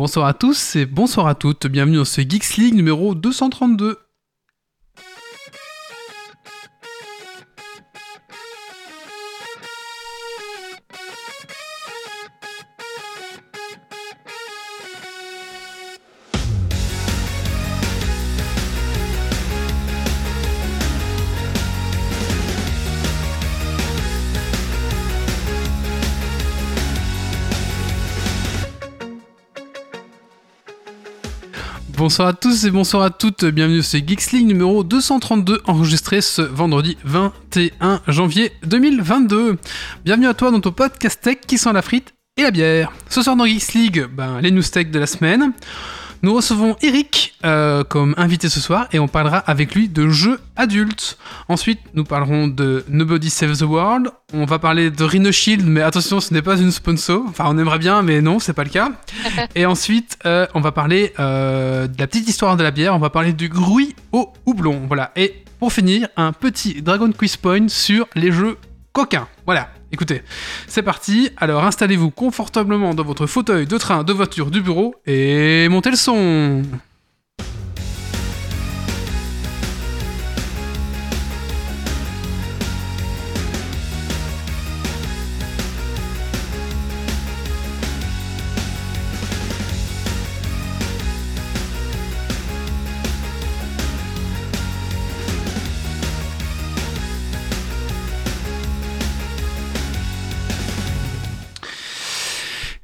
Bonsoir à tous et bonsoir à toutes, bienvenue dans ce Geeks League numéro 232. Bonsoir à tous et bonsoir à toutes, bienvenue sur Geeks League numéro 232, enregistré ce vendredi 21 janvier 2022. Bienvenue à toi dans ton podcast tech qui sent la frite et la bière. Ce soir dans Geeks League, ben, les news tech de la semaine. Nous recevons Eric euh, comme invité ce soir et on parlera avec lui de jeux adultes. Ensuite, nous parlerons de Nobody Saves the World. On va parler de Rhino Shield, mais attention, ce n'est pas une sponsor. Enfin, on aimerait bien, mais non, c'est pas le cas. et ensuite, euh, on va parler euh, de la petite histoire de la bière. On va parler du gruy au houblon. Voilà. Et pour finir, un petit Dragon Quiz Point sur les jeux coquins. Voilà. Écoutez, c'est parti. Alors installez-vous confortablement dans votre fauteuil de train, de voiture, du bureau et montez le son.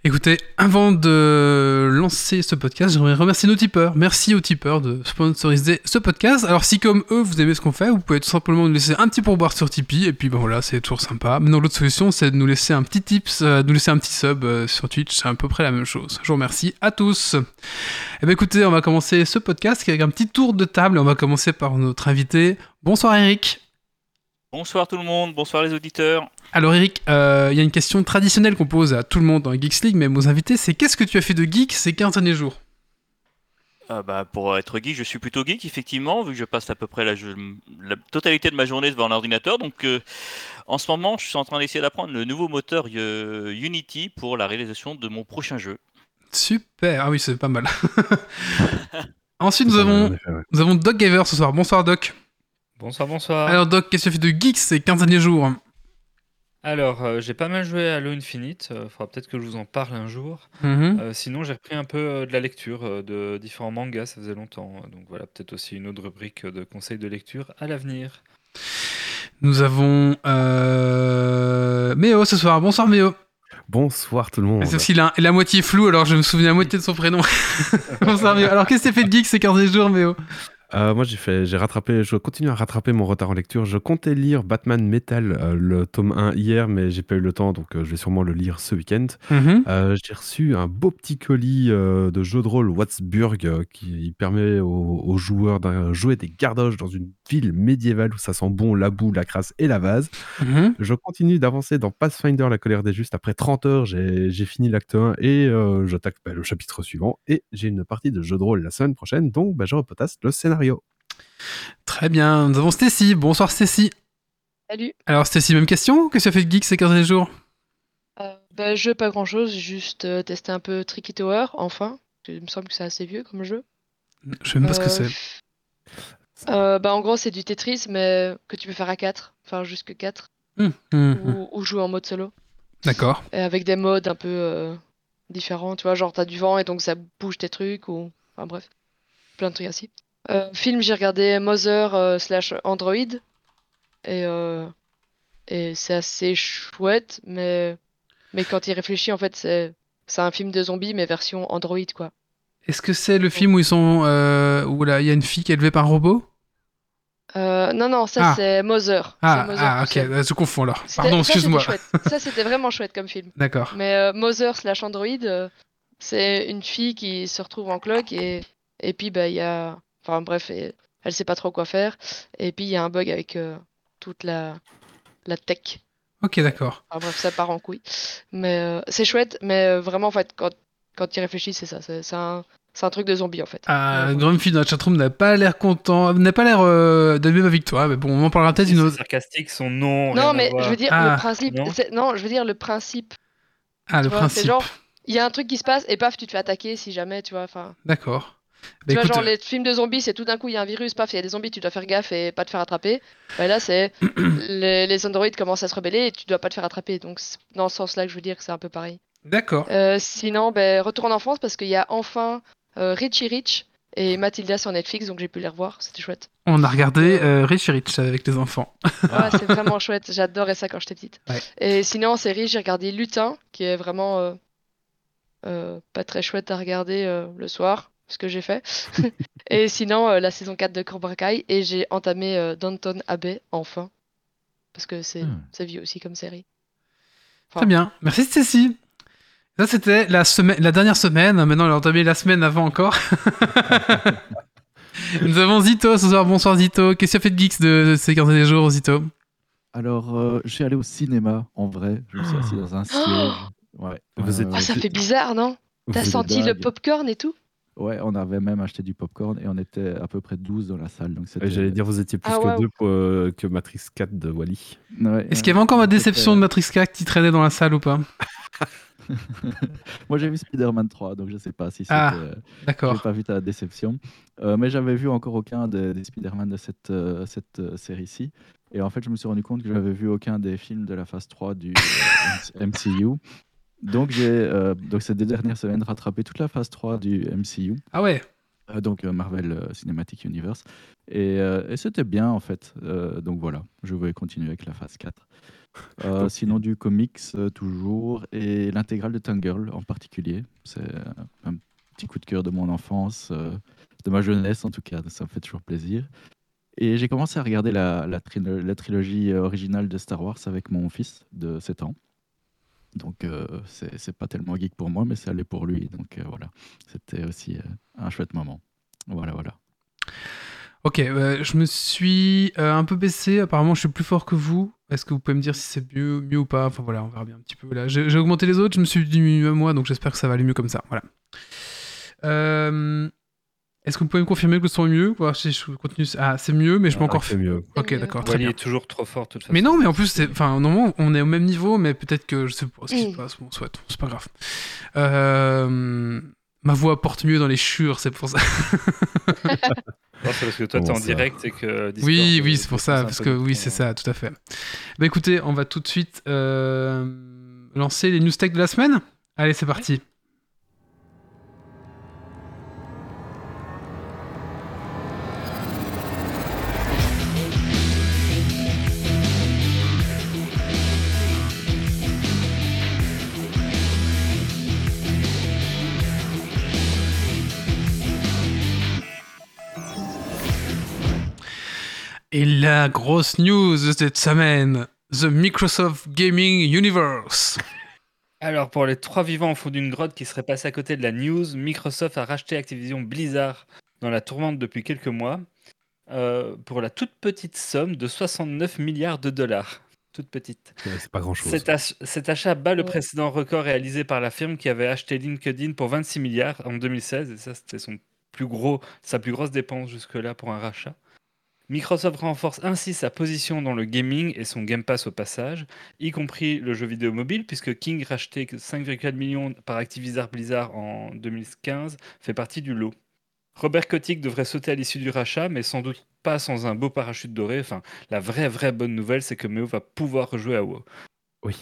Écoutez, avant de lancer ce podcast, j'aimerais remercier nos tipeurs. Merci aux tipeurs de sponsoriser ce podcast. Alors si comme eux, vous aimez ce qu'on fait, vous pouvez tout simplement nous laisser un petit pourboire sur Tipeee, et puis ben voilà, c'est toujours sympa. Maintenant, l'autre solution, c'est de nous laisser un petit tips, euh, de nous laisser un petit sub euh, sur Twitch, c'est à peu près la même chose. Je vous remercie à tous. Eh bien écoutez, on va commencer ce podcast avec un petit tour de table, on va commencer par notre invité. Bonsoir Eric. Bonsoir tout le monde, bonsoir les auditeurs. Alors Eric, euh, il y a une question traditionnelle qu'on pose à tout le monde dans Geeks League, même aux invités, c'est qu'est-ce que tu as fait de geek ces 15 derniers jours? Euh, bah, Pour être geek, je suis plutôt geek, effectivement, vu que je passe à peu près la, la totalité de ma journée devant l'ordinateur. Donc euh, en ce moment, je suis en train d'essayer d'apprendre le nouveau moteur Unity pour la réalisation de mon prochain jeu. Super, ah oui, c'est pas mal. Ensuite, nous avons, nous avons Doc Gaver ce soir. Bonsoir Doc. Bonsoir, bonsoir. Alors Doc, qu'est-ce que tu as fait de geek ces 15 derniers jours alors, euh, j'ai pas mal joué à Halo Infinite, il euh, faudra peut-être que je vous en parle un jour. Mhm. Euh, sinon, j'ai repris un peu de la lecture de différents mangas, ça faisait longtemps. Donc voilà, peut-être aussi une autre rubrique de conseils de lecture à l'avenir. Nous avons Méo ce soir. Bonsoir Méo. Bonsoir tout le monde. C'est aussi la, la moitié floue, alors je me souviens la moitié de son prénom. Bonsoir Méo. Alors qu'est-ce que tu fait de geek ces 15 jours Méo? Euh, moi, j'ai fait, j'ai rattrapé, je continue à rattraper mon retard en lecture. Je comptais lire Batman Metal, euh, le tome 1 hier, mais j'ai pas eu le temps, donc euh, je vais sûrement le lire ce week-end. Mhm. j'ai reçu un beau petit colis de jeu de rôle Wattsburg qui permet aux, joueurs de jouer des gardoches dans une ville médiévale où ça sent bon la boue, la crasse et la vase. Mhm. Je continue d'avancer dans Pathfinder, la colère des justes. Après 30 heures, j'ai, fini l'acte 1 et j'attaque bah, le chapitre suivant. Et j'ai une partie de jeu de rôle la semaine prochaine, donc bah, je repotasse le scénario. Très bien, nous avons Stacy. Bonsoir Stacy. Salut. Alors Stacy, même question? Qu'est-ce que tu as fait de geek ces 15 derniers jours? Euh, bah, Jeu, pas grand-chose, juste euh, tester un peu Tricky Tower, enfin. Il me semble que c'est assez vieux comme jeu. Je sais même pas ce que c'est. Euh, bah, en gros, c'est du Tetris, mais que tu peux faire à 4, enfin jusque 4, hum, hum, hum. ou, jouer en mode solo. D'accord. Et avec des modes un peu différents, tu vois, genre t'as du vent et donc ça bouge tes trucs, ou. Enfin bref, plein de trucs ainsi. Euh, film, j'ai regardé Mother euh, slash Android. Et, euh, et c'est assez chouette, mais, mais quand il réfléchit, en fait, c'est, un film de zombies, mais version Android, quoi. Est-ce que c'est le film où ils sont où là il y a une fille qui est élevée par un robot? Non non ça ah. c'est Mother. Ah, ah ok je confonds alors. Pardon excuse-moi. Ça c'était vraiment chouette comme film. D'accord. Mais Mother slash Android c'est une fille qui se retrouve en cloque et et puis bah il y a Enfin bref, elle, elle sait pas trop quoi faire. Et puis il y a un bug avec euh, toute la, la tech. Ok, d'accord. Enfin bref, ça part en couille. Mais euh, c'est chouette, mais euh, vraiment en fait, quand, quand tu réfléchis, c'est ça. C'est un, un, truc de zombie en fait. Ah, Grumpy dans la chatroom n'a pas l'air content, n'a pas l'air euh, d'aimer ma victoire. Mais bon, on en parlera peut-être une autre. sarcastique, son nom. Non, mais je veux dire ah. le principe. Non. je veux dire le principe. Ah, le principe. genre, il y a un truc qui se passe et paf, tu te fais attaquer si jamais, tu vois. Enfin, D'accord. Tu Bah, vois, écoute, genre les films de zombies, c'est tout d'un coup il y a un virus, paf, il y a des zombies, tu dois faire gaffe et pas te faire attraper. Bah, là, c'est les, les androïdes commencent à se rebeller et tu dois pas te faire attraper. Donc, c'est dans ce sens-là que je veux dire que c'est un peu pareil. D'accord. Euh, sinon, ben, retour en enfance parce qu'il y a enfin euh, Richie Rich et Mathilda sur Netflix, donc j'ai pu les revoir, c'était chouette. On a regardé euh, Rich et Rich avec les enfants. Ouais, c'est vraiment chouette, j'adorais ça quand j'étais petite. Ouais. Et sinon, en série, j'ai regardé Lutin, qui est vraiment euh, euh, pas très chouette à regarder euh, le soir, ce que j'ai fait. et sinon, euh, la saison 4 de Cobra Kai, et j'ai entamé euh, Downton Abbey, enfin. Parce que c'est Hmm. vieux aussi comme série. Très bien. Merci Stécie. Ça, c'était la, semaine, la dernière semaine. Maintenant, on a entamé la semaine avant encore. Nous avons Zito ce soir. Bonsoir Zito. Qu'est-ce que tu as fait de geeks de, de ces 15 derniers jours, Zito? Alors, euh, je suis allé au cinéma, en vrai. Je me suis assis dans un siège. Ouais. Vous êtes- Ah, ça fait bizarre, non? T'as senti le popcorn et tout? Ouais, on avait même acheté du popcorn et on était à peu près 12 dans la salle. Donc c'était... J'allais dire, vous étiez plus Ah, que waouh. deux pour, euh, que Matrix 4 de Wally. Ouais, Est-ce qu'il y avait encore ma c'était- déception de Matrix 4 qui traînait dans la salle ou pas? Moi, j'ai vu Spider-Man 3, donc je sais pas si c'était. Ah, euh, J'ai D'accord. pas vu ta déception. Euh, mais j'avais vu encore aucun des, des Spider-Man de cette, euh, cette euh, série-ci. Et en fait, je me suis rendu compte que j'avais vu aucun des films de la phase 3 du euh, MCU. Donc, j'ai euh, donc ces deux dernières semaines rattrapé toute la phase 3 du MCU, Ah ouais. euh, donc euh, Marvel Cinematic Universe. Et, et c'était bien en fait. Donc voilà, je vais continuer avec la phase 4. Euh, Ok. Sinon, du comics toujours, et l'intégrale de Tangirl en particulier. C'est un petit coup de cœur de mon enfance, de ma jeunesse en tout cas, ça me fait toujours plaisir. Et j'ai commencé à regarder la, la, trilo- la trilogie originale de Star Wars avec mon fils de 7 ans. Donc euh, c'est pas tellement geek pour moi, mais ça allait pour lui. Donc euh, voilà, c'était aussi euh, un chouette moment. Voilà, voilà. Ok, je me suis un peu baissé. Apparemment, je suis plus fort que vous. Est-ce que vous pouvez me dire si c'est mieux, ou pas? Enfin voilà, on verra bien un petit peu. J'ai augmenté les autres, je me suis diminué moi, donc j'espère que ça va aller mieux comme ça. Voilà. Euh, Est-ce que vous pouvez me confirmer que le son est mieux. Ah, c'est mieux, mais je peux Ah, encore. c'est mieux. Ok, d'accord, très bien. est toujours trop fort, de toute façon. Mais non, mais en plus, c'est, enfin, normalement, on est au même niveau, mais peut-être que je sais pas ce qui se passe. Bon, soit, c'est pas grave. Euh, ma voix porte mieux dans les chures, c'est pour ça. Non, c'est parce que toi, t'es en direct et que. Discord, oui, oui, c'est pour ça, parce que oui, c'est ça, tout à fait. Bah écoutez, on va tout de suite euh, lancer les news tech de la semaine. Allez, c'est parti. Et la grosse news de cette semaine, The Microsoft Gaming Universe. Alors, pour les trois vivants au fond d'une grotte qui seraient passés à côté de la news, Microsoft a racheté Activision Blizzard dans la tourmente depuis quelques mois euh, pour la toute petite somme de 69 milliards de dollars. Toute petite. Ouais, C'est pas grand chose. Cet, ach- cet achat bat le Ouais. précédent record réalisé par la firme qui avait acheté LinkedIn pour 26 milliards en 2016, et ça c'était son plus gros, sa plus grosse dépense jusque-là pour un rachat. Microsoft renforce ainsi sa position dans le gaming et son Game Pass au passage, y compris le jeu vidéo mobile, puisque King, racheté 5,4 millions par Activision Blizzard en 2015, fait partie du lot. Robert Kotick devrait sauter à l'issue du rachat, mais sans doute pas sans un beau parachute doré. Enfin, la vraie, vraie bonne nouvelle, c'est que Meo va pouvoir rejouer à WoW. Oui.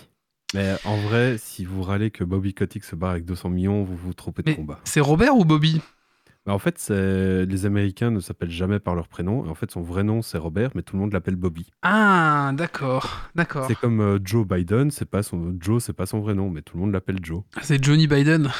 Mais en vrai, si vous râlez que Bobby Kotick se barre avec 200 millions, vous vous trompez de Mais combat. c'est Robert ou Bobby? Bah, en fait, c'est- les Américains ne s'appellent jamais par leur prénom. Et en fait, son vrai nom, c'est Robert, mais tout le monde l'appelle Bobby. Ah, d'accord, d'accord. C'est comme euh, Joe Biden, c'est pas son Joe, c'est pas son vrai nom, mais tout le monde l'appelle Joe. C'est Johnny Biden.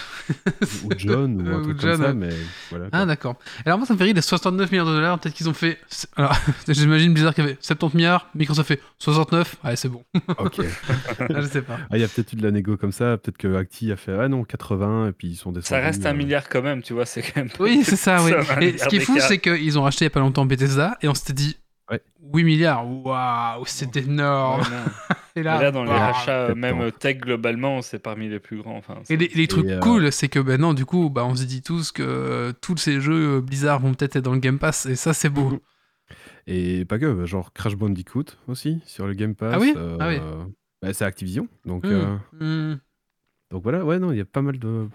Ou John, ou un Ou truc John, comme ça, ouais. mais voilà. quoi. Ah, d'accord. Alors, moi, ça me fait rire, les 69 milliards de dollars, peut-être qu'ils ont fait. Alors, j'imagine Blizzard qui avait 70 milliards, Microsoft fait 69. Ouais, c'est bon. ok. Ah, je sais pas. Ah, il y a peut-être eu de la négo comme ça, peut-être que Acti a fait ah non 80 et puis ils sont descendus. Ça reste un euh, milliard quand même, tu vois, c'est quand même. Oui, c'est ça, oui. Et ce qui est fou, c'est qu'ils ont racheté il y a pas longtemps Bethesda et on s'était dit Ouais. 8 milliards. Waouh, c'est énorme. Ouais. Et là, là, dans les euh, même tech globalement, c'est parmi les plus grands. Enfin, Et les, les trucs euh, cool, c'est que ben non, du coup, bah, on se dit tous que euh, tous ces jeux euh, Blizzard vont peut-être être dans le Game Pass, et ça, c'est beau. Et pas que, genre Crash Bandicoot aussi sur le Game Pass. Ah oui? euh, Ah oui. bah, c'est Activision, donc Hmm. euh, Hmm. donc voilà, ouais, non, il y a pas mal de.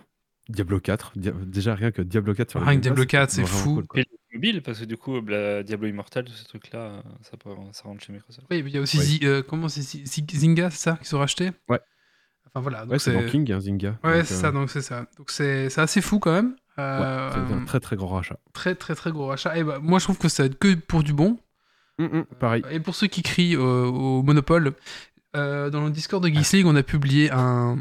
Diablo 4, Dia- déjà rien que Diablo 4 sur Rien que Diablo Pass, 4, c'est fou. cool, quoi. Et les mobiles, parce que du coup, la Diablo Immortal, ce truc-là, euh, ça, peut- ça rentre chez Microsoft. Oui, mais il y a aussi Ouais. Euh, comment c'est Zynga, c'est ça, qui sont rachetés? Ouais. Enfin voilà, donc Ouais, c'est c'est. dans King, hein, Zynga. Ouais, c'est euh, ça, donc c'est ça. Donc c'est c'est assez fou quand même. ouais, Euh, c'est un très très grand rachat. très très très gros rachat. Et bah, moi je trouve que ça va être que pour du bon. Hum, hum, pareil. Et pour ceux qui crient euh, au monopole, euh, dans le Discord de Geeks League, on a publié un,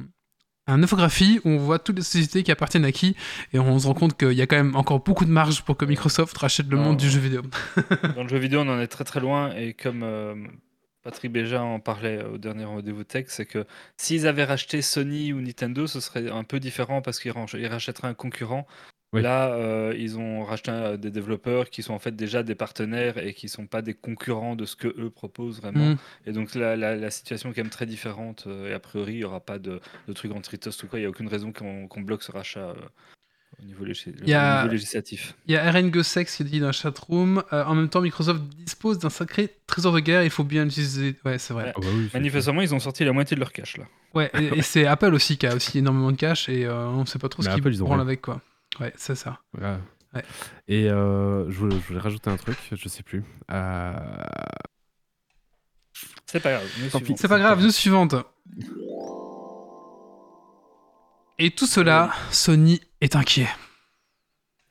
un infographie où on voit toutes les sociétés qui appartiennent à qui, et on se rend compte qu'il y a quand même encore beaucoup de marge pour que Microsoft rachète le Non. monde du jeu vidéo. Dans le jeu vidéo, on en est très très loin. Et comme euh, Patrick Béja en parlait au dernier rendez-vous tech, c'est que s'ils avaient racheté Sony ou Nintendo, ce serait un peu différent parce qu'ils rach- ils rachèteraient un concurrent. Oui. Là, euh, ils ont racheté euh, des développeurs qui sont en fait déjà des partenaires et qui sont pas des concurrents de ce que eux proposent vraiment. Mm. Et donc la, la- la situation est quand même très différente. euh, Et a priori, il y aura pas de, de truc en tritost ou quoi. Il y a aucune raison qu'on bloque ce rachat euh, au, niveau légis- Il y a- au niveau législatif. Il y a RN Gossex qui dit dans la chatroom euh, en même temps, Microsoft dispose d'un sacré trésor de guerre, il faut bien l'utiliser. Ouais, c'est vrai. Ouais. Ah bah oui, Manifestement, ils ont sorti la moitié de leur cash là. Ouais, et, et c'est Apple aussi qui a aussi énormément de cash et euh, on sait pas trop Mais ce qu'ils rien. avec quoi. Ouais, c'est ça. Voilà. Ouais. Et euh, je, voulais, je voulais rajouter un truc, je sais plus. Euh, C'est pas grave. C'est pas grave, news suivante. Et tout cela, Sony est inquiet.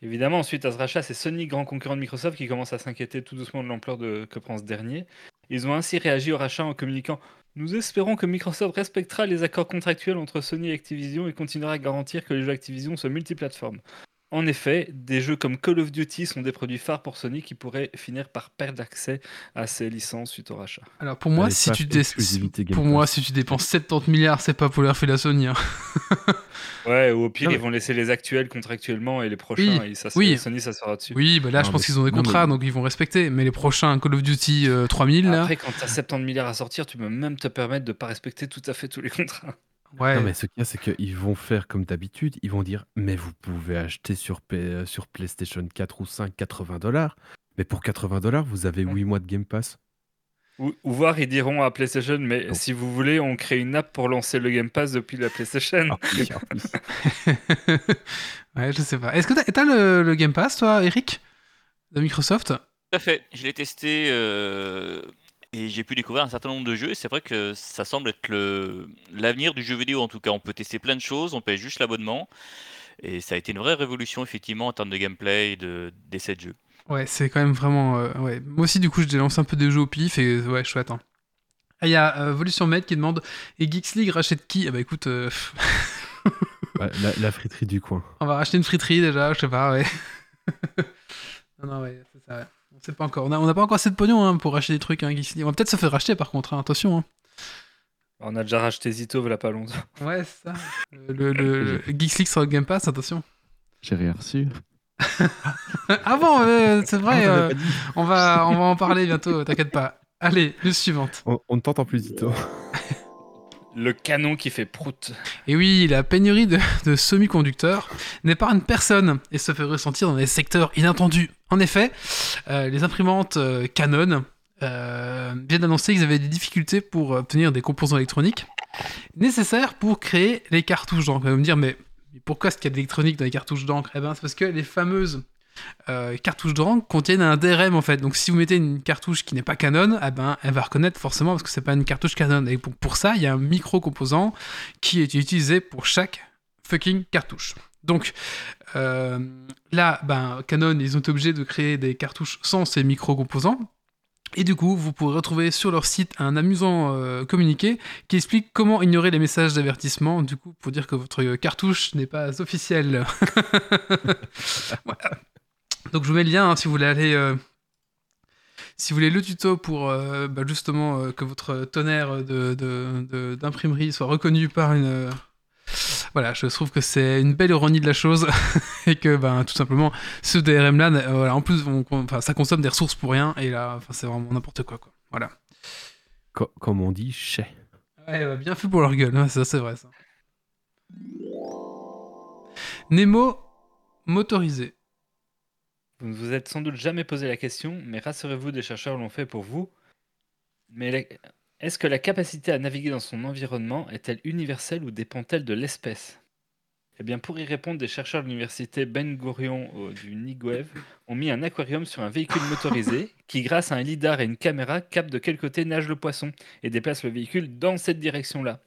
Évidemment, suite à ce rachat, c'est Sony, grand concurrent de Microsoft, qui commence à s'inquiéter tout doucement de l'ampleur de- que prend ce dernier. Ils ont ainsi réagi au rachat en communiquant Nous espérons que Microsoft respectera les accords contractuels entre Sony et Activision et continuera à garantir que les jeux Activision soient multiplateformes. En effet, des jeux comme Call of Duty sont des produits phares pour Sony qui pourraient finir par perdre accès à ces licences suite au rachat. Alors pour moi, si tu, dé- pour moi, si tu dépenses 70 milliards, c'est pas pour leur faire la Sony. hein. Ouais, ou au pire, Non, ils mais- vont laisser les actuels contractuellement et les prochains, Oui, et ça, oui. Sony, ça sera dessus. Oui, bah là, je pense mais- qu'ils ont des non, mais- contrats, donc ils vont respecter. Mais les prochains Call of Duty euh, 3000, là, Après, quand tu as 70 milliards à sortir, tu peux même te permettre de pas respecter tout à fait tous les contrats. Ouais. Non, mais ce qu'il y a, c'est qu'ils vont faire comme d'habitude. Ils vont dire Mais vous pouvez acheter sur, P- euh, sur PlayStation 4 ou 5 80 dollars. Mais pour 80 dollars, vous avez Ouais. 8 mois de Game Pass. Ou, ou voir, ils diront à PlayStation, mais Non. si vous voulez, on crée une app pour lancer le Game Pass depuis la PlayStation. Ah, oui, en plus. ouais, je sais pas. Est-ce que t'as t'as le, le Game Pass, toi, Eric De Microsoft? Tout à fait. Je l'ai testé euh, et j'ai pu découvrir un certain nombre de jeux. Et c'est vrai que ça semble être le- l'avenir du jeu vidéo. En tout cas, on peut tester plein de choses. On paye juste l'abonnement. Et ça a été une vraie révolution, effectivement, en termes de gameplay et de- d'essais de jeu. Ouais, c'est quand même vraiment. euh, ouais. Moi aussi, du coup, je lance un peu des jeux au pif et ouais, chouette. hein. Ah, Il y a euh, Volution Med qui demande Et Geeks League rachète qui? Ah bah écoute, euh, Ouais, la, la friterie du coin. on va racheter une friterie déjà, je sais pas, ouais. non, non, ouais, c'est ça. ouais. On sait pas encore. On n'a pas encore assez de pognon hein, pour racheter des trucs, hein. On va peut-être se faire racheter par contre, hein, attention. hein. On a déjà racheté Zito, voilà pas longtemps. Ouais, c'est ça. Le, le, le- le Geeks League sur le Game Pass, attention. J'ai rien reçu. Ah bon, euh, c'est vrai, Ah, euh, on, va, on va en parler bientôt, t'inquiète pas. Allez, news suivante. On, on ne t'entend plus, Zito. Le canon qui fait prout. Et oui, la pénurie de, semi-conducteurs n'épargne personne et se fait ressentir dans des secteurs inattendus. En effet, euh, les imprimantes euh, Canon euh, viennent d'annoncer qu'ils avaient des difficultés pour obtenir des composants électroniques nécessaires pour créer les cartouches d'encre. Vous allez me dire, mais pourquoi est-ce qu'il y a de l'électronique dans les cartouches d'encre? Eh ben, c'est parce que les fameuses euh, cartouches d'encre contiennent un DRM en fait. Donc si vous mettez une cartouche qui n'est pas Canon, eh ben, elle va reconnaître forcément parce que c'est pas une cartouche Canon. Et pour, pour ça, il y a un micro-composant qui est utilisé pour chaque fucking cartouche. Donc euh, là, ben, Canon, ils ont été obligés de créer des cartouches sans ces micro-composants. Et du coup, vous pourrez retrouver sur leur site un amusant euh, communiqué qui explique comment ignorer les messages d'avertissement, du coup, pour dire que votre cartouche n'est pas officielle. Voilà. Donc je vous mets le lien hein, si vous voulez aller... euh, si vous voulez le tuto pour euh, bah, justement euh, que votre tonnerre de- de- de- d'imprimerie soit reconnu par une... voilà, je trouve que c'est une belle ironie de la chose et que ben, tout simplement ce DRM là, voilà, en plus on- on- ça consomme des ressources pour rien et là c'est vraiment n'importe quoi, quoi. Voilà. Co- comme on dit, chais. Ouais, ouais, bien fait pour leur gueule, hein, ça c'est vrai ça. Nemo motorisé. Vous ne vous êtes sans doute jamais posé la question, mais rassurez-vous, des chercheurs l'ont fait pour vous. Mais la- Est-ce que la capacité à naviguer dans son environnement est-elle universelle ou dépend-elle de l'espèce? Eh bien, pour y répondre, des chercheurs de l'université Ben Gurion du Niguev ont mis un aquarium sur un véhicule motorisé qui, grâce à un lidar et une caméra, capte de quel côté nage le poisson et déplace le véhicule dans cette direction-là.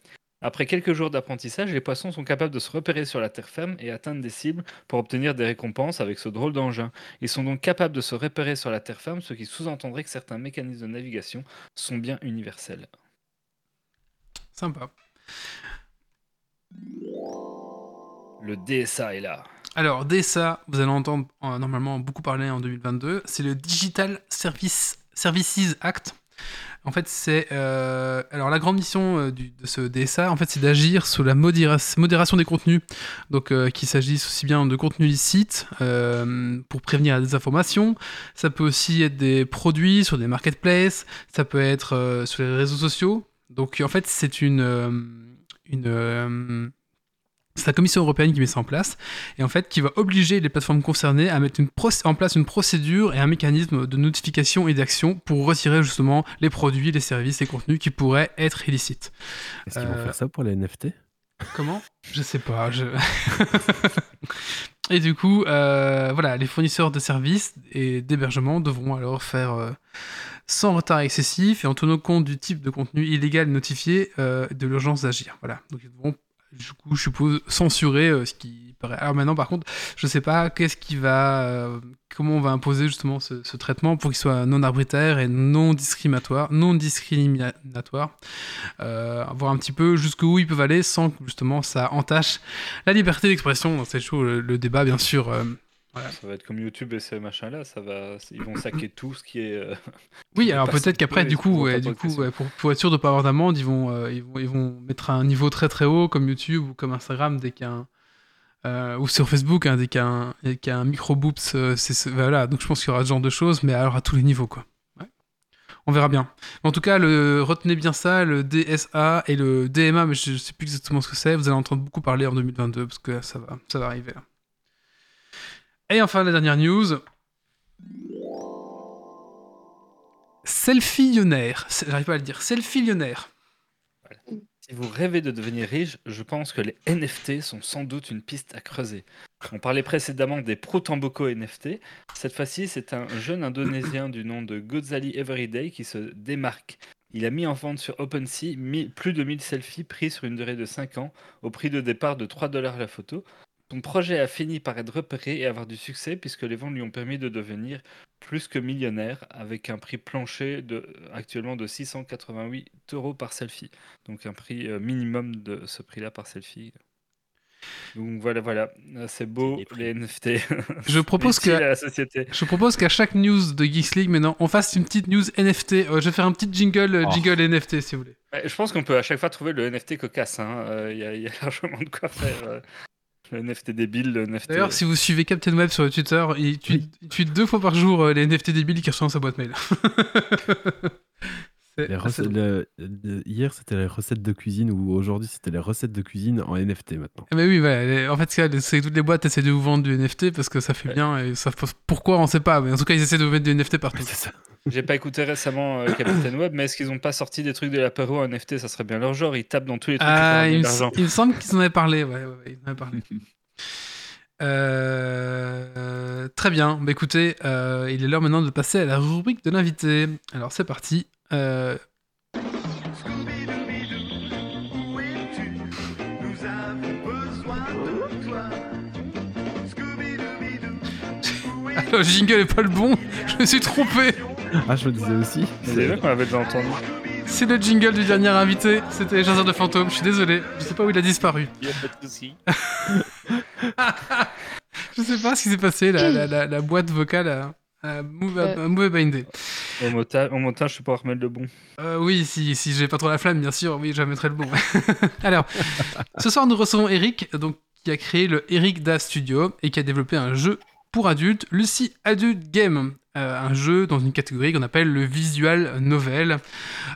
Après quelques jours d'apprentissage, les poissons sont capables de se repérer sur la terre ferme et atteindre des cibles pour obtenir des récompenses avec ce drôle d'engin. Ils sont donc capables de se repérer sur la terre ferme, ce qui sous-entendrait que certains mécanismes de navigation sont bien universels. Sympa. Le DSA est là. Alors, DSA, vous allez entendre euh, normalement beaucoup parler en 2022, c'est le Digital Service, Services Act. En fait, c'est. euh, alors, la grande mission euh, de ce DSA, en fait, c'est d'agir sur la modéra- modération des contenus. Donc, euh, qu'il s'agisse aussi bien de contenus illicites euh, pour prévenir la désinformation. Ça peut aussi être des produits sur des marketplaces. Ça peut être sur les réseaux sociaux. Donc, en fait, c'est une. une c'est la Commission européenne qui met ça en place et en fait qui va obliger les plateformes concernées à mettre une en place une procédure et un mécanisme de notification et d'action pour retirer justement les produits, les services, les contenus qui pourraient être illicites. Est-ce qu'ils vont Euh, faire ça pour les NFT Comment? Je sais pas. Je... et du coup, euh, voilà, les fournisseurs de services et d'hébergement devront alors faire euh, sans retard excessif et en tenant compte du type de contenu illégal notifié de l'urgence d'agir. Voilà. Donc ils devront, du coup, je suppose, censurer euh, ce qui paraît. Alors maintenant, par contre, je sais pas qu'est-ce qui va, euh, comment on va imposer justement ce, traitement pour qu'il soit non arbitraire et non discriminatoire, non discriminatoire euh, voir un petit peu jusqu'où ils peuvent aller sans que justement ça entache la liberté d'expression cette show. Le, le débat, bien sûr. Ça va être comme YouTube et ces machins-là. Ça va, ils vont saquer tout ce qui est. euh, Oui, Qui alors peut-être qu'après, du coup, ouais, du coup, ouais, pour, pour être sûr de pas avoir d'amende, ils vont, euh, ils vont, ils vont mettre un niveau très très haut comme YouTube ou comme Instagram dès qu'il y a un, euh, ou sur Facebook hein, dès qu'il y a un, un micro boops. euh, voilà, donc je pense qu'il y aura ce genre de choses, mais alors à tous les niveaux quoi. Ouais. On verra bien. En tout cas, le, retenez bien ça, le DSA et le DMA, mais je, je sais plus exactement ce que c'est. Vous allez entendre beaucoup parler en 2022 parce que ça va, ça va arriver. là. Et enfin, la dernière news. Selfie-lionnaire. J'arrive pas à le dire. Selfie-lionnaire. Si vous rêvez de devenir riche, je pense que les NFT sont sans doute une piste à creuser. On parlait précédemment des Protamboko NFT. Cette fois-ci, c'est un jeune indonésien du nom de Gozali Everyday qui se démarque. Il a mis en vente sur OpenSea plus de 1000 selfies pris sur une durée de 5 ans au prix de départ de 3 dollars la photo. Son projet a fini par être repéré et avoir du succès puisque les ventes lui ont permis de devenir plus que millionnaire avec un prix plancher de, actuellement de 688 euros par selfie. Donc un prix euh, minimum de ce prix-là par selfie. Donc voilà, voilà, Euh, c'est beau les NFT. Je propose que à la société. Je propose qu'à chaque news de Geeks League, maintenant, on fasse une petite news NFT. Euh, je vais faire un petit jingle, Oh. jingle NFT, si vous voulez. Je pense qu'on peut à chaque fois trouver le NFT cocasse. hein. Euh, y, il y a largement de quoi faire. Le NFT débile. D'ailleurs, si vous suivez Captain Web sur Twitter, il tweet, tweet deux fois par jour euh, les NFT débiles qui reçoivent sa boîte mail. C'est Les assez recettes- drôle. le- le- Hier, c'était les recettes de cuisine, ou aujourd'hui, c'était les recettes de cuisine en NFT maintenant. Mais oui, voilà, les- en fait, c'est c'est que toutes les boîtes essaient de vous vendre du NFT parce que ça fait Ouais. bien et ça, pourquoi on sait pas, mais en tout cas, ils essaient de vous mettre du NFT partout. C'est ça. J'ai pas écouté récemment euh, Captain Web, mais est-ce qu'ils ont pas sorti des trucs de l'apéro en NFT Ça serait bien leur genre. Ils tapent dans tous les trucs Ah, il, de me, l'argent. il me semble qu'ils en avaient parlé, ouais, ouais, ouais, ils en avaient parlé. Euh, très bien, bah écoutez, euh, il est l'heure maintenant de passer à la rubrique de l'invité. Alors c'est parti. Euh, Où es-tu Nous avons besoin de toi. Scooby-Dooby-Doo, où es-tu le jingle est pas le bon, je me suis trompé. Ah, je le disais aussi. C'est vrai qu'on avait déjà entendu. C'est le jingle du dernier invité, c'était les chasseurs de fantômes, je suis désolé, je sais pas où il a disparu. Il a pas de souci. Je sais pas ce qui s'est passé, la, la, la, la boîte vocale a, a- a mauvais bindé. Au montage, au montage, je peux pas remettre le bon. Euh, oui, si, si j'ai pas trop la flamme, bien sûr, oui, je mettrai le bon. Alors, ce soir, nous recevons Eric, donc, qui a créé le Eric Da Studio et qui a développé un jeu pour adultes, Lucy Adult Game, euh, un jeu dans une catégorie qu'on appelle le visual novel.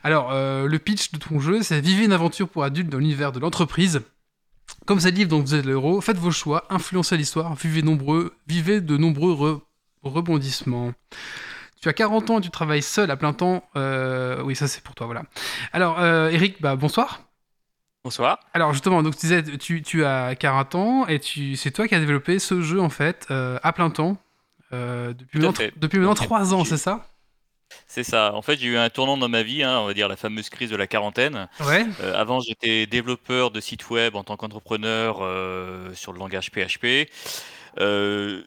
Alors, euh, le pitch de ton jeu, c'est vivez une aventure pour adultes dans l'univers de l'entreprise. Comme ça livre, donc vous êtes l'héros, faites vos choix, influencez l'histoire, vivez, nombreux, vivez de nombreux re- rebondissements. Tu as 40 ans et tu travailles seul à plein temps. Euh, oui, ça c'est pour toi, voilà. Alors, euh, Eric, bah, bonsoir. Bonsoir. Alors justement, donc tu disais, tu, tu as 40 ans et tu, c'est toi qui as développé ce jeu en fait euh, à plein temps euh, depuis, maintenant, fait. depuis maintenant Tout à fait. 3 ans, c'est ça? C'est ça. En fait, j'ai eu un tournant dans ma vie, hein, on va dire la fameuse crise de la quarantaine. Ouais. Euh, avant, j'étais développeur de sites web en tant qu'entrepreneur euh, sur le langage PHP. Euh,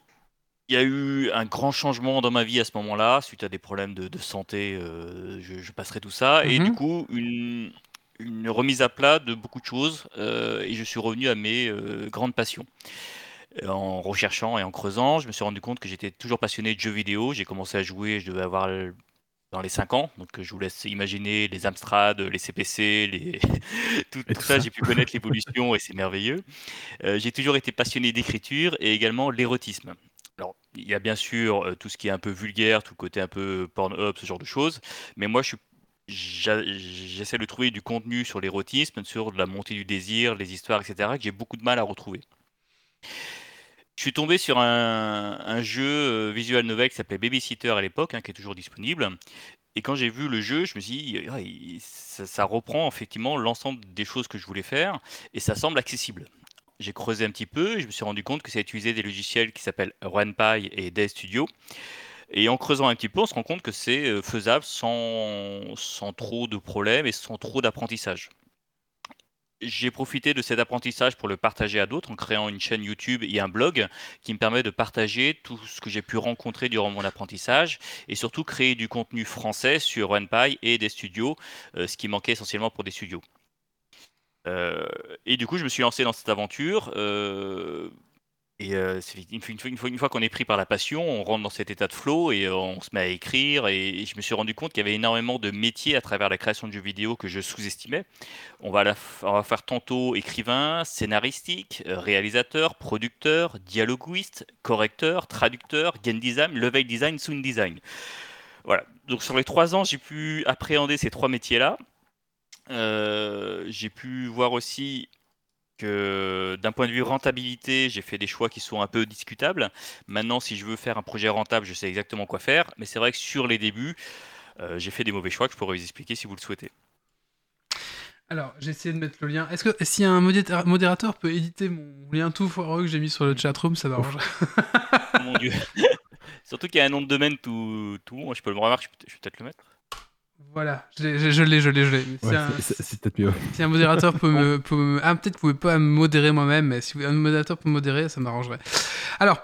Il y a eu un grand changement dans ma vie à ce moment-là, suite à des problèmes de, de santé. euh, je, je passerai tout ça. Et Mhm. du coup, une, une remise à plat de beaucoup de choses. euh, et je suis revenu à mes euh, grandes passions. En recherchant et en creusant, je me suis rendu compte que j'étais toujours passionné de jeux vidéo. J'ai commencé à jouer, je devais avoir dans les 5 ans. Donc, je vous laisse imaginer les Amstrad, les CPC, les... tout, Et tout tout ça, ça. j'ai pu connaître l'évolution et c'est merveilleux. Euh, j'ai toujours été passionné d'écriture et également l'érotisme. Alors, il y a bien sûr euh, tout ce qui est un peu vulgaire, tout le côté un peu Pornhub, ce genre de choses. Mais moi, je suis j'essaie de trouver du contenu sur l'érotisme, sur la montée du désir, les histoires, etc., que j'ai beaucoup de mal à retrouver. Je suis tombé sur un, jeu euh, visual novel qui s'appelait Babysitter à l'époque, hein, qui est toujours disponible. Et quand j'ai vu le jeu, je me suis dit, ça reprend effectivement l'ensemble des choses que je voulais faire et ça semble accessible. J'ai creusé un petit peu et je me suis rendu compte que ça utilisait des logiciels qui s'appellent RunPy et Dev Studio. Et en creusant un petit peu, on se rend compte que c'est euh, faisable sans, sans trop de problèmes et sans trop d'apprentissage. J'ai profité de cet apprentissage pour le partager à d'autres en créant une chaîne YouTube et un blog qui me permet de partager tout ce que j'ai pu rencontrer durant mon apprentissage et surtout créer du contenu français sur RunPy et des studios, euh, ce qui manquait essentiellement pour des studios. Euh, et du coup, je me suis lancé dans cette aventure. euh, et euh, une fois, qu'on est pris par la passion, on rentre dans cet état de flow et on se met à écrire. Et, je me suis rendu compte qu'il y avait énormément de métiers à travers la création de jeux vidéo que je sous-estimais. On va, faire tantôt écrivain, scénaristique, réalisateur, producteur, dialoguiste, correcteur, traducteur, game design, level design, sound design. Voilà. Donc sur les trois ans, j'ai pu appréhender ces trois métiers-là. Euh, j'ai pu voir aussi que d'un point de vue rentabilité, j'ai fait des choix qui sont un peu discutables. Maintenant, si je veux faire un projet rentable, je sais exactement quoi faire. Mais c'est vrai que sur les débuts, euh, j'ai fait des mauvais choix que je pourrais vous expliquer si vous le souhaitez. Alors, j'ai essayé de mettre le lien. Est-ce que si un modéra- modérateur peut éditer mon lien tout foireux que j'ai mis sur le chatroom, ça m'arrange. Mon dieu. Surtout qu'il y a un nom de domaine tout, tout. Je peux le remarquer, je peux- je vais peut-être le mettre. Voilà, je l'ai, je l'ai, je l'ai, Ouais, c'est- peut-être mieux. si un modérateur peut me, peut me- Ah, peut-être que vous pouvez pas me modérer moi-même, mais si un modérateur peut me modérer, ça m'arrangerait. Alors,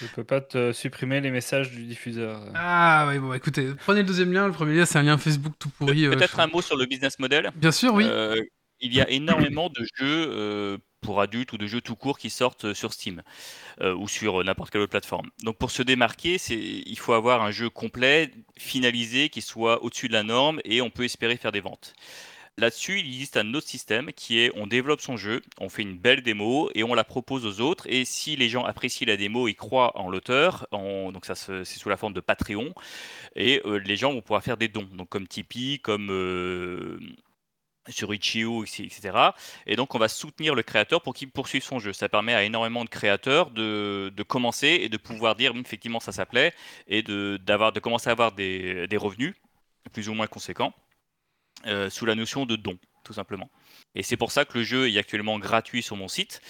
Je peux pas te supprimer les messages du diffuseur. ah oui, bon, écoutez, prenez le deuxième lien. Le premier lien, c'est un lien Facebook tout pourri. euh, Peut-être un mot sur le business model. Bien sûr, oui. Euh, il y a énormément de jeux euh, pour adultes ou de jeux tout court qui sortent euh, sur Steam euh, ou sur euh, n'importe quelle autre plateforme. Donc pour se démarquer, il faut avoir un jeu complet, finalisé, qui soit au-dessus de la norme et on peut espérer faire des ventes. Là-dessus, il existe un autre système qui est on développe son jeu, on fait une belle démo et on la propose aux autres. Et si les gens apprécient la démo et croient en l'auteur, on- donc ça c'est sous la forme de Patreon, et les gens vont pouvoir faire des dons, donc comme Tipeee, comme sur Itch.io, etc. Et donc on va soutenir le créateur pour qu'il poursuive son jeu. Ça permet à énormément de créateurs de, de commencer et de pouvoir dire effectivement ça s'appelait et de, commencer à avoir des, des revenus plus ou moins conséquents euh, sous la notion de don, tout simplement. Et c'est pour ça que le jeu est actuellement gratuit sur mon site,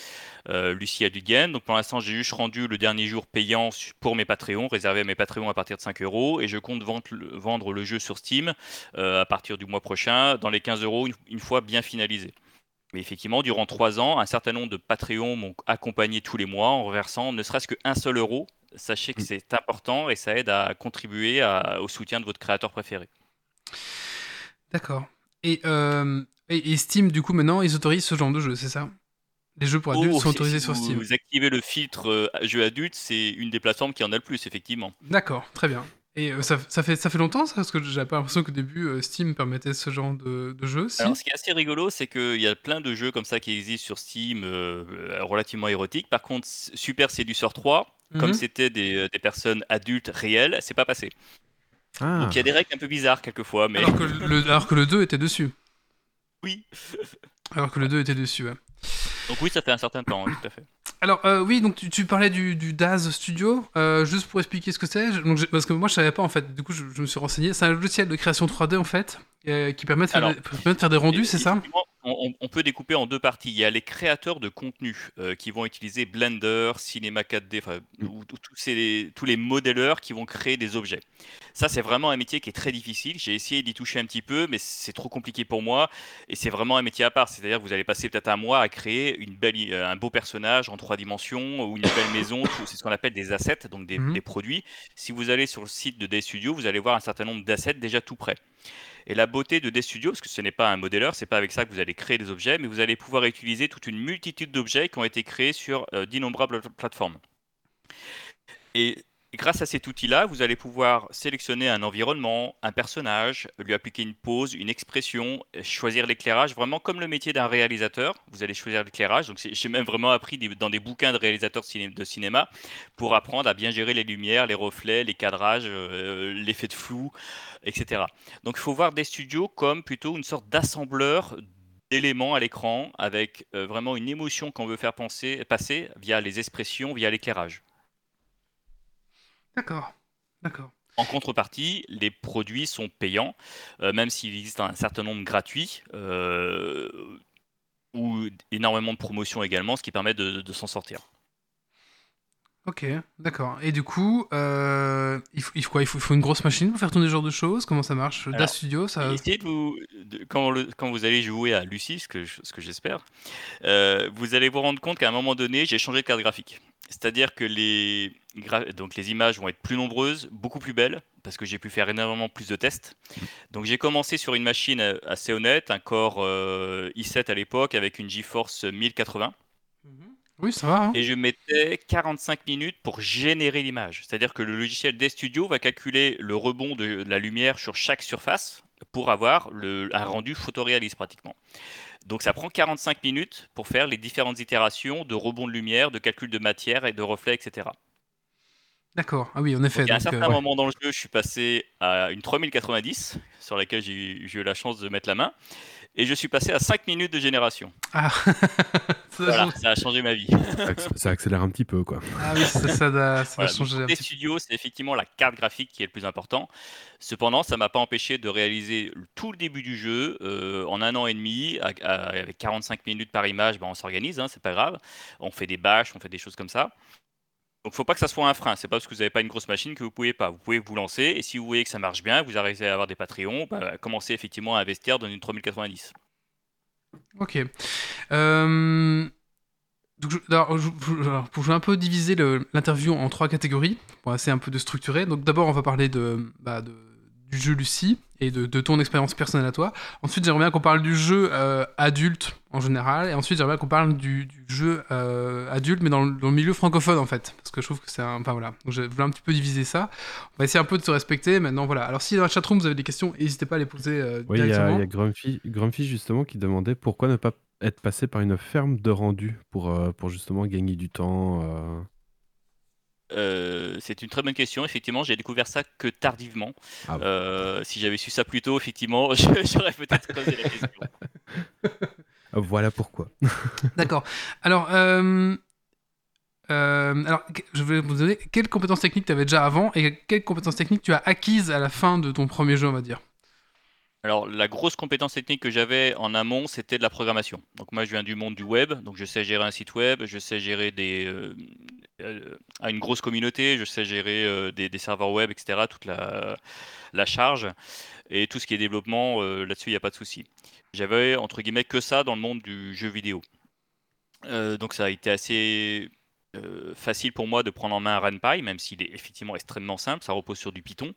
euh, Lucie. Donc pour l'instant, j'ai juste rendu le dernier jour payant pour mes Patreons, réservé à mes Patreons à partir de 5 euros. Et je compte vendre le, vendre le jeu sur Steam euh, à partir du mois prochain, dans les 15 euros, une, fois bien finalisé. Mais effectivement, durant 3 ans, un certain nombre de Patreons m'ont accompagné tous les mois en reversant ne serait-ce qu'un seul euro. Sachez que c'est important et ça aide à contribuer à- au soutien de votre créateur préféré. D'accord. Et, euh, et, et Steam, du coup, maintenant, ils autorisent ce genre de jeu, c'est ça? Les jeux pour adultes Oh, sont si- autorisés si sur Steam. Vous activez le filtre euh, jeu adulte, c'est une des plateformes qui en a le plus, effectivement. D'accord, très bien. Et euh, ça, ça fait, ça fait longtemps, ça Parce que j'avais pas l'impression qu'au début, euh, Steam permettait ce genre de, de jeu. Si Alors, ce qui est assez rigolo, c'est qu'il y a plein de jeux comme ça qui existent sur Steam, euh, relativement érotiques. Par contre, Super Seducer 3, comme Mhm. c'était des, des personnes adultes réelles, c'est pas passé. Ah, Donc, il y a des règles un peu bizarres quelquefois, mais alors, que le, alors que le 2 était dessus. oui. Alors que le 2 était dessus, ouais. Donc oui, ça fait un certain temps, tout à fait. Alors euh, oui, donc tu, tu parlais du, du Daz Studio, Euh, juste pour expliquer ce que c'est, parce que moi je savais pas en fait, du coup je, je me suis renseigné, c'est un logiciel de création 3D en fait, euh, qui permet de faire, Alors, des, permet de faire des rendus, c'est ça? On, peut découper en deux parties. Il y a les créateurs de contenu euh, qui vont utiliser Blender, Cinema 4D, enfin, Mm. ou- ou tous ces- tous les modéleurs qui vont créer des objets. Ça, c'est vraiment un métier qui est très difficile. J'ai essayé d'y toucher un petit peu, mais c'est trop compliqué pour moi. Et c'est vraiment un métier à part. C'est-à-dire que vous allez passer peut-être un mois à créer une belle, i- euh, un beau personnage en trois dimensions ou une belle maison. C'est ce qu'on appelle des assets, donc des, Mhm. des produits. Si vous allez sur le site de Day Studio, vous allez voir un certain nombre d'assets déjà tout prêts. Et la beauté de Day Studio, parce que ce n'est pas un modéleur, c'est pas avec ça que vous allez créer des objets, mais vous allez pouvoir utiliser toute une multitude d'objets qui ont été créés sur euh, d'innombrables plateformes. Et grâce à cet outil-là, vous allez pouvoir sélectionner un environnement, un personnage, lui appliquer une pose, une expression, euh, choisir l'éclairage, vraiment comme le métier d'un réalisateur. Vous allez choisir l'éclairage. Donc j'ai même vraiment appris dans des bouquins de réalisateurs de cinéma pour apprendre à bien gérer les lumières, les reflets, les cadrages, euh, l'effet de flou, etc. Donc il faut voir des studios comme plutôt une sorte d'assembleur d'éléments à l'écran avec euh, vraiment une émotion qu'on veut faire passer via les expressions, via l'éclairage. D'accord, d'accord. En contrepartie, les produits sont payants, euh, même s'il existe un certain nombre gratuits euh, ou énormément de promotions également, ce qui permet de, de s'en sortir. Ok, d'accord. Et du coup, euh, il, faut, il, faut quoi? Il, faut, il faut une grosse machine pour faire tourner ce genre de choses? Comment ça marche? Alors, DAS Studio, ça... Essayez de vous, de- quand, le- quand vous allez jouer à Lucie, ce que, je- ce que j'espère, euh, vous allez vous rendre compte qu'à un moment donné, j'ai changé de carte graphique. C'est-à-dire que les, donc les images vont être plus nombreuses, beaucoup plus belles, parce que j'ai pu faire énormément plus de tests. Donc j'ai commencé sur une machine euh, assez honnête, un Core euh, i7 à l'époque, avec une GeForce 1080. Oui, ça va. hein Et je mettais 45 minutes pour générer l'image. C'est-à-dire que le logiciel des studios va calculer le rebond de la lumière sur chaque surface pour avoir le- un rendu photoréaliste pratiquement. Donc ça prend 45 minutes pour faire les différentes itérations de rebond de lumière, de calcul de matière et de reflets, etc. D'accord. Ah oui, en effet. Donc, à un donc, certain euh, moment dans le jeu, je suis passé à une 3090 sur laquelle j'ai eu la chance de mettre la main. Et je suis passé à 5 minutes de génération. Ah, ça, Voilà, change- ça a changé ma vie. Ça acc- Ça accélère un petit peu, quoi. ah oui, ça, Voilà, donc, un les studios, c'est effectivement la carte graphique qui est le plus important. Cependant, ça m'a pas empêché de réaliser tout le début du jeu euh, en un an et demi, à- à- avec 45 minutes par image. Ben, on s'organise, hein, c'est pas grave. On fait des bâches, on fait des choses comme ça. Donc, faut pas que ça soit un frein. C'est pas parce que vous n'avez pas une grosse machine que vous pouvez pas. Vous pouvez vous lancer et si vous voyez que ça marche bien, vous arrivez à avoir des Patreons, bah, commencez effectivement à investir dans une 3090. Ok. Euh, donc, alors, je- alors, je vais un peu diviser l'interview en trois catégories, pour essayer un peu de structurer. Donc d'abord, on va parler de, bah, de- du jeu Lucie et de, de ton expérience personnelle à toi. Ensuite, j'aimerais bien qu'on parle du jeu euh, adulte en général. Et ensuite, j'aimerais bien qu'on parle du, du jeu euh, adulte, mais dans le, dans le milieu francophone en fait. Parce que je trouve que c'est un... Enfin voilà. Donc je voulais un petit peu diviser ça. On va essayer un peu de se respecter. Maintenant, voilà. Alors si dans la chatroom, vous avez des questions, n'hésitez pas à les poser euh, Oui, il y a, directement. il y a Grumpy, Grumpy, justement qui demandait pourquoi ne pas être passé par une ferme de rendu pour, pour justement gagner du temps. Euh. Euh, c'est une très bonne question. Effectivement, j'ai découvert ça que tardivement. Ah bon. Euh, si j'avais su ça plus tôt, effectivement, je- j'aurais peut-être posé la question. Ah, Voilà pourquoi. D'accord. Alors, euh, euh, alors, je vais vous donner quelles compétences techniques tu avais déjà avant et quelles compétences techniques tu as acquises à la fin de ton premier jeu, on va dire? Alors, la grosse compétence technique que j'avais en amont, c'était de la programmation. Donc, moi, je viens du monde du web, donc je sais gérer un site web, je sais gérer des, euh, euh, à une grosse communauté, je sais gérer euh, des, serveurs web, etc., toute la, charge et tout ce qui est développement, là-dessus, il n'y a pas de souci. J'avais, entre guillemets, que ça dans le monde du jeu vidéo. Donc, ça a été assez facile pour moi de prendre en main un RenPy, même s'il est effectivement extrêmement simple, ça repose sur du Python.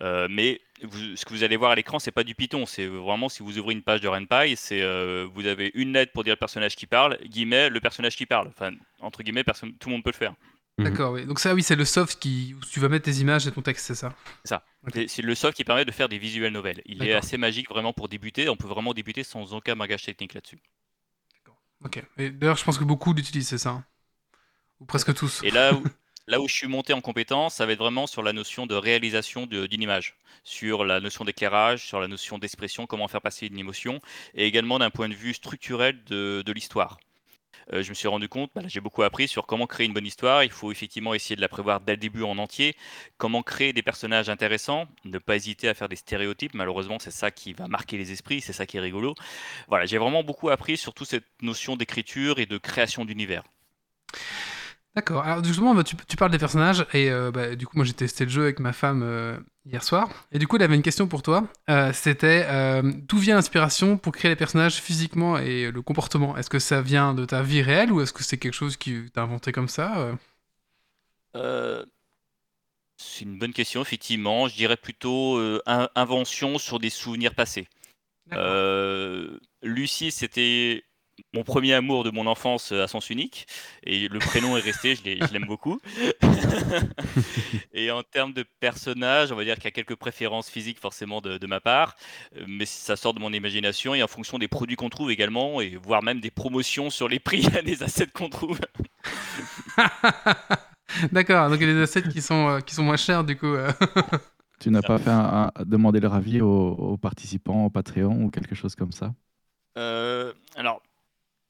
Mais vous- ce que vous allez voir à l'écran, c'est pas du Python. C'est vraiment si vous ouvrez une page de RenPy, c'est euh, vous avez une lettre pour dire le personnage qui parle, guillemets le personnage qui parle. Enfin entre guillemets, personne, tout le monde peut le faire. Mhm. D'accord, oui. Donc ça, oui, c'est le soft qui, où tu vas mettre tes images et ton texte, c'est ça? Ok. Et C'est le soft qui permet de faire des visuels novels. Il est D'accord. assez magique vraiment pour débuter. On peut vraiment débuter sans aucun bagage technique là-dessus. Ok. Et d'ailleurs, je pense que beaucoup l'utilisent, c'est ça hein? Ou presque tous. Et là où, là où je suis monté en compétence, ça va être vraiment sur la notion de réalisation d'une image, sur la notion d'éclairage, sur la notion d'expression, comment faire passer une émotion, et également d'un point de vue structurel de, l'histoire. euh, je me suis rendu compte, bah, j'ai beaucoup appris sur comment créer une bonne histoire. Il faut effectivement essayer de la prévoir dès le début en entier. Comment créer des personnages intéressants, ne pas hésiter à faire des stéréotypes. Malheureusement, c'est ça qui va marquer les esprits, c'est ça qui est rigolo. Voilà, j'ai vraiment beaucoup appris sur toute cette notion d'écriture et de création d'univers. D'accord. Alors justement, bah, tu, tu parles des personnages et euh, bah, du coup, moi j'ai testé le jeu avec ma femme euh, hier soir et du coup, elle avait une question pour toi. Euh, C'était d'où vient l'inspiration pour créer les personnages physiquement et le comportement? Est-ce que ça vient de ta vie réelle ou est-ce que c'est quelque chose que t'as inventé comme ça c'est une bonne question, effectivement. Je dirais plutôt in- invention sur des souvenirs passés. Lucie, c'était mon premier amour de mon enfance euh, à sens unique. Et le prénom est resté, je l'ai- je l'aime beaucoup. Et en termes de personnage, on va dire qu'il y a quelques préférences physiques forcément de, de ma part. Euh, Mais ça sort de mon imagination et en fonction des produits qu'on trouve également, et voire même des promotions sur les prix des assets qu'on trouve. D'accord. Donc il y a des assets qui sont euh, qui sont moins chers du coup. euh. Tu n'as pas fait un, un- demander leur avis aux, aux participants au Patreon ou quelque chose comme ça? Euh, alors,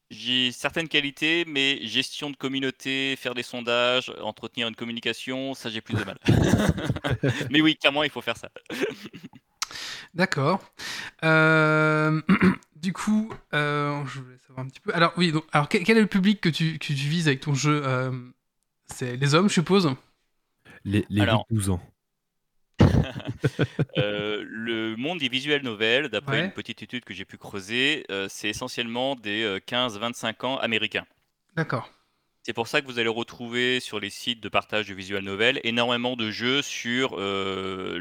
j'ai certaines qualités, mais gestion de communauté, faire des sondages, entretenir une communication, ça j'ai plus de mal. mais oui, clairement, il faut faire ça. D'accord. Euh, du coup, euh, je voulais savoir un petit peu. Alors oui. Donc, alors quel, quel est le public que tu que tu vises avec ton jeu euh, C'est les hommes, je suppose? Les, les Alors. 8-12 ans. Euh, le monde des visuels novels, d'après Ouais. une petite étude que j'ai pu creuser, euh, c'est essentiellement des euh, 15-25 ans américains. D'accord. C'est pour ça que vous allez retrouver sur les sites de partage de visual novels énormément de jeux sur euh,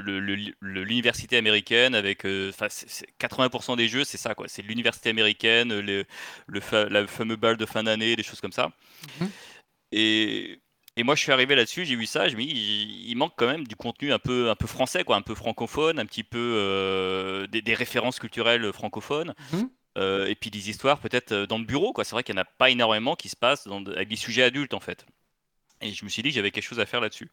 l'université américaine avec euh, enfin, c'est- c'est 80% des jeux c'est ça quoi c'est l'université américaine le, le fa- la fameux bal de fin d'année des choses comme ça Mhm. et, et moi je suis arrivé là-dessus j'ai vu ça je me dis il, il manque quand même du contenu un peu un peu français quoi un peu francophone un petit peu euh, des, des références culturelles francophones Mhm. euh, et puis des histoires peut-être euh, dans le bureau, quoi. C'est vrai qu'il n'y en a pas énormément qui se passent dans avec des sujets adultes, en fait. Et je me suis dit que j'avais quelque chose à faire là-dessus.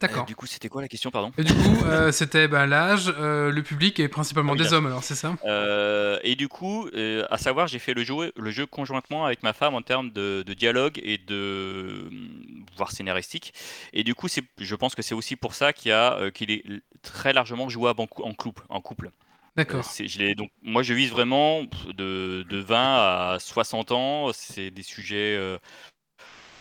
D'accord. Euh, du coup, c'était quoi la question, pardon? Et du coup, euh, c'était bah, l'âge, euh, le public et principalement Ah oui, des hommes, alors c'est ça? Euh, Et du coup, euh, à savoir, j'ai fait le jeu, le jeu conjointement avec ma femme en termes de, de dialogue et de voire scénaristique. Et du coup, je pense que c'est aussi pour ça qu'il euh, est très largement jouable en, cou- en couple. En couple. Euh, D'accord. donc, moi, je vise vraiment de, de 20 à 60 ans. C'est des sujets euh,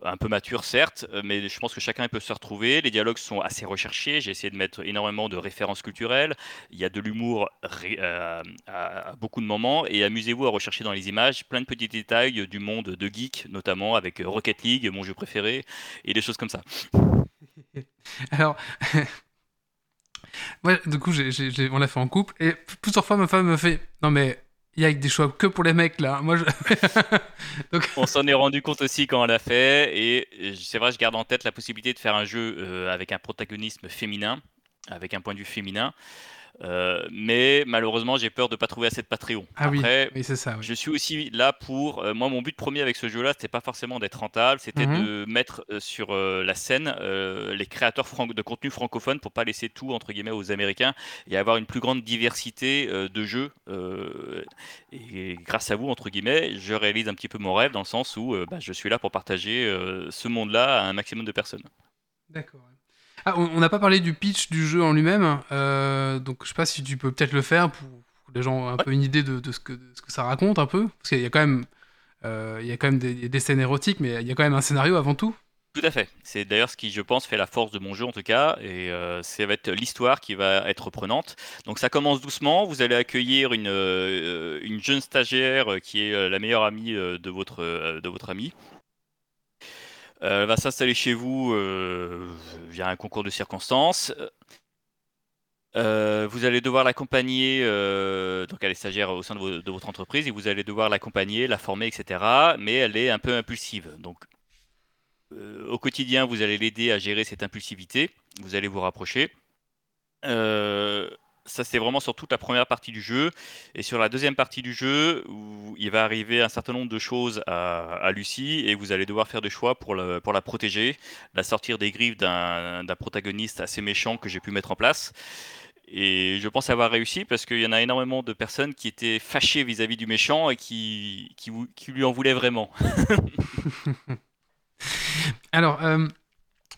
un peu matures, certes, euh, mais je pense que chacun peut se retrouver. Les dialogues sont assez recherchés. J'ai essayé de mettre énormément de références culturelles. Il y a de l'humour euh, à, beaucoup de moments. Et amusez-vous à rechercher dans les images plein de petits détails du monde de geek, notamment avec euh, Rocket League, mon jeu préféré, et des choses comme ça. Alors, ouais, du coup, on l'a fait en couple et plusieurs fois ma femme me fait Non, mais il y a des choix que pour les mecs là. Moi. Donc, On s'en est rendu compte aussi quand on l'a fait, et c'est vrai, je garde en tête la possibilité de faire un jeu euh, avec un protagonisme féminin, avec un point de vue féminin. Euh, mais malheureusement, j'ai peur de pas trouver assez de Patreon. ah oui, Après, oui c'est ça. oui. je suis aussi là pour. euh, moi, mon but premier avec ce jeu-là, c'était pas forcément d'être rentable, c'était Mhm. de mettre euh, sur la scène les créateurs de contenu francophone pour pas laisser tout entre guillemets aux Américains et avoir une plus grande diversité de jeux. et grâce à vous, entre guillemets, je réalise un petit peu mon rêve dans le sens où bah, je suis là pour partager ce monde-là à un maximum de personnes. D'accord. Ah, on n'a pas parlé du pitch du jeu en lui-même, euh, donc je sais pas si tu peux peut-être le faire pour que les gens aient un peu une idée de, de ce, que, de ce que ça raconte un peu, parce qu'il y a quand même, euh, il y a quand même des, des scènes érotiques, mais il y a quand même un scénario avant tout. Tout à fait. C'est d'ailleurs ce qui, je pense, fait la force de mon jeu en tout cas, et euh, ça va être l'histoire qui va être prenante. Donc ça commence doucement. Vous allez accueillir une, euh, une jeune stagiaire qui est la meilleure amie de votre de votre ami. Euh, elle va s'installer chez vous euh, via un concours de circonstances. Euh, vous allez devoir l'accompagner, euh, donc elle est stagiaire au sein de, vo- de votre entreprise, et vous allez devoir l'accompagner, la former, etc. Mais elle est un peu impulsive. Donc euh, au quotidien, vous allez l'aider à gérer cette impulsivité. Vous allez vous rapprocher. Ça, c'est vraiment sur toute la première partie du jeu. Et sur la deuxième partie du jeu, il va arriver un certain nombre de choses à, Lucie et vous allez devoir faire des choix pour, la protéger, la sortir des griffes d'un protagoniste assez méchant que j'ai pu mettre en place. Et je pense avoir réussi parce qu'il y en a énormément de personnes qui étaient fâchées vis-à-vis du méchant et qui lui en voulaient vraiment. Alors, euh,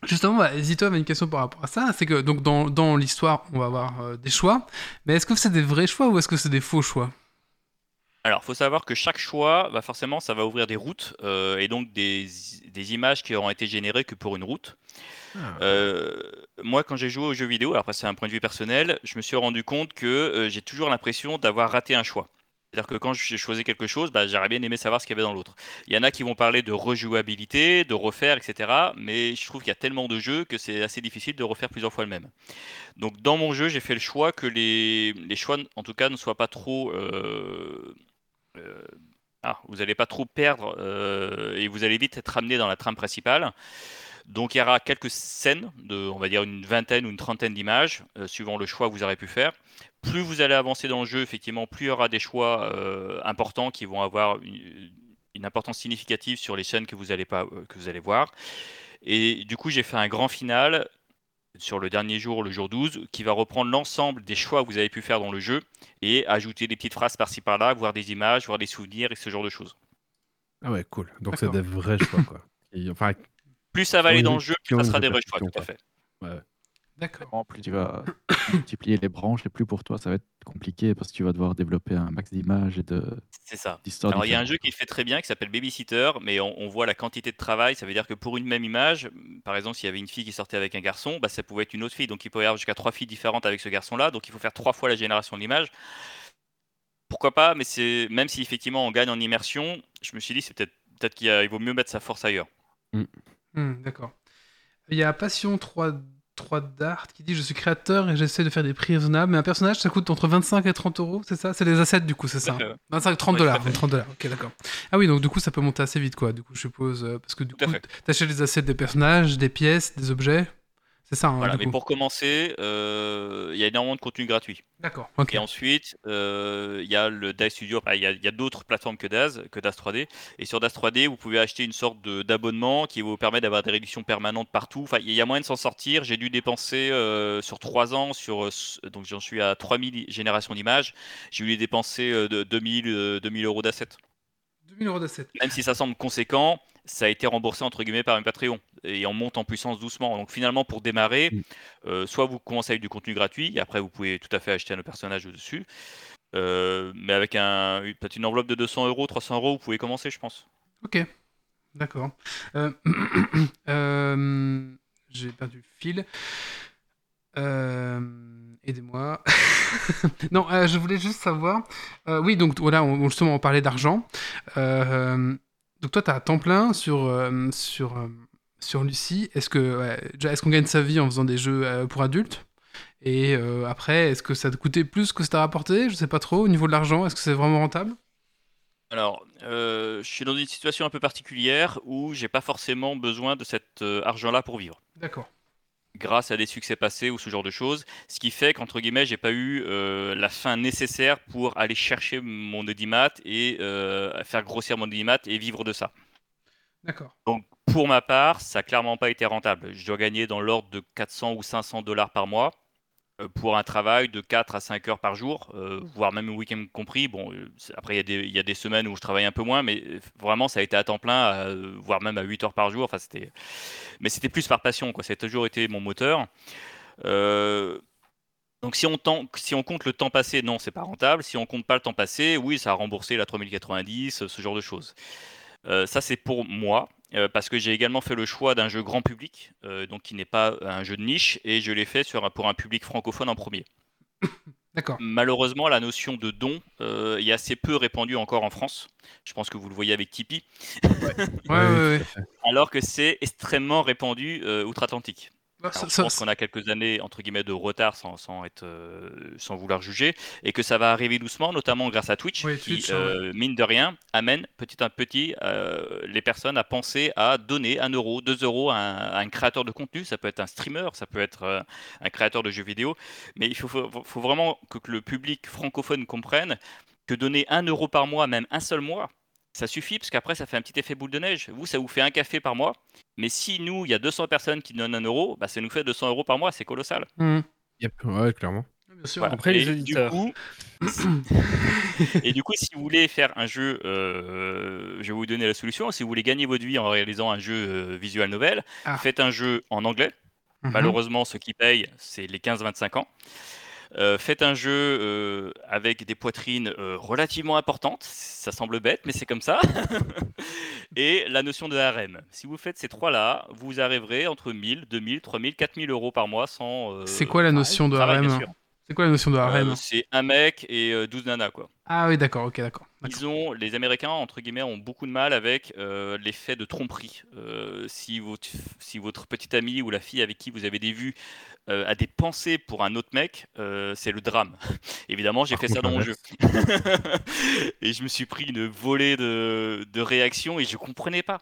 justement, bah, Zito avait une question par rapport à ça. C'est que donc dans, dans l'histoire, on va avoir euh, des choix. Mais est-ce que c'est des vrais choix ou est-ce que c'est des faux choix? Alors, faut savoir que chaque choix, bah forcément, ça va ouvrir des routes euh, et donc des, des images qui auront été générées que pour une route. Ah. Euh, moi, quand j'ai joué aux jeux vidéo, alors après c'est un point de vue personnel, je me suis rendu compte que euh, j'ai toujours l'impression d'avoir raté un choix. C'est-à-dire que quand j'ai choisi quelque chose, bah, j'aurais bien aimé savoir ce qu'il y avait dans l'autre. Il y en a qui vont parler de rejouabilité, de refaire, etc. Mais je trouve qu'il y a tellement de jeux que c'est assez difficile de refaire plusieurs fois le même. Donc dans mon jeu, j'ai fait le choix que les, les choix, en tout cas, ne soient pas trop... euh, euh, ah, vous n'allez pas trop perdre euh, et vous allez vite être amené dans la trame principale. Donc il y aura quelques scènes, de, on va dire une vingtaine ou une trentaine d'images, euh, suivant le choix que vous aurez pu faire. Plus vous allez avancer dans le jeu, effectivement, plus il y aura des choix euh, importants qui vont avoir une, une importance significative sur les scènes que vous allez, pas, euh, que vous allez voir. Et du coup, j'ai fait un grand final sur le dernier jour, le jour 12, qui va reprendre l'ensemble des choix que vous avez pu faire dans le jeu et ajouter des petites phrases par-ci par-là, voir des images, voir des souvenirs et ce genre de choses. Ah ouais, cool. Donc c'est des vrais choix, quoi. Et, enfin, Plus ça va aller dans le jeu, plus ça sera des vrais choix, tout à fait. D'accord. Plus tu vas multiplier les branches et plus pour toi ça va être compliqué parce que tu vas devoir développer un max d'images et de C'est ça. d'histoires Alors il y a un jeu qui fait très bien qui s'appelle Babysitter, mais on, on voit la quantité de travail. Ça veut dire que pour une même image, par exemple, s'il y avait une fille qui sortait avec un garçon, bah, ça pouvait être une autre fille. Donc il peut y avoir jusqu'à trois filles différentes avec ce garçon-là. Donc il faut faire trois fois la génération de l'image. Pourquoi pas Mais c'est même si effectivement on gagne en immersion, je me suis dit c'est peut-être peut-être qu'il vaut mieux mettre sa force ailleurs. Hmm, D'accord. Il y a Passion 3, 3 Dart qui dit Je suis créateur et j'essaie de faire des prix raisonnables, mais un personnage ça coûte entre 25 et 30 euros, c'est ça? C'est des assets du coup, c'est ça Tout à fait. 25 30 Ouais, tout à dollars, fait. 30 dollars, ok d'accord. Ah oui, donc du coup ça peut monter assez vite quoi, du coup je suppose, euh, parce que du Tout coup t'achètes des assets des personnages, des pièces, des objets, c'est ça hein, Voilà, mais coup. pour commencer, euh, il y a énormément de contenu gratuit. D'accord. Et ensuite, euh, il y a le DAZ Studio. Enfin, il y a, d'autres plateformes que DAZ, que DAZ 3D. Et sur DAZ 3D, vous pouvez acheter une sorte d'abonnement qui vous permet d'avoir des réductions permanentes partout. Enfin, il y a moyen de s'en sortir. J'ai dû dépenser euh, sur 3 ans, sur, donc j'en suis à 3000 générations d'images. J'ai dû dépenser euh, de 2000, euh, 2000 euros d'assets. 2000 euros d'assets. Même si ça semble conséquent, ça a été remboursé entre guillemets par un Patreon. Et on monte en puissance doucement. Donc finalement, pour démarrer, Mm. euh, soit vous commencez avec du contenu gratuit, et après vous pouvez tout à fait acheter un personnage dessus. Euh, mais avec un, peut-être une enveloppe de 200 euros, 300 euros, vous pouvez commencer, je pense. Ok, d'accord. Euh, euh, J'ai perdu le fil. Euh, Aidez-moi. non, euh, je voulais juste savoir. euh, oui, donc voilà, on, justement, on parlait d'argent. Euh, donc toi, tu as un temps plein sur, sur, sur Lucie. Est-ce que ouais, est-ce qu'on gagne sa vie en faisant des jeux pour adultes? Et après, est-ce que ça te coûtait plus que ça t'a rapporté? Je sais pas trop. Au niveau de l'argent, est-ce que c'est vraiment rentable? Alors, je suis dans une situation un peu particulière où j'ai pas forcément besoin de cet argent-là pour vivre. D'accord. Grâce à des succès passés ou ce genre de choses, ce qui fait qu'entre guillemets, j'ai pas eu euh, la fin nécessaire pour aller chercher mon audimat et euh, faire grossir mon audimat et vivre de ça. D'accord. Donc pour ma part, ça n'a clairement pas été rentable. Je dois gagner dans l'ordre de 400 ou 500 dollars par mois pour un travail de 4 à 5 heures par jour, euh, voire même le week-end compris. Bon, euh, après, il y, a des- semaines où je travaille un peu moins, mais euh, vraiment, ça a été à temps plein, euh, voire même à 8 heures par jour. Enfin. Mais c'était plus par passion. Ça a toujours été mon moteur. Euh, Donc si on, compte le temps passé, non, c'est pas rentable. Si on compte pas le temps passé, oui, ça a remboursé la 3090, ce genre de choses. Euh, ça, c'est pour moi, euh, parce que j'ai également fait le choix d'un jeu grand public, euh, donc qui n'est pas un jeu de niche, et je l'ai fait sur pour un public francophone en premier. D'accord. Malheureusement, la notion de don euh, est assez peu répandue encore en France. Je pense que vous le voyez avec Tipeee, Ouais, alors que c'est extrêmement répandu outre-Atlantique. Alors, ça- je pense qu'on a quelques années entre guillemets de retard sans, sans être euh, sans vouloir juger et que ça va arriver doucement, notamment grâce à Twitch, Oui, qui euh, mine de rien amène petit à petit euh, les personnes à penser à donner un euro, 2 euros à un, à un créateur de contenu. Ça peut être un streamer, ça peut être un créateur de jeux vidéo, mais il faut, faut, faut vraiment que, que le public francophone comprenne que donner un euro par mois, même un seul mois, ça suffit parce qu'après ça fait un petit effet boule de neige. Vous, ça vous fait un café par mois. Mais si nous, il y a 200 personnes qui donnent un euro, bah, ça nous fait 200 euros par mois, c'est colossal. Yep, ouais, clairement. Bien sûr. Voilà. Après, les Et auditeurs. Du coup, et du coup, si vous voulez faire un jeu, euh, je vais vous donner la solution. Si vous voulez gagner votre vie en réalisant un jeu euh, visual novel, Ah. faites un jeu en anglais. Mhm. Malheureusement, ce qui paye, c'est les 15-25 ans. Euh, faites un jeu euh, avec des poitrines euh, relativement importantes. Ça semble bête, mais c'est comme ça. Et la notion de harem. Si vous faites ces trois-là, vous arriverez entre 1000, 2000, 3000, 4000 euros par mois sans. C'est quoi la notion de harem. C'est quoi la notion de harem Euh, C'est un mec et euh, 12 nanas, quoi. Ah oui, d'accord, ok, d'accord. Ils ont, les Américains, entre guillemets, ont beaucoup de mal avec euh, l'effet de tromperie. Euh, si, votre, si votre petite amie ou la fille avec qui vous avez des vues euh, a des pensées pour un autre mec, euh, c'est le drame. Évidemment, j'ai fait ça dans mon jeu. et je me suis pris une volée de, de réactions et je comprenais pas.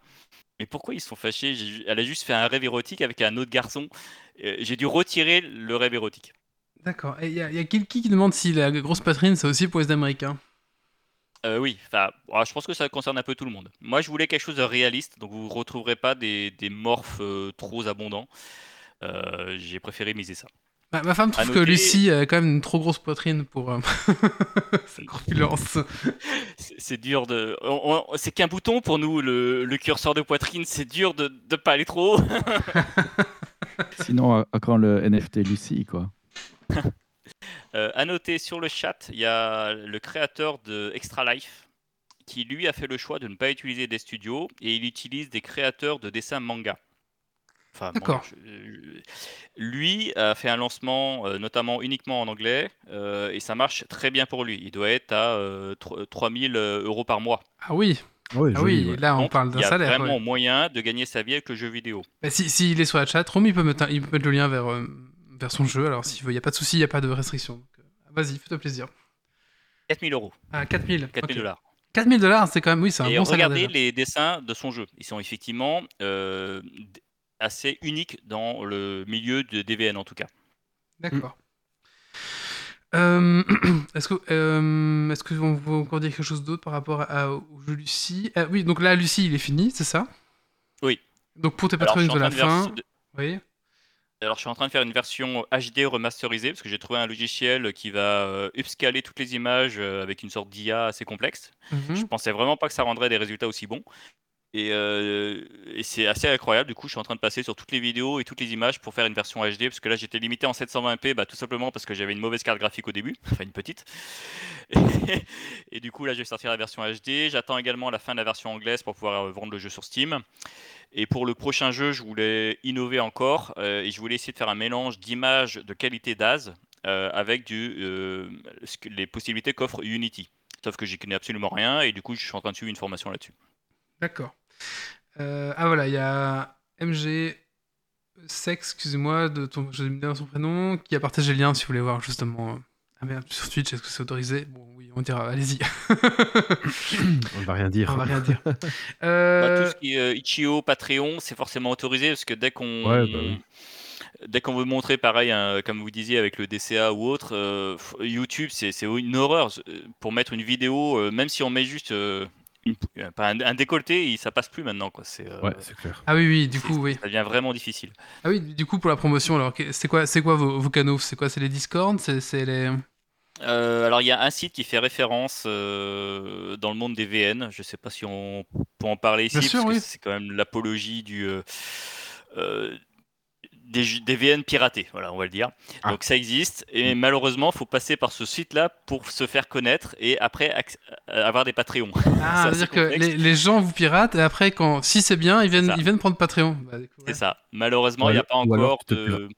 Mais pourquoi ils sont fâchés? Elle a juste fait un rêve érotique avec un autre garçon. Euh, J'ai dû retirer le rêve érotique. D'accord. Et il y a, y a quelqu'un qui demande si la grosse poitrine, c'est aussi pour les Américains. Euh, oui, je pense que ça concerne un peu tout le monde. Moi, je voulais quelque chose de réaliste, donc vous ne retrouverez pas des, des morphes euh, trop abondants. Euh, J'ai préféré miser ça. Ma, ma femme trouve que Lucie a quand même une trop grosse poitrine pour euh, sa corpulence. C'est c'est dur de. C'est qu'un bouton pour nous, le, le curseur de poitrine, c'est dur de ne pas aller trop haut. Sinon, à, à quand le NFT Lucie, quoi Euh, à noter sur le chat, il y a le créateur de Extra Life qui lui a fait le choix de ne pas utiliser des studios et il utilise des créateurs de dessins manga. Enfin, D'accord. je- je- lui a fait un lancement euh, notamment uniquement en anglais euh, et ça marche très bien pour lui. Il doit être à euh, tro- 3000 euros par mois. Ah oui, ah joli, oui, ouais. là on Donc, parle il d'un y a salaire. vraiment ouais. moyen de gagner sa vie avec le jeu vidéo. Bah, si, s'il est sur la chat, Romy il peut mettre, un- il peut mettre le lien vers, son jeu, alors s'il veut, il n'y a pas de souci, il n'y a pas de restriction. Euh, Vas-y, fais-toi plaisir. 4000 euros, Ah, 4000. 4000 ok. dollars. 4000 dollars, c'est quand même, oui, c'est un Et bon salaire regardez les dessins de son jeu. Ils sont effectivement euh, assez uniques dans le milieu de DVN en tout cas. D'accord. Euh, est-ce que euh, est-ce que on veut encore dire quelque chose d'autre par rapport à- au jeu Lucie? Ah Oui, donc là Lucie, il est fini, c'est ça? Oui. Donc pour tes patrons de la fin, de- oui. Alors, je suis en train de faire une version HD remasterisée parce que j'ai trouvé un logiciel qui va euh, upscaler toutes les images euh, avec une sorte d'IA assez complexe. Mhm. Je pensais vraiment pas que ça rendrait des résultats aussi bons. Et, euh, et c'est assez incroyable. Du coup, je suis en train de passer sur toutes les vidéos et toutes les images pour faire une version HD parce que là, j'étais limité en 720p, bah, tout simplement parce que j'avais une mauvaise carte graphique au début, enfin une petite. Et, du coup, là, je vais sortir la version HD. J'attends également la fin de la version anglaise pour pouvoir euh, vendre le jeu sur Steam. Et pour le prochain jeu, je voulais innover encore euh, et je voulais essayer de faire un mélange d'images de qualité euh, avec les possibilités qu'offre Unity. Sauf que j'y connais absolument rien et du coup, je suis en train de suivre une formation là-dessus. D'accord. Euh, ah voilà, il y a MG Sex, excusez-moi, de ton, je me donne son prénom, qui a partagé le lien si vous voulez voir justement. euh, Ah merde, sur Twitch, est-ce que c'est autorisé? Bon, oui, on dira, allez-y. On va rien dire. on va rien dire. Bah, Euh, tout ce qui est euh, Itch.io, Patreon, c'est forcément autorisé parce que dès qu'on Ouais, bah oui. dès qu'on veut montrer pareil, hein, comme vous disiez avec le DCA ou autre, euh, YouTube c'est une horreur pour mettre une vidéo, euh, même si on met juste euh, une- euh, un, un décolleté, ça passe plus maintenant quoi. C'est euh, Ouais, c'est clair. Ah oui, oui, du coup, oui. ça devient vraiment difficile. Ah oui, du coup, pour la promotion, alors, c'est quoi, c'est quoi vos, vos canaux? C'est quoi? C'est les Discord C'est c'est les. Euh, alors il y a un site qui fait référence euh, dans le monde des VN. Je sais pas si on peut en parler ici Bien sûr, parce que oui. c'est quand même l'apologie du euh, euh, des, VN piratés. Voilà, on va le dire. Ah. Donc ça existe et malheureusement, faut passer par ce site-là pour se faire connaître et après euh, avoir des Patreons. Ah, c'est-à-dire que les, les gens vous piratent et après, quand si c'est bien, ils viennent, ils viennent prendre Patreon. Bah. C'est ça. Malheureusement, il n'y a pas encore tu de.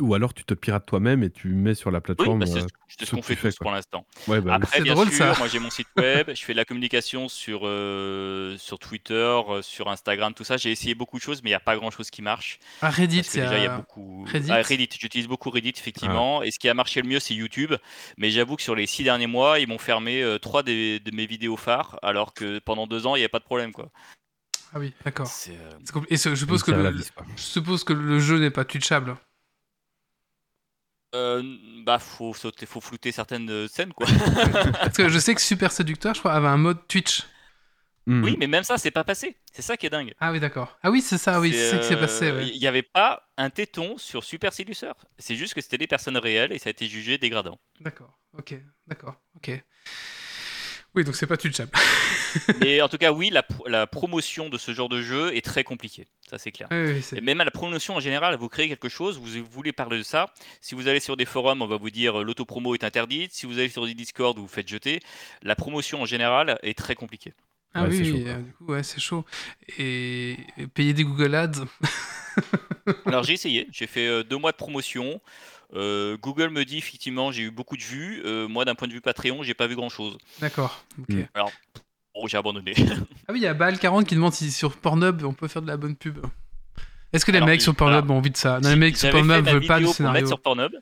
Ou alors tu te pirates toi-même et tu mets sur la Oui, plateforme. bah, c'est euh, c'est ce ce qu'on fait tous pour l'instant. Ouais, bah, Après, C'est bien drôle, sûr, ça. moi j'ai mon site web, je fais de la communication sur, euh, sur Twitter, euh, sur Instagram, tout ça. J'ai essayé beaucoup de choses, mais il n'y a pas grand chose qui marche. Ah, Reddit, c'est. déjà, il y a euh, beaucoup. Reddit. Ah, Reddit, j'utilise beaucoup Reddit, effectivement. Et ce qui a marché le mieux, c'est YouTube. Mais j'avoue que sur les six derniers mois, ils m'ont fermé euh, trois des- de mes vidéos phares, alors que pendant deux ans, il n'y a pas de problème. Quoi. Ah oui, d'accord. Euh, Et ce- je suppose que le, je suppose que le jeu n'est pas twitchable. Euh, bah, faut, sauter, faut flouter certaines euh, scènes, quoi. Parce que je sais que Super Séducteur, je crois, avait un mode Twitch. Mhm. Oui, mais même ça, c'est pas passé. C'est ça qui est dingue. Ah oui, d'accord. Ah oui, c'est ça, oui, c'est ça qui s'est passé. euh, ouais. Il n'y avait pas un téton sur Super Seducer. C'est juste que c'était des personnes réelles et ça a été jugé dégradant. D'accord, ok, d'accord, ok. Oui, donc c'est pas touchable. Mais en tout cas, oui, la, pro- la promotion de ce genre de jeu est très compliquée. Ça, c'est clair. oui, oui, c'est- Et même à la promotion en général, vous créez quelque chose, vous voulez parler de ça. Si vous allez sur des forums, on va vous dire euh, l'autopromo est interdite. Si vous allez sur des Discord, vous vous faites jeter. La promotion en général est très compliquée. Ah Ouais, oui, chaud, euh, du coup, ouais, c'est chaud. Et... et payer des Google Ads. Alors j'ai essayé, j'ai fait euh, deux mois de promotion. Euh, Google me dit effectivement j'ai eu beaucoup de vues. Euh, moi d'un point de vue Patreon, j'ai pas vu grand chose. D'accord. ok. Mm. Bon, j'ai abandonné. Ah oui, il y a Bal40 qui demande si sur Pornhub on peut faire de la bonne pub. Est-ce que les Alors, mecs sur Pornhub voilà. ont envie de ça? Non, les mecs sur Pornhub veulent pas du pour scénario. mettre sur Pornhub.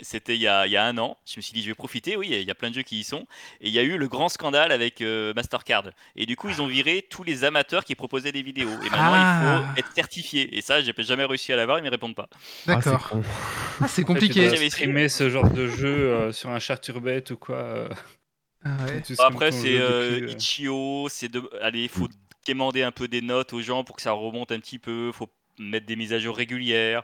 C'était il, y a- il y a un an. Je me suis dit, je vais profiter. Oui, il y a- plein de jeux qui y sont. Et il y a eu le grand scandale avec euh, Mastercard. Et du coup, ils ont viré tous les amateurs qui proposaient des vidéos. Et maintenant, Ah. il faut être certifié. Et ça, j'ai jamais réussi à l'avoir. Ils me répondent pas. Ah, c'est D'accord. Ah, c'est En fait, tu compliqué. J'avais streamer ce genre de jeu euh, sur un charturbette ou quoi. euh, Ah ouais. Après, c'est euh, depuis, Itch.io. C'est de... Allez, il faut quémander un peu des notes aux gens pour que ça remonte un petit peu. faut mettre des mises à jour régulières.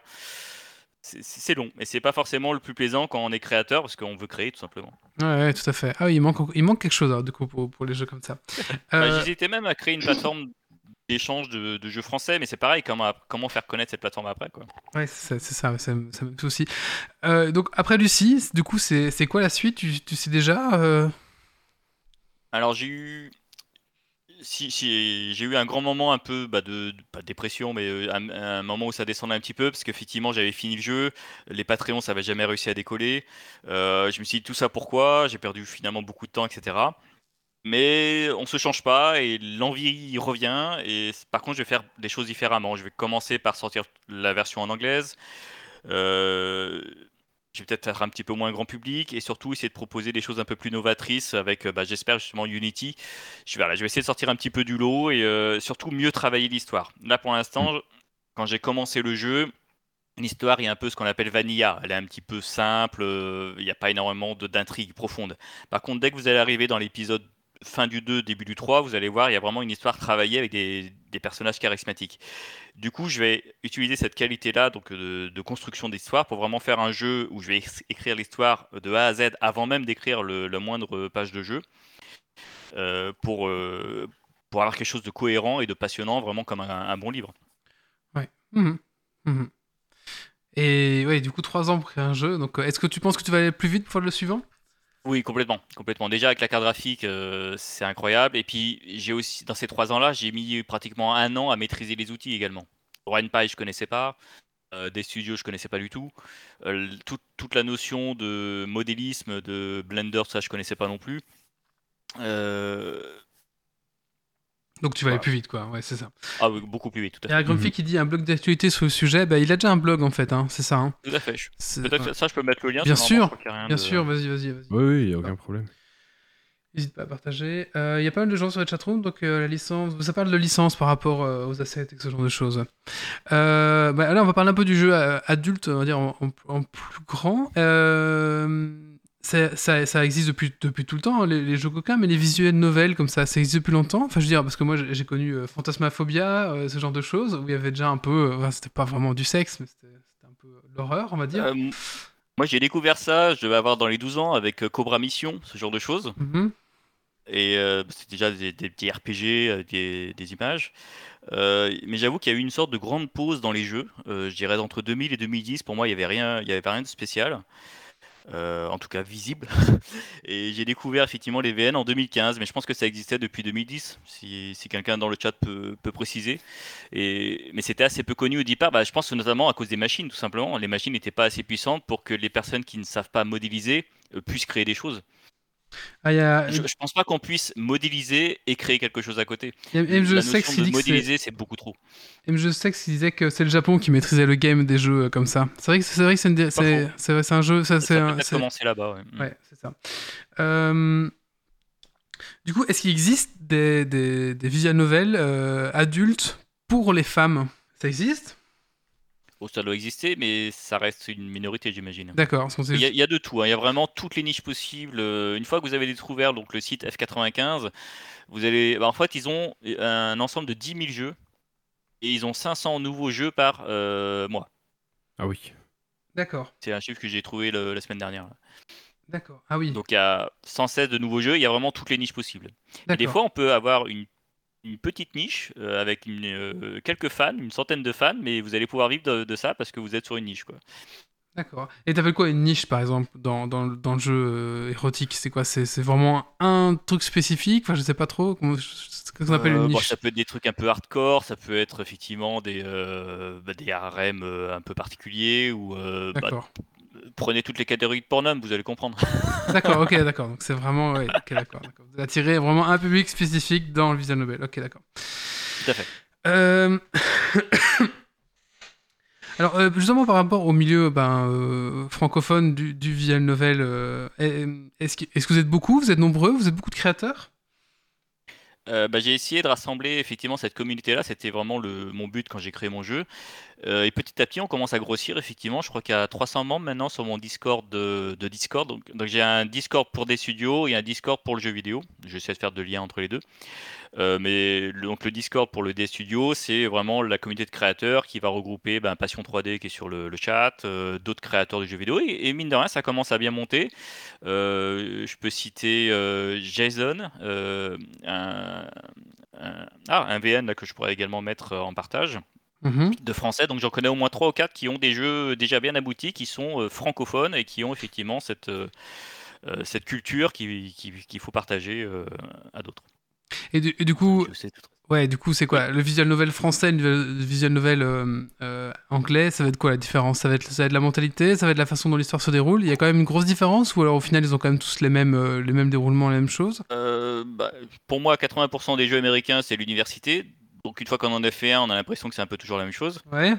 C'est- long. Et c'est pas forcément le plus plaisant quand on est créateur parce qu'on veut créer tout simplement. Ouais, ouais, tout à fait. Ah oui, il manque, il manque quelque chose alors, du coup pour, pour les jeux comme ça. Bah, Euh, J'hésitais même à créer une plateforme d'échange de, de jeux français, mais c'est pareil, comment, comment faire connaître cette plateforme après quoi. Ouais, c'est ça, c'est ça, même souci. Euh, donc après Lucie, du coup, c'est c'est quoi la suite? Tu, tu sais déjà euh, Alors j'ai eu. Si, j'ai eu un grand moment un peu bah, de, pas de dépression, mais euh, un, moment où ça descendait un petit peu, parce qu'effectivement j'avais fini le jeu, les Patreons ça avait jamais réussi à décoller. Euh, je me suis dit tout ça pourquoi, j'ai perdu finalement beaucoup de temps, etc. Mais on se change pas et l'envie revient. Et par contre, je vais faire des choses différemment. Je vais commencer par sortir la version en anglaise. Euh, je vais peut-être faire un petit peu moins grand public et surtout essayer de proposer des choses un peu plus novatrices avec, euh, bah, j'espère justement Unity. Je vais, voilà, je vais essayer de sortir un petit peu du lot et euh, surtout mieux travailler l'histoire. Là, pour l'instant, quand j'ai commencé le jeu, L'histoire est un peu ce qu'on appelle vanilla. Elle est un petit peu simple, euh, il n'y a pas énormément d'intrigue profonde. Par contre, dès que vous allez arriver dans l'épisode fin du 2, début du 3, vous allez voir, il y a vraiment une histoire travaillée avec des, personnages charismatiques. Du coup, je vais utiliser cette qualité-là donc de, construction d'histoire pour vraiment faire un jeu où je vais écrire l'histoire de A à Z avant même d'écrire le moindre page de jeu euh, pour, euh, pour avoir quelque chose de cohérent et de passionnant, vraiment comme un, bon livre. mhm, mhm. Et ouais, du coup, trois ans pour créer un jeu. Donc, euh, est-ce que tu penses que tu vas aller plus vite pour le suivant? Oui, complètement, complètement. Déjà avec la carte graphique, euh, c'est incroyable. Et puis j'ai aussi, dans ces trois ans-là, j'ai mis pratiquement un an à maîtriser les outils également. RenPy, je connaissais pas. euh, des studios, je connaissais pas du tout. Euh, tout- toute la notion de modélisme, de Blender, ça, je connaissais pas non plus. Donc, tu vas aller Voilà. plus vite, quoi. Ouais, c'est ça. Ah oui, beaucoup plus vite, tout Il à y a fait. Grumpy qui dit un blog d'actualité sur le sujet. Bah, il a déjà un blog en fait, hein, c'est ça. hein. Tout à fait. Ouais. ça, je peux mettre le lien. Bien sûr, Bien de- sûr, vas-y, vas-y, vas-y. Oui, oui, il n'y a aucun problème. N'hésite pas à partager. Euh, Il y a pas mal de gens sur la chatroom, donc euh, la licence, ça parle de licence par rapport euh, aux assets et ce genre de choses. Euh, bah, là, on va parler un peu du jeu euh, adulte, on va dire en, en- en plus grand. Euh, ça, ça- ça existe depuis, depuis tout le temps, hein, les, les jeux coquins, mais les visuels novels comme ça, ça existe depuis longtemps. Enfin, je veux dire, parce que moi, j'ai connu euh, Fantasmaphobia, euh, ce genre de choses, où il y avait déjà un peu, euh, c'était pas vraiment du sexe, mais c'était c'était un peu l'horreur, on va dire. Euh, moi, j'ai découvert ça, je devais avoir dans les 12 ans avec euh, Cobra Mission, ce genre de choses. Mhm. Et euh, c'est déjà des, des petits RPG, euh, des, des images. Euh, mais j'avoue qu'il y a eu une sorte de grande pause dans les jeux. Euh, je dirais entre 2000 et 2010, pour moi, il n'y avait rien, il y avait rien de spécial. Euh, en tout cas visible. et j'ai découvert effectivement les VN en 2015, mais je pense que ça existait depuis 2010, si, si quelqu'un dans le chat peut, peut préciser. Et, mais c'était assez peu connu au départ, bah, je pense notamment à cause des machines, tout simplement. Les machines n'étaient pas assez puissantes pour que les personnes qui ne savent pas modéliser euh, puissent créer des choses. Ah, il y a, Je, je pense pas qu'on puisse modéliser et créer quelque chose à côté. La Sex de modéliser, c'est beaucoup trop. MJ Sex il disait que c'est le Japon qui maîtrisait le game des jeux euh, comme ça. C'est vrai que c'est vrai que c'est un jeu ça c'est commencer là-bas. ouais. Mm. ouais c'est ça. Euh, Du coup, est-ce qu'il existe des, des, des visual novels euh, adultes pour les femmes? Ça existe? Bon, ça doit exister, mais ça reste une minorité, j'imagine. D'accord. Il y, a, y de tout, hein. il y a vraiment toutes les niches possibles. Euh, Une fois que vous avez découvert donc, le site F95, vous allez. bah, en fait, ils ont un ensemble de 10 000 jeux et ils ont 500 nouveaux jeux par euh, mois. Ah oui. D'accord. C'est un chiffre que j'ai trouvé le- la semaine dernière. D'accord. Ah oui. Donc il y a 116 de nouveaux jeux, il y a vraiment toutes les niches possibles. Et des fois, on peut avoir une, une petite niche euh, avec une, euh, quelques fans, une centaine de fans, mais vous allez pouvoir vivre de, de ça parce que vous êtes sur une niche. Quoi. D'accord. Et t'appelles quoi une niche, par exemple, dans, dans, le- dans le jeu euh, érotique? C'est quoi? C'est vraiment un truc spécifique? Enfin, je sais pas trop. Comment, ce qu'on appelle une bon, niche? ça peut être des trucs un peu hardcore, ça peut être effectivement des, bah, des harem un peu particuliers ou bah, D'accord. Prenez toutes les catégories de Pornhub, vous allez comprendre. D'accord, ok, d'accord. Donc c'est vraiment. Ouais, ok, d'accord. Vous attirez vraiment un public spécifique dans le visual novel. Ok, d'accord. Tout à fait. Euh, Alors, euh, justement, par rapport au milieu ben, euh, francophone du, du visual novel, est-ce que, vous êtes beaucoup? Vous êtes nombreux? Vous êtes beaucoup de créateurs? Bah, j'ai essayé de rassembler effectivement cette communauté-là, c'était vraiment le, mon but quand j'ai créé mon jeu. Euh, et petit à petit, on commence à grossir effectivement. Je crois qu'il y a 300 membres maintenant sur mon Discord de, Discord. Donc, j'ai un Discord pour des studios et un Discord pour le jeu vidéo. J'essaie de faire de lien entre les deux. Euh, mais le, donc le Discord pour le D Studio, c'est vraiment la communauté de créateurs qui va regrouper ben, Passion 3D qui est sur le, chat, euh, d'autres créateurs de jeux vidéo. Et, mine de rien, ça commence à bien monter. Je peux citer Jason, un, un- ah, VN là, que je pourrais également mettre en partage Mhm. de français. Donc j'en connais au moins 3 ou 4 qui ont des jeux déjà bien aboutis, qui sont euh, francophones et qui ont effectivement cette, euh, euh, cette culture qui- qui- qu'il faut partager euh, à d'autres. Et, du, et du coup, ouais, du coup, c'est quoi? Le visual novel français, le visual novel anglais, ça va être quoi la différence? Ça va, être, ça va être la mentalité, ça va être la façon dont l'histoire se déroule? Il y a quand même une grosse différence ou alors au final ils ont quand même tous les mêmes, les mêmes déroulements, les mêmes choses? Bah, pour moi, 80% des jeux américains, c'est l'université. Donc une fois qu'on en a fait un, on a l'impression que c'est un peu toujours la même chose. Ouais.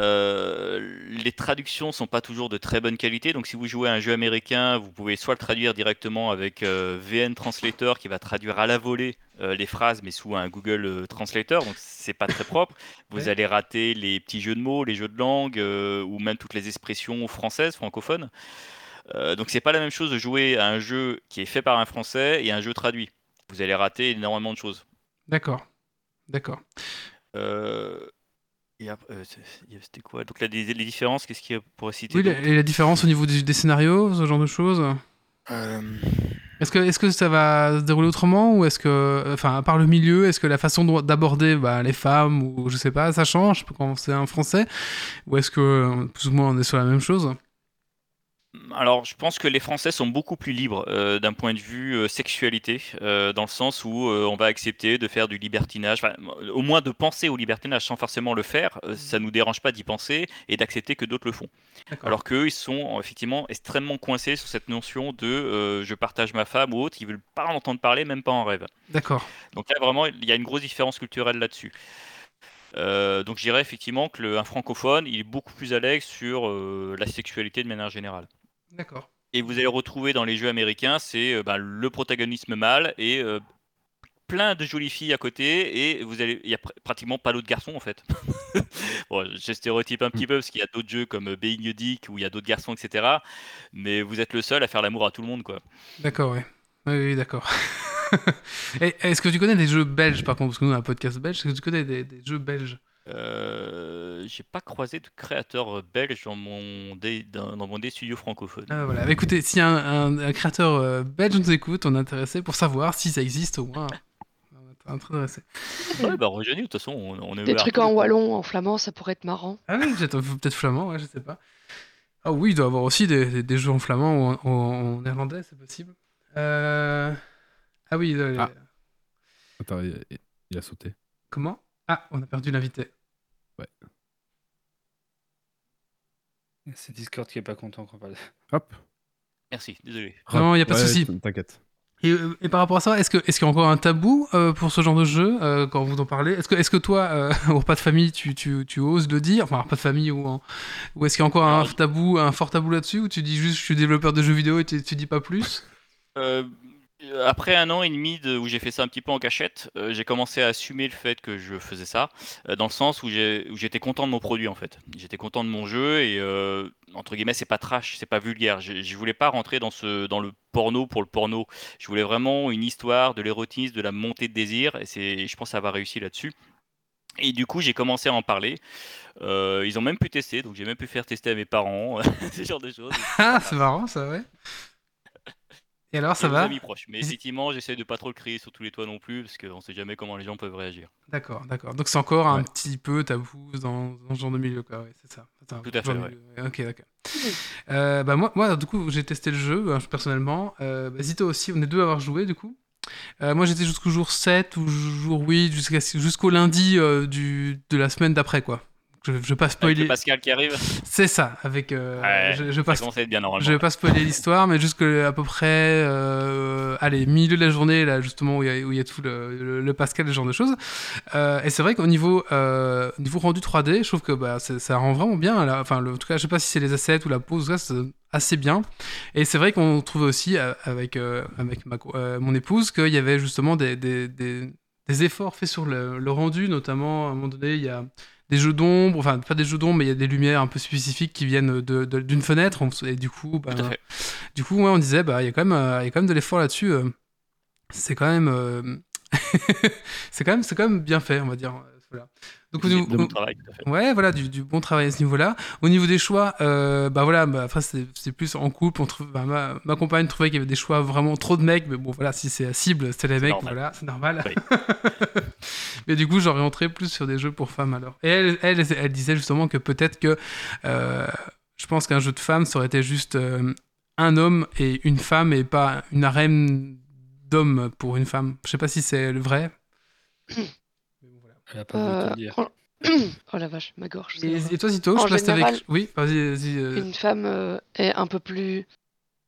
Euh, les traductions sont pas toujours de très bonne qualité, donc si vous jouez à un jeu américain, vous pouvez soit le traduire directement avec euh, VN Translator qui va traduire à la volée euh, les phrases, mais sous un Google Translator, donc c'est pas très propre. Vous Ouais. allez rater les petits jeux de mots, les jeux de langue, ou même toutes les expressions françaises, francophones. Donc c'est pas la même chose de jouer à un jeu qui est fait par un Français et un jeu traduit. Vous allez rater énormément de choses. D'accord. D'accord. Euh, et après, euh, c'était quoi? Donc là, les, les différences, qu'est-ce qu'il y a pour citer Oui, la, et la différence au niveau des, des scénarios, ce genre de choses? Euh, Est-ce que, est que ça va se dérouler autrement ou est-ce que, enfin, à part le milieu, est-ce que la façon de- d'aborder bah, les femmes ou je sais pas, ça change quand c'est un français? Ou est-ce que plus ou moins on est sur la même chose? Alors, je pense que les Français sont beaucoup plus libres euh, d'un point de vue euh, sexualité, euh, dans le sens où on va accepter de faire du libertinage, au moins de penser au libertinage sans forcément le faire. ça nous dérange pas d'y penser et d'accepter que d'autres le font. Alors qu'eux, ils sont effectivement extrêmement coincés sur cette notion de je partage ma femme ou autre, ils veulent pas en entendre parler, même pas en rêve. D'accord. Donc là, vraiment, il y a une grosse différence culturelle là-dessus. Euh, donc je dirais effectivement que le, un francophone, il est beaucoup plus à l'aise sur euh, la sexualité de manière générale. D'accord. Et vous allez retrouver dans les jeux américains, c'est euh, ben, le protagonisme mâle et euh, plein de jolies filles à côté, et vous allez, il y a pr- pratiquement pas d'autres garçons en fait. bon, je stéréotype un petit peu parce qu'il y a d'autres jeux comme euh, Being a Dick où il y a d'autres garçons, etc. Mais vous êtes le seul à faire l'amour à tout le monde, quoi. D'accord, ouais. Oui, oui, d'accord. Est-ce que tu connais des jeux belges, par contre Parce que nous, on a un podcast belge. Est-ce que tu connais des, des jeux belges? Euh, j'ai pas croisé de créateur belge dans mon dé, dans, dans mon dé studio francophone. Ah, voilà. Bah, écoutez, si un, un- un créateur euh, belge nous écoute, on est intéressé pour savoir si ça existe au moins. On est intéressé. Ouais, bah rejoignez, de toute façon, on, on est Des trucs en wallon, en flamand, ça pourrait être marrant. Ah oui, peut-être peut-être flamand, ouais, je sais pas. Ah oui, il doit y avoir aussi des, des- des jeux en flamand ou en, en- en néerlandais, c'est possible. Euh... Ah oui, euh, Ah. Attends, il, il a sauté. comment? Ah, on a perdu l'invité. C'est Discord qui est pas content qu'on parle. Hop. Merci, désolé. Non, y a pas de Ouais, souci. T'inquiète. Et, euh, et par rapport à ça, est-ce que- est-ce qu'il y a encore un tabou euh, pour ce genre de jeu euh, quand vous en parlez? Est-ce que, est que toi, euh, au repas de famille, tu, tu, tu oses le dire? Enfin, repas de famille ou, en- ou est-ce qu'il y a encore un tabou, un fort tabou là-dessus Ou tu dis juste je suis développeur de jeux vidéo et tu, tu dis pas plus? Après un an et demi de- où j'ai fait ça un petit peu en cachette, euh, j'ai commencé à assumer le fait que je faisais ça, euh, dans le sens où j'étais content de mon produit en fait. J'étais content de mon jeu et euh, entre guillemets c'est pas trash, c'est pas vulgaire. Je, voulais pas rentrer dans le porno pour le porno. Je voulais vraiment une histoire, de l'érotisme, de la montée de désir et je pense avoir réussi là-dessus. Et du coup j'ai commencé à en parler. Euh, ils ont même pu tester, donc j'ai même pu faire tester à mes parents, ce genre de choses. Ah, c'est marrant ça, ouais. Et alors, ça va amis proches. Mais effectivement, j'essaie de pas trop le crier sur tous les toits non plus, parce qu'on sait jamais comment les gens peuvent réagir. D'accord, d'accord. Donc c'est encore un petit peu tabou dans, dans ce genre de milieu, quoi. Ouais, c'est ça. Un Tout à fait, ouais. Ok, d'accord. Euh, bah moi, moi, du coup, j'ai testé le jeu, hein, personnellement. Euh, bah, Zito aussi, on est deux à avoir joué, du coup. Euh, moi, j'étais jusqu'au jour 7 ou jour 8, jusqu'à- jusqu'au lundi euh, du, de la semaine d'après, quoi. Je, je pas Avec spoiler. le Pascal qui arrive, C'est ça, avec... euh, Ouais, je, je passe bien je vais pas spoiler l'histoire, mais jusque à peu près, euh, allez, milieu de la journée, là, justement, où il y a, y tout le, le- le Pascal, ce genre de choses. Euh, et c'est vrai qu'au niveau, euh, niveau rendu 3D, je trouve que bah, ça rend vraiment bien. Là. Enfin, le- en tout cas, je sais pas si c'est les assets ou la pose, c'est assez bien. Et c'est vrai qu'on trouvait aussi, avec, avec ma mon épouse, qu'il y avait justement des, des, des, des efforts faits sur le, le rendu, notamment, à un moment donné, il y a des jeux d'ombre, enfin pas des jeux d'ombre, mais il y a des lumières un peu spécifiques qui viennent de- de- d'une fenêtre. Et du coup, bah, du coup, ouais, on disait, bah, il y a quand même, euh, il y a quand même de l'effort là-dessus. euh. c'est quand même, euh, c'est quand même, c'est quand même bien fait, on va dire. Voilà. Donc, au C'est niveau- de bon travail, tout à fait. Ouais, voilà, du, du bon travail à ce niveau-là. Au niveau des choix, euh, bah voilà, bah, c'est c'est plus en couple. On trouve, bah, ma, ma compagne trouvait qu'il y avait des choix vraiment trop de mecs, mais bon voilà, si c'est la cible, c'était les mecs, normal. voilà, c'est normal. Oui. mais du coup, j'orienterais plus sur des jeux pour femmes alors. Et elle, elle, elle disait justement que peut-être que, euh, je pense qu'un jeu de femmes, ça aurait été juste euh, un homme et une femme et pas une harem d'hommes pour une femme. Je sais pas si c'est le vrai. Elle a pas te Euh, dire. oh... oh la vache, ma gorge. Et, toi, Zito, En je t'avais- général, Oui, vas-y, vas-y. euh, Une femme euh, est un peu plus.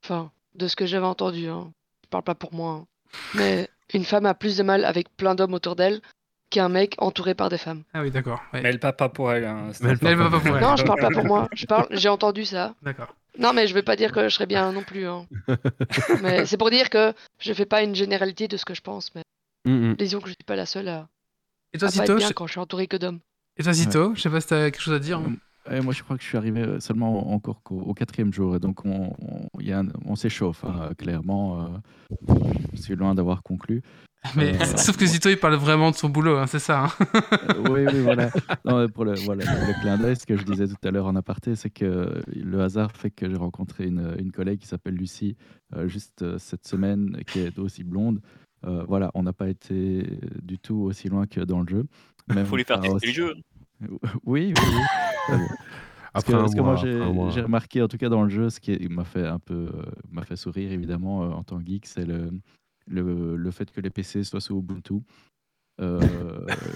Enfin, de ce que j'avais entendu, hein. je parle pas pour moi. hein. Mais une femme a plus de mal avec plein d'hommes autour d'elle qu'un mec entouré par des femmes. Ah oui, d'accord. ouais. Mais elle parle pas pour elle. Hein, Mais elle Mais elle va pas pour elle. Non, je parle pas pour moi. Je parle, j'ai entendu ça. D'accord. Non, mais je vais pas dire que je serais bien non plus. hein. mais c'est pour dire que je fais pas une généralité de ce que je pense. Mais Mm, mm. disons que je suis pas la seule à, Et toi, Zito, je... quand je suis entouré que d'hommes. et toi, Zito, je sais pas si t'as quelque chose à dire. hein. Et moi, je crois que je suis arrivé euh, seulement encore qu'au au quatrième jour. Et donc, on, on, il y a un- on s'échauffe, hein, clairement. euh, je suis loin d'avoir conclu. Mais Euh, sauf que Zito, il parle vraiment de son boulot, hein, c'est ça. hein. Euh, oui, oui, voilà. Non, pour le, voilà, le clin d'œil, ce que je disais tout à l'heure en aparté, c'est que le hasard fait que j'ai rencontré une, une collègue qui s'appelle Lucie euh, juste euh, cette semaine, qui est aussi blonde. Euh, voilà, on n'a pas été du tout aussi loin que dans le jeu. Il faut lui faire tester le jeu. Oui, oui, oui. Parce que, parce moi, mois, j'ai remarqué, en tout cas dans le jeu, ce qui m'a fait un peu euh, m'a fait sourire, évidemment, euh, en tant que geek, c'est le, le, le fait que les PC soient sous Ubuntu. Euh,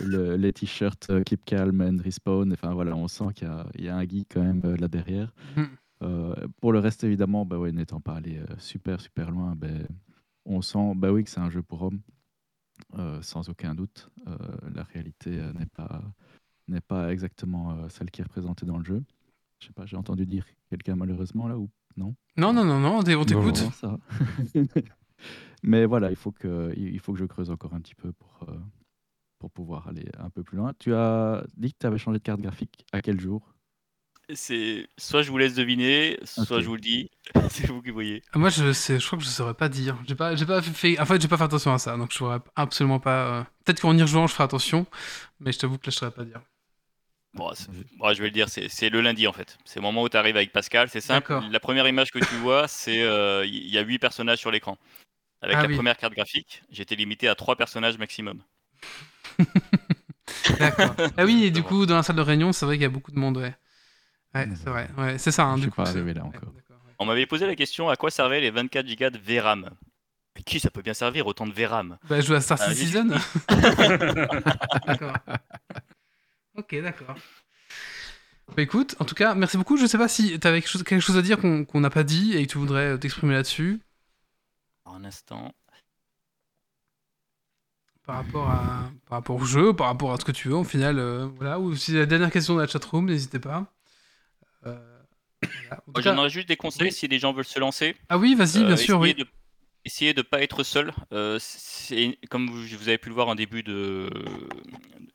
le- les t-shirts euh, Keep Calm and Respawn, enfin voilà, on sent qu'il y a, il y a un geek quand même euh, là derrière. Mm. Euh, pour le reste, évidemment, bah ouais, n'étant pas allé euh, super, super loin, ben, on sent bah oui, que c'est un jeu pour hommes, euh, sans aucun doute. Euh, la réalité euh, n'est pas, n'est pas exactement euh, celle qui est représentée dans le jeu. Je sais pas, j'ai entendu dire quelqu'un malheureusement là ou non? Non, non, non, non, on t'é- on t'écoute. Non, ça. va. Mais voilà, il faut que il faut que je creuse encore un petit peu pour euh, pour pouvoir aller un peu plus loin. Tu as dit que tu avais changé de carte graphique. À quel jour? C'est soit je vous laisse deviner, soit je vous le dis. c'est vous qui voyez. Ah, Moi, je, sais, je crois que je saurais pas dire. J'ai pas, j'ai pas fait. En fait, j'ai pas fait attention à ça, donc je saurais absolument pas. euh, Peut-être qu'en y rejoignant, je ferai attention, mais je t'avoue que là, je saurais pas dire. Bon, je vais le dire, c'est le lundi en fait. C'est le moment où tu arrives avec Pascal, c'est simple. La première image que tu vois, c'est euh, il y a huit personnages sur l'écran. Avec Ah la oui. première carte graphique, j'étais limité à trois personnages maximum. D'accord. ah oui, et du coup, dans la salle de réunion, c'est vrai qu'il y a beaucoup de monde, ouais. Ouais, c'est vrai. Ouais, c'est ça. Hein, Je du suis coup, pas arrivé là encore. ouais. On m'avait posé la question à quoi servaient les 24 Go de VRAM? Mais qui ça peut bien servir autant de VRAM? Bah, je joue à Star Ah, Citizen. d'accord. Ok, d'accord. Bah écoute, en tout cas, merci beaucoup. Je sais pas si tu avais quelque chose, quelque chose à dire qu'on qu'on n'a pas dit et que tu voudrais euh, t'exprimer là-dessus Un instant. par rapport, à, par rapport au jeu, par rapport à ce que tu veux, au final. euh, voilà. Ou si la dernière question de la chatroom, n'hésitez pas. Euh, voilà. Moi, juste des conseils si les gens veulent se lancer. Ah oui, vas-y, Euh, bien sûr, oui. essayez de- essayez de pas être seul. Euh, comme vous, vous avez pu le voir en début de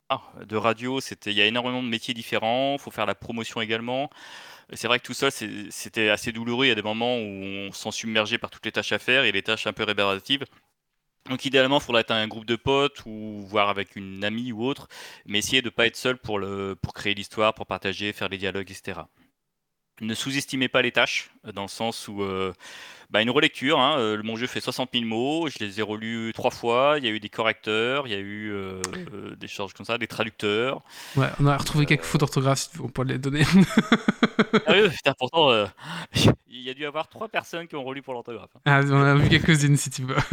ah, de radio, il y a énormément de métiers différents. Il faut faire la promotion également. C'est vrai que tout seul, c'était assez douloureux. Il y a des moments où on se sent submergé par toutes les tâches à faire et les tâches un peu rébarbatives. Donc idéalement, il faudrait être un groupe de potes ou voir avec une amie ou autre, mais essayez de ne pas être seul pour, le, pour créer l'histoire, pour partager, faire les dialogues, etc. Ne sous-estimez pas les tâches, dans le sens où euh, bah, une relecture, hein, euh, mon jeu fait 60 000 mots, je les ai relus trois fois, il y a eu des correcteurs, il y a eu euh, euh, des choses comme ça, des traducteurs. Ouais, on a retrouvé quelques fautes d'orthographe, si on peut les donner. Ah oui, putain, pourtant, euh, il y a dû avoir trois personnes qui ont relu pour l'orthographe. hein. ah, on a vu quelques-unes, si tu veux.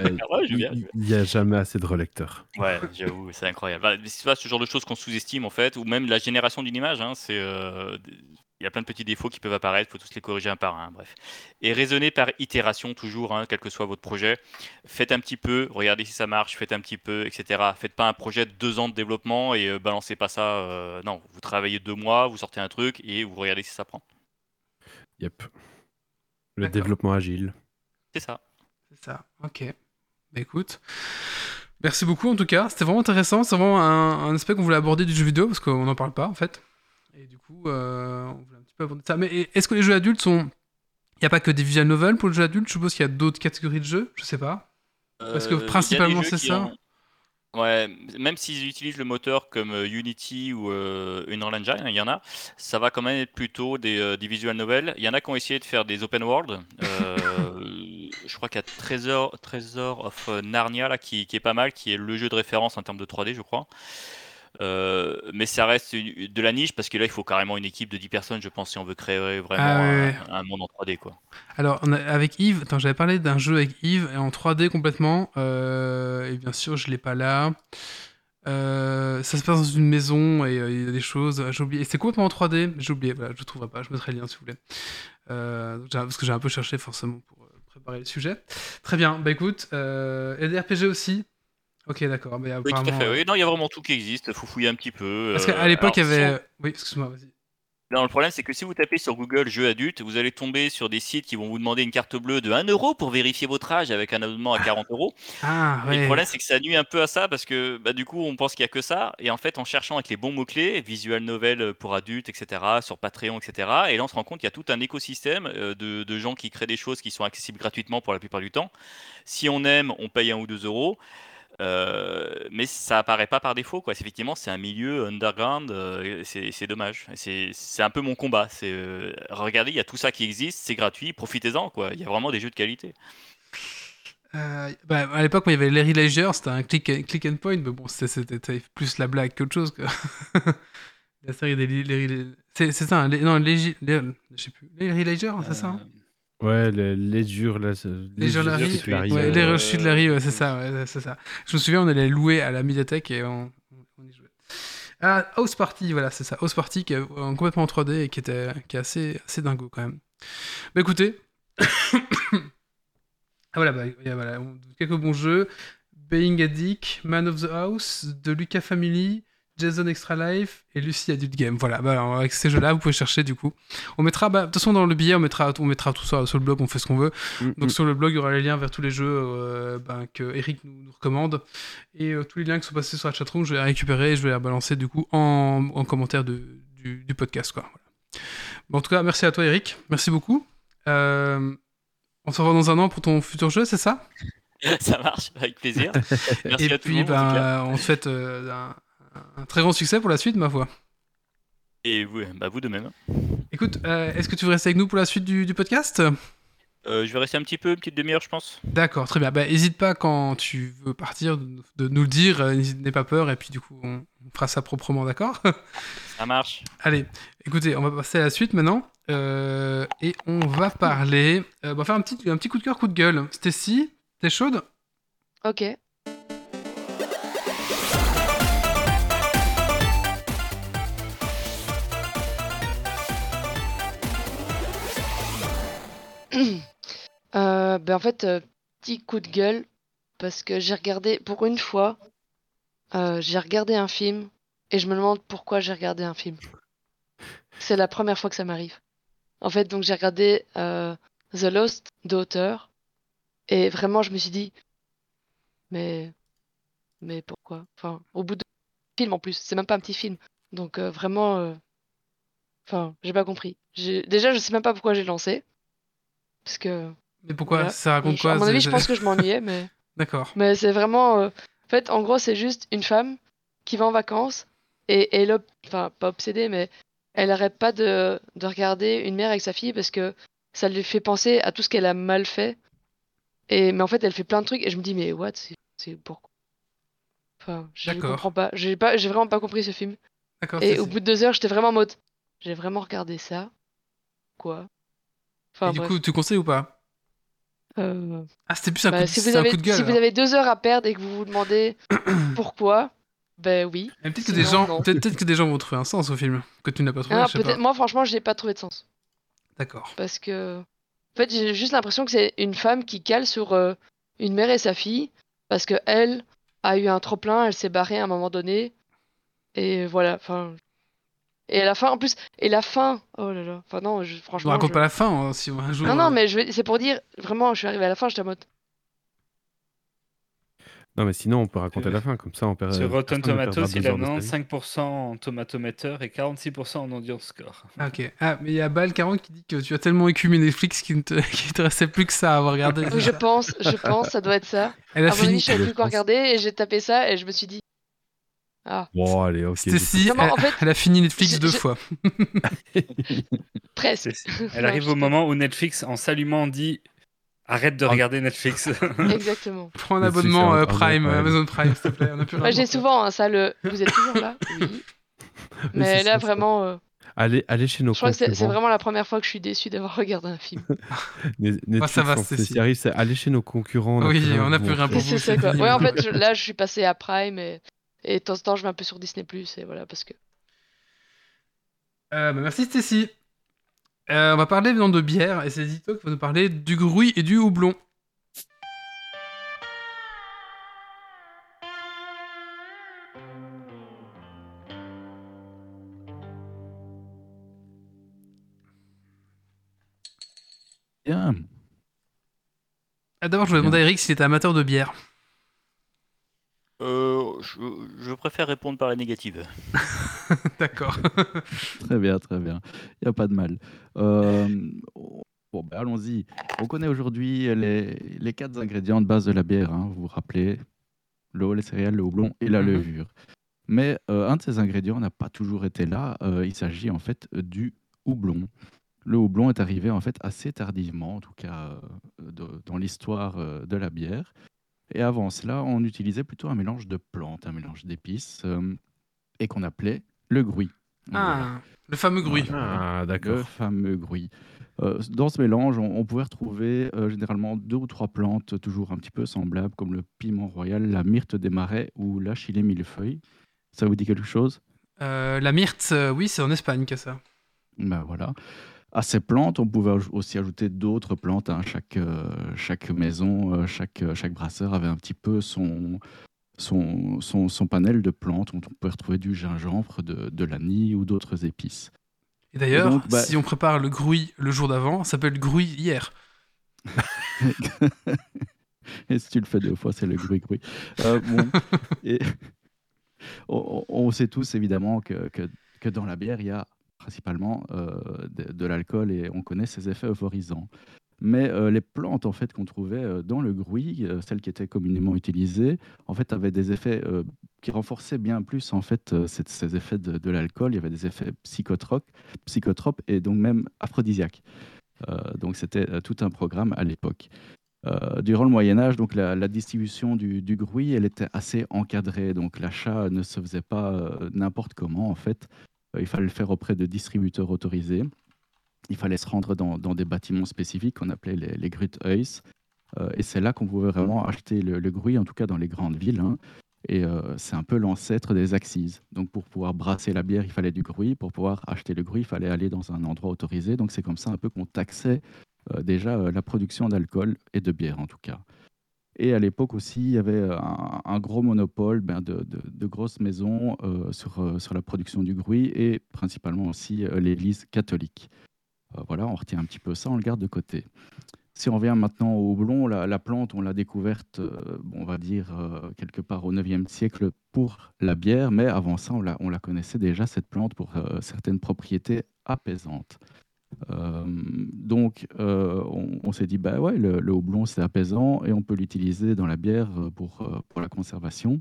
Euh, Ah Il n'y a jamais assez de relecteurs. Ouais, j'avoue, c'est incroyable. Bah, c'est pas ce genre de choses qu'on sous-estime en fait, ou même la génération d'une image. hein, c'est, euh, il y a plein de petits défauts qui peuvent apparaître, faut tous les corriger un par un. Bref, et raisonnez par itération toujours, hein, quel que soit votre projet. Faites un petit peu, regardez si ça marche, faites un petit peu, etc. Faites pas un projet de deux ans de développement et euh, balancez pas ça. euh, non, vous travaillez deux mois, vous sortez un truc et vous regardez si ça prend. Yep. Le développement agile. C'est ça. C'est ça, ok. Bah écoute, merci beaucoup en tout cas, c'était vraiment intéressant, c'est vraiment un, un aspect qu'on voulait aborder du jeu vidéo parce qu'on n'en parle pas en fait. Et du coup, euh, on voulait un petit peu aborder ça. Mais est-ce que les jeux adultes sont. Il n'y a pas que des visual novels pour le jeu adulte, je suppose qu'il y a d'autres catégories de jeux, je sais pas. Parce que Euh, principalement, c'est ça ont- Ouais, même s'ils utilisent le moteur comme euh, Unity ou euh, Unreal Engine, il y en a, ça va quand même être plutôt des, euh, des visual novels. Il y en a qui ont essayé de faire des open world. Euh, je crois qu'il y a Treasure, Treasure of Narnia là, qui, qui est pas mal, qui est le jeu de référence en termes de 3D, je crois. Euh, mais ça reste une- de la niche parce que là, il faut carrément une équipe de 10 personnes, je pense, si on veut créer vraiment Ah un, ouais. un monde en 3D. Quoi. Alors, on a- avec Yves, attends, j'avais parlé d'un jeu avec Yves et en 3D complètement. euh, et bien sûr, je l'ai pas là. Euh, ça se passe dans une maison et il y a des choses. J'ai oublié. C'est complètement en 3D. J'ai oublié. Voilà, je ne trouverai pas. Je mettrai le lien si vous voulez. Parce que j'ai un peu cherché forcément pour préparer le sujet. Très bien. Bah écoute, euh, et des RPG aussi. Ok, d'accord. Mais Oui, tout à fait. Oui, non, il y a vraiment tout qui existe. Il faut fouiller un petit peu. Parce euh, qu'à l'époque, il y alors, si on- avait. Oui, excuse-moi, vas-y. Non, le problème, c'est que si vous tapez sur Google jeux adultes, vous allez tomber sur des sites qui vont vous demander une carte bleue de 1 euro pour vérifier votre âge avec un abonnement à 40 euros. Ah, le problème, c'est que ça nuit un peu à ça parce que bah, du coup, on pense qu'il n'y a que ça. Et en fait, en cherchant avec les bons mots-clés, visual novel pour adultes, etc., sur Patreon, etc., et là, on se rend compte qu'il y a tout un écosystème euh, de, de gens qui créent des choses qui sont accessibles gratuitement pour la plupart du temps. Si on aime, on paye un ou deux euros. Euh, mais ça apparaît pas par défaut quoi. Effectivement, c'est un milieu underground, euh, c'est dommage. C'est un peu mon combat. C'est euh, regardez, il y a tout ça qui existe, c'est gratuit, profitez-en. Il y a vraiment des jeux de qualité. Bah, à l'époque, il y avait Larry Ledger, c'était un click, click and point, mais bon, c'était- plus la blague qu'autre chose. Quoi. la série des Larry C'est ça, hein, non. Larry Ledger, c'est ça hein? Ouais, les, les durs, là. Les jeux Larry, Larry, Larry, ouais, euh, les rechutes de Larry, ouais, c'est ça, ouais, c'est ça. Je me souviens, on allait louer à la médiathèque et on, on y jouait. Ah, House Party, voilà, c'est ça. House Party qui est complètement en 3D et qui, était, qui est assez, assez dingo quand même. Bah écoutez. ah voilà, bah, voilà, quelques bons jeux. Being a Dick, Man of the House, de Lucas Family, Jason Extra Life et Lucy Adult Game. Voilà, bah, alors, avec ces jeux-là, vous pouvez chercher du coup. On mettra, bah, de toute façon, dans le billet, on mettra, on mettra tout ça sur le blog, on fait ce qu'on veut. mm, Donc mm. sur le blog, il y aura les liens vers tous les jeux euh, ben, que Eric nous, nous recommande. Et euh, tous les liens qui sont passés sur la chatroom, je vais les récupérer et je vais les balancer du coup en, en commentaire de- du, du podcast. Quoi. Voilà. Bon, en tout cas, merci à toi Eric. Merci beaucoup. Euh, on se revoit dans un an pour ton futur jeu, c'est ça? Ça marche, avec plaisir. Merci Et à tout le puis, monde. en tout cas. ben, on te souhaite euh, un, un très grand succès pour la suite, ma foi. Et vous, bah, vous de même. Écoute, euh, est-ce que tu veux rester avec nous pour la suite du, du podcast? Euh, je vais rester un petit peu, une petite demi-heure, je pense. D'accord, très bien. Bah, n'hésite pas quand tu veux partir de, nous le dire, euh, n'hésite- n'aie pas peur, et puis du coup, on, on fera ça proprement, d'accord? Ça marche. Allez, écoutez, on va passer à la suite maintenant. Euh, et on va parler. euh, on va faire un petit, un petit coup de cœur, coup de gueule. Stacy, t'es chaude? Ok. Euh, ben en fait, euh, petit coup de gueule, parce que j'ai regardé, pour une fois, euh, j'ai regardé un film, et je me demande pourquoi j'ai regardé un film. C'est la première fois que ça m'arrive. En fait, donc j'ai regardé euh, The Lost Daughter, Et vraiment, je me suis dit, mais, mais pourquoi? Enfin, au bout de film en plus, c'est même pas un petit film. Donc euh, vraiment, enfin, j'ai pas compris. Déjà, je sais même pas pourquoi j'ai lancé. Parce que, Mais pourquoi voilà. Ça raconte quoi À mon avis, je pense que je m'ennuyais, mais, D'accord. mais c'est vraiment. euh, En fait, en gros, c'est juste une femme qui va en vacances et elle, ob- enfin, pas obsédée, mais elle arrête pas de, de regarder une mère avec sa fille parce que ça lui fait penser à tout ce qu'elle a mal fait. Et, mais en fait, elle fait plein de trucs et je me dis, mais what? C'est pourquoi? Enfin, je comprends pas. J'ai pas, j'ai vraiment pas compris ce film. D'accord. Et au bout de deux heures, j'étais vraiment en mode, j'ai vraiment regardé ça? Quoi? Enfin, Et du coup, tu conseilles ou pas? Euh, Ah, c'était plus un, bah, coup, de... si vous un avez, coup de gueule. si vous avez deux heures à perdre et que vous vous demandez pourquoi, ben oui. Mais Peut-être que, des gens... peut-être peut-être que des gens vont trouver un sens au film que tu n'as pas trouvé. Ah, je sais pas. peut-être, moi, franchement, j'ai pas trouvé de sens. D'accord. Parce que, en fait, j'ai juste l'impression que c'est une femme qui cale sur euh, une mère et sa fille, parce que elle a eu un trop-plein, elle s'est barrée à un moment donné, et voilà, enfin... Et à la fin, en plus, et la fin, oh là là, enfin non, je, franchement... ne raconte je- pas la fin hein, si un jour. Non, non, mais je c'est pour dire, vraiment, je suis arrivé à la fin, j'étais en mode... Non, mais sinon, on peut raconter la fin, comme ça, on perd. Sur Rotten Tomatoes, il a heures de sa vie. 95% en tomatometer et 46% en audience score. Ah, ok. Ah, mais il y a Bal40 qui dit que tu as tellement écumé Netflix qu'il ne te, qu'il te restait plus que ça à avoir regardé. Oui, je pense, je pense, ça doit être ça. Elle a À avis, fini. je savais plus quoi regarder, et j'ai tapé ça, et je me suis dit... Ah, Bon, allez, ok. Stacy, elle, en fait, elle a fini Netflix deux fois. presque. Elle arrive au moment où Netflix, en s'allumant, dit Arrête de Ah. regarder Netflix. Exactement. Prends un Netflix, abonnement euh, Prime. Amazon Prime, s'il te plaît. On a plus rien Moi, j'ai souvent hein, ça, le... Vous êtes toujours là? Oui. Mais là, ça, ça. vraiment... euh, Allez, allez chez nos Je crois que c'est concurrents. vraiment la première fois que je suis déçu d'avoir regardé un film. Netflix, ça va, arrive, c'est aller chez nos concurrents. Oui, on a à plus rien pour C'est vous, ça c'est quoi. fini. Ouais, en fait, je- là, je suis passé à Prime et, et de temps en temps, je vais un peu sur Disney et voilà parce que. Euh, bah, merci Stacy. Euh, on va parler maintenant de bière et c'est Zito qui va nous parler du gruy et du houblon. Bien. Ah, D'abord, je vais demander à Eric s'il était amateur de bière. Euh, je, je préfère répondre par la négative. D'accord. Très bien, très bien. Il n'y a pas de mal. Euh, bon, ben, allons-y. On connaît aujourd'hui les, les quatre ingrédients de base de la bière. hein, vous vous rappelez l'eau, les céréales, le houblon et la Mhm. levure. Mais euh, un de ces ingrédients n'a pas toujours été là. Euh, il s'agit en fait du houblon. Le houblon est arrivé en fait assez tardivement, en tout cas euh, de- dans l'histoire euh, de la bière. Et avant cela, on utilisait plutôt un mélange de plantes, un mélange d'épices, euh, et qu'on appelait le gruy. Voilà. Ah, le fameux gruy. Ah, Le d'accord. fameux gruy. Euh, dans ce mélange, on, on pouvait retrouver euh, généralement deux ou trois plantes toujours un petit peu semblables, comme le piment royal, la myrte des marais ou la chilée millefeuille. Ça vous dit quelque chose? Euh, la myrte, euh, oui, c'est en Espagne que ça. Ben voilà. À ces plantes, on pouvait aussi ajouter d'autres plantes. hein. Chaque, euh, chaque maison, euh, chaque, euh, chaque brasseur avait un petit peu son, son, son, son panel de plantes. On pouvait retrouver du gingembre, de, de l'anis ou d'autres épices. Et d'ailleurs, bah- si on prépare le gruy le jour d'avant, ça s'appelle gruy hier. Et si tu le fais deux fois, c'est le. Euh, bon, et on, on- on sait tous évidemment que, que, que dans la bière, il y a principalement euh, de, l'alcool et on connaît ses effets euphorisants. Mais euh, les plantes en fait qu'on trouvait euh, dans le gruy, euh, celles qui étaient communément utilisées, en fait avaient des effets qui renforçaient bien plus en fait ces, effets de, l'alcool. Il y avait des effets psychotropes, et donc même aphrodisiaques. Donc c'était tout un programme à l'époque. Durant le Moyen Âge, donc la, distribution du, du elle était assez encadrée. Donc l'achat ne se faisait pas n'importe comment en fait. Euh, il fallait le faire auprès de distributeurs autorisés. Il fallait se rendre dans, des bâtiments spécifiques qu'on appelait les, les Gruthuis. Euh, et c'est là qu'on pouvait vraiment acheter le, gruy, en tout cas dans les grandes villes. hein. Et euh, c'est un peu l'ancêtre des axes. Donc pour pouvoir brasser la bière, il fallait du gruy. Pour pouvoir acheter le gruy, il fallait aller dans un endroit autorisé. Donc c'est comme ça un peu qu'on taxait déjà la production d'alcool et de bière en tout cas. Et à l'époque aussi, il y avait euh, un, gros monopole ben, de, grosses maisons euh, sur, euh, sur la production du gruy et principalement aussi l'Église catholique. Voilà, on retient un petit peu ça, on le garde de côté. Si on revient maintenant au houblon, la, la plante, on l'a découverte, on va dire, quelque part au 9e siècle pour la bière, mais avant ça, on la, on la connaissait déjà, cette plante, pour certaines propriétés apaisantes. Euh, donc, euh, on, on s'est dit, bah ouais, le, le houblon, c'est apaisant et on peut l'utiliser dans la bière euh, pour, pour la conservation.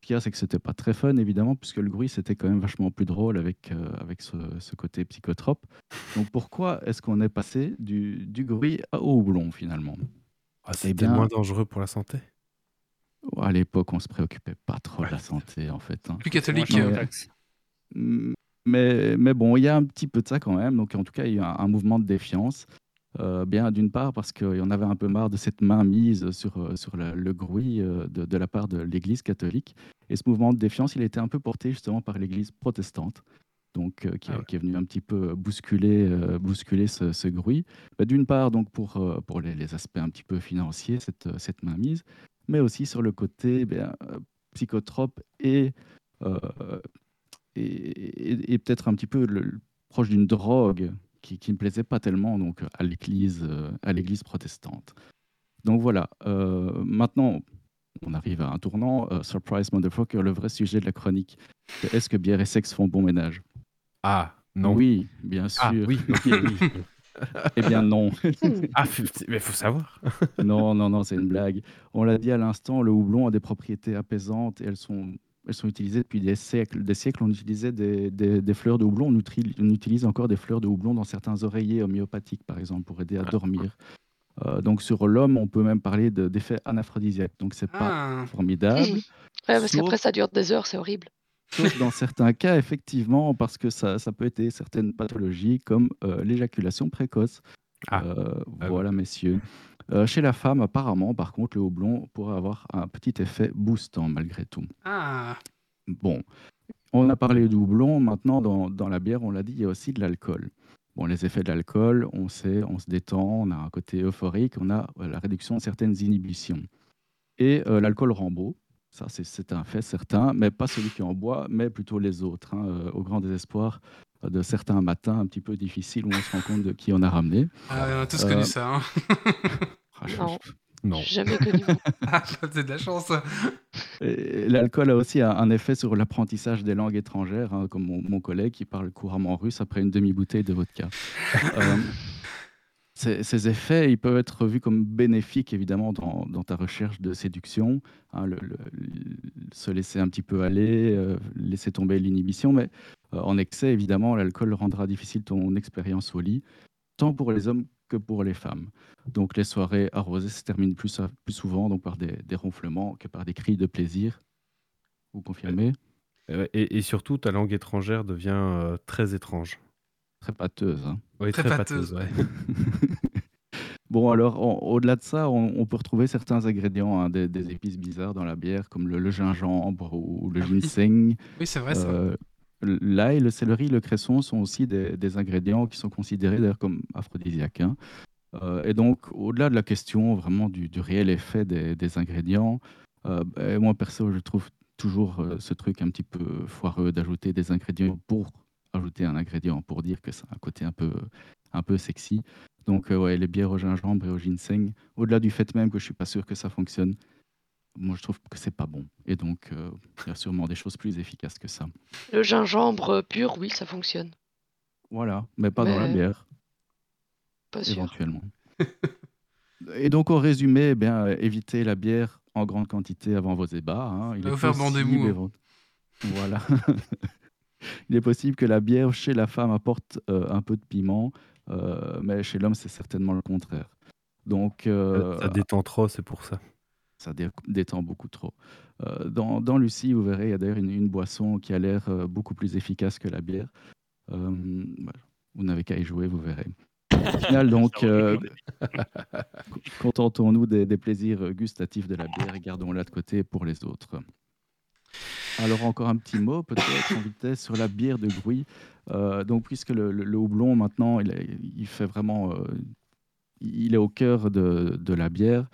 Ce qu'il y a, c'est que c'était pas très fun, évidemment, puisque le bruit, c'était quand même vachement plus drôle avec, euh, avec ce, ce côté psychotrope. Donc, pourquoi est-ce qu'on est passé du, du bruit au houblon, finalement? Ah, C'était bien- moins dangereux pour la santé. À l'époque, on se préoccupait pas trop de la santé, en fait. hein. Plus catholique. Mais, mais bon, il y a un petit peu de ça quand même. Donc, en tout cas, il y a un, un mouvement de défiance. Euh, bien, d'une part, parce qu'il y en avait un peu marre de cette main mise sur, euh, sur le, le bruit euh, de, de la part de l'Église catholique. Et ce mouvement de défiance, il a été un peu porté justement par l'Église protestante, donc, euh, qui, Ah ouais. qui est venu un petit peu bousculer, euh, bousculer ce, ce. Bah, d'une part, donc pour, pour les, les aspects un petit peu financiers, cette, cette mainmise, mais aussi sur le côté euh, psychotrope et, et, et- et peut-être un petit peu le- le- proche d'une drogue qui ne me plaisait pas tellement donc, à l'église euh, à l'église protestante. Donc voilà, euh, maintenant on arrive à un tournant. euh, surprise motherfucker, le vrai sujet de la chronique. Est-ce que bière et sexe font bon ménage? Ah, non. Oui, bien sûr. Ah, oui, ok, oui. Eh bien non. ah, mais faut savoir. non, non, non, c'est une blague. On l'a dit à l'instant, le houblon a des propriétés apaisantes et elles sont, elles sont utilisées depuis des siècles. Des siècles, on utilisait des, des- des fleurs de houblon. On, utili- on utilise encore des fleurs de houblon dans certains oreillers homéopathiques, par exemple, pour aider à dormir. Euh, donc sur l'homme, on peut même parler de- d'effets anaphrodisiaques. Donc c'est pas Ah, formidable. Ouais, parce qu'après, ça dure des heures, c'est horrible. Sauf dans certains cas, effectivement, parce que ça, ça peut aider certaines pathologies comme euh, l'éjaculation précoce. Ah. Euh, Ah voilà, messieurs. Euh, chez la femme, apparemment, par contre, le houblon pourrait avoir un petit effet boostant malgré tout. ah. Bon, on a parlé du houblon. Maintenant, dans, dans la bière, on l'a dit, il y a aussi de l'alcool. Bon, les effets de l'alcool, on sait, on se détend, on a un côté euphorique, on a euh, la réduction de certaines inhibitions. Et euh, l'alcool rend beau, ça c'est- un fait certain, mais pas celui qui en boit, mais plutôt les autres, hein, au grand désespoir de certains matins un petit peu difficiles où on se rend compte de qui en a ramené. Ah, on a tous Euh, connu ça. hein. Ah, je- Non. Jamais connu. Ah, c'est de la chance. L'alcool a aussi un, un effet sur l'apprentissage des langues étrangères, hein, comme mon, mon collègue qui parle couramment russe après une demi-bouteille de vodka. Euh, ces, effets, ils peuvent être vus comme bénéfiques, évidemment, dans, ta recherche de séduction, hein, se laisser un petit peu aller, euh, laisser tomber l'inhibition, mais euh, en excès, évidemment, l'alcool rendra difficile ton expérience au lit, tant pour les hommes que pour les femmes. Donc les soirées arrosées se terminent plus, so- plus souvent donc, par des, ronflements que par des cris de plaisir. Vous confirmez? Et, et surtout, ta langue étrangère devient euh, très étrange. Très pâteuse. hein. Oui, Très très, pâteuse. pâteuse. ouais. Bon, alors, au-delà de ça, on, on peut retrouver certains ingrédients, hein, des, des épices bizarres dans la bière, comme le, le gingembre ou, le Ah ginseng. Oui, c'est vrai ça. Euh, L'ail, le céleri, le cresson sont aussi des, des ingrédients qui sont considérés d'ailleurs comme aphrodisiaques. hein. Euh, et donc, au-delà de la question vraiment du, du réel effet des, des ingrédients, euh, moi perso, je trouve toujours euh, ce truc un petit peu foireux d'ajouter des ingrédients pour ajouter un ingrédient, pour dire que c'est un côté un peu, un peu sexy. Donc, euh, ouais, les bières au gingembre et au ginseng, au-delà du fait même que je suis pas sûr que ça fonctionne, moi je trouve que c'est pas bon. Et donc, euh, il y a sûrement des choses plus efficaces que ça. Le gingembre pur, oui, ça fonctionne. Voilà, mais pas dans la bière, Pas sûr. éventuellement. Et donc, au résumé, eh bien, euh, évitez la bière en grande quantité avant vos ébats. hein. Il Va est vous faire possible, hein. évent- Voilà. Il est possible que la bière chez la femme apporte euh, un peu de piment, euh, mais chez l'homme, c'est certainement le contraire. Donc, euh, ça détend trop, c'est pour ça. ça dé- détend beaucoup trop. Euh, dans, dans Lucie, vous verrez, il y a d'ailleurs une, une boisson qui a l'air euh, beaucoup plus efficace que la bière. Euh, voilà. Vous n'avez qu'à y jouer, vous verrez. Au final, donc, euh, contentons-nous des, des plaisirs gustatifs de la bière et gardons-la de côté pour les autres. Alors encore un petit mot peut-être en vitesse sur la bière de bruit. Euh, donc puisque le, houblon maintenant il, est- fait vraiment, euh, il est au cœur de, la bière.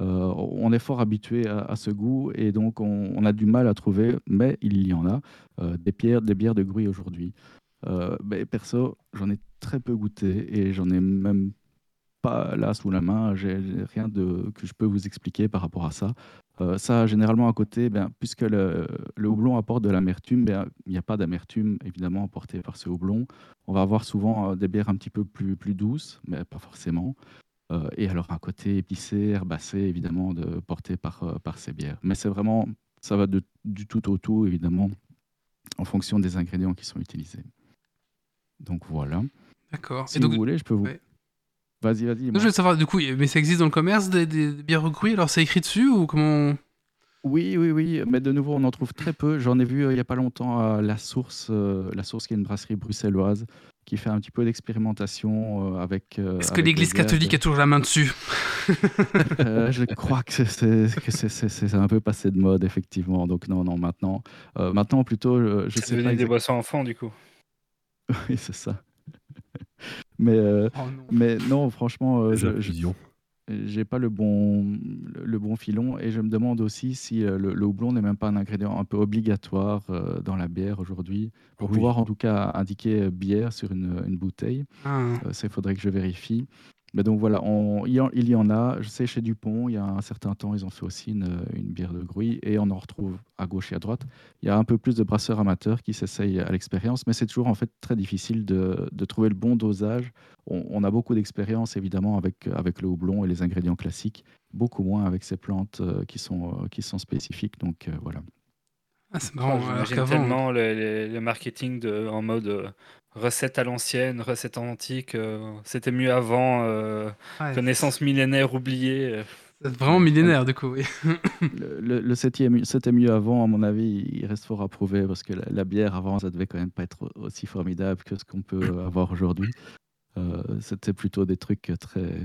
euh, on est fort habitué à, ce goût et donc on, on a du mal à trouver, mais il y en a des bières, des bières de bruit aujourd'hui. Mais perso, j'en ai très peu goûté et j'en ai même pas là sous la main, j'ai rien de, que je peux vous expliquer par rapport à ça. Euh, ça, généralement, à côté, ben, puisque le, le houblon apporte de l'amertume, ben, il n'y a pas d'amertume, évidemment, apportée par ce houblon. On va avoir souvent euh, des bières un petit peu plus, plus douces, mais pas forcément. Euh, et alors, un côté épicé, herbacé, évidemment, de, porté par, par ces bières. Mais c'est vraiment, ça va de, du tout au tout, évidemment, en fonction des ingrédients qui sont utilisés. Donc voilà. D'accord. Si Et donc, vous voulez, je peux vous. ouais. Vas-y, vas-y. je veux savoir, du coup, mais ça existe dans le commerce des, des- des bières recrues Alors c'est écrit dessus ou comment Oui, oui, oui, mais de nouveau, on en trouve très peu. J'en ai vu euh, il n'y a pas longtemps à La Source, euh, La Source qui est une brasserie bruxelloise qui fait un petit peu d'expérimentation euh, avec. euh, Est-ce que l'Église catholique a toujours la main dessus? Euh, Je crois que c'est- c'est que c'est- c'est c'est un peu passé de mode, effectivement. Donc, non, non, maintenant. euh, maintenant, plutôt, je C'est sais pas. des boissons enfants, du coup. Oui, c'est ça. Mais, euh, Oh non. mais non, franchement, euh, j'ai pas le bon, le, bon filon et je me demande aussi si euh, le, le houblon n'est même pas un ingrédient un peu obligatoire euh, dans la bière aujourd'hui pour Oui. pouvoir en tout cas indiquer bière sur une, une bouteille. Ah. Euh, ça, il faudrait que je vérifie. Mais donc voilà, il, y en, a. Je sais chez Dupont, il y a un certain temps, ils ont fait aussi une, bière de gruy et on en retrouve à gauche et à droite. Il y a un peu plus de brasseurs amateurs qui s'essayent à l'expérience, mais c'est toujours en fait très difficile de, trouver le bon dosage. On, a beaucoup d'expérience évidemment avec, le houblon et les ingrédients classiques, beaucoup moins avec ces plantes euh, qui, sont, euh, qui sont spécifiques. Donc euh, voilà. Ah, c'est marrant. alors J'imagine qu'avant, tellement le, le- le marketing de, en mode euh, recette à l'ancienne, recette antique. euh, C'était mieux avant, euh, ouais, connaissance millénaire oubliée. euh. c'est vraiment millénaire du coup. Oui. Le, le, septième- c'était mieux avant, à mon avis, il reste fort à prouver parce que la, la bière avant, ça devait quand même pas être aussi formidable que ce qu'on peut avoir aujourd'hui. Euh, c'était plutôt des trucs très,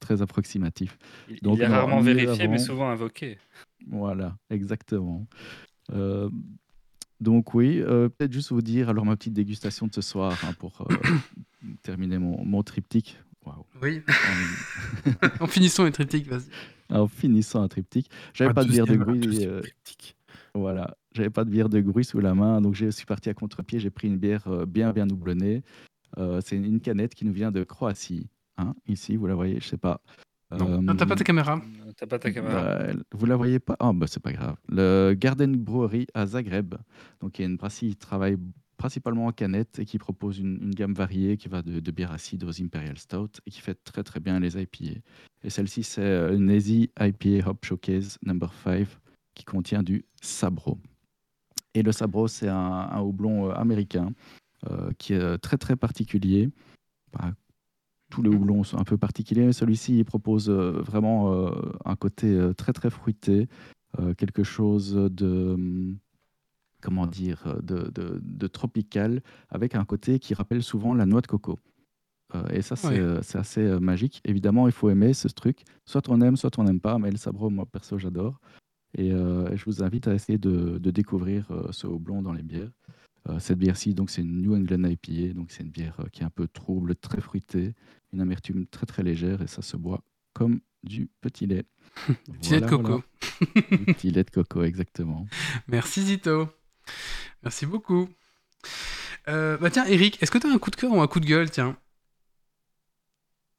très approximatifs. Il, Donc, il est rarement vérifié, mais souvent invoqué. Voilà, exactement. Euh, donc oui, euh, peut-être juste vous dire alors ma petite dégustation de ce soir hein, pour euh, terminer mon, mon triptyque. Waouh. oui. En- finissant les triptyques, vas-y. En finissant un triptyque, j'avais Un pas de bière de un euh, triptyque. Voilà, j'avais pas de bière de gruy sous la main, donc je suis parti à contre-pied. J'ai pris une bière euh, bien, bien houblonnée. Euh, c'est une canette qui nous vient de Croatie. Hein, ici, vous la voyez, je sais pas. Non. Euh, Non, t'as pas ta caméra. Euh, T'as pas ta caméra. bah, vous la voyez pas? Ah, bah c'est pas grave. Le Garden Brewery à Zagreb. Donc, il y a une brasserie qui travaille principalement en canette et qui propose une, une gamme variée qui va de, de bières acides aux Imperial Stout et qui fait très très bien les IPA. Et celle-ci, c'est euh, une Easy IPA Hop Showcase Number 5 qui contient du Sabro. Et le Sabro, c'est un, un houblon euh, américain euh, qui est euh, très très particulier. Bah, tous les houblons sont un peu particuliers, mais celui-ci il propose euh, vraiment euh, un côté euh, très très fruité, quelque chose de hum, comment dire de, de- de tropical, avec un côté qui rappelle souvent la noix de coco. Et ça c'est Ouais. assez magique. Évidemment, il faut aimer ce truc. Soit on aime, soit on n'aime pas. Mais le sabro, moi perso, j'adore. Et euh, je vous invite à essayer de, de découvrir euh, ce houblon dans les bières. Euh, cette bière-ci, donc c'est une New England IPA, donc c'est une bière qui est un peu trouble, très fruitée, une amertume très très légère et ça se boit comme du petit lait. Petit lait de coco. voilà. Du petit lait de coco, exactement. Merci Zito. Merci beaucoup. Euh, bah tiens, Eric, est-ce que tu as un coup de cœur ou un coup de gueule, tiens?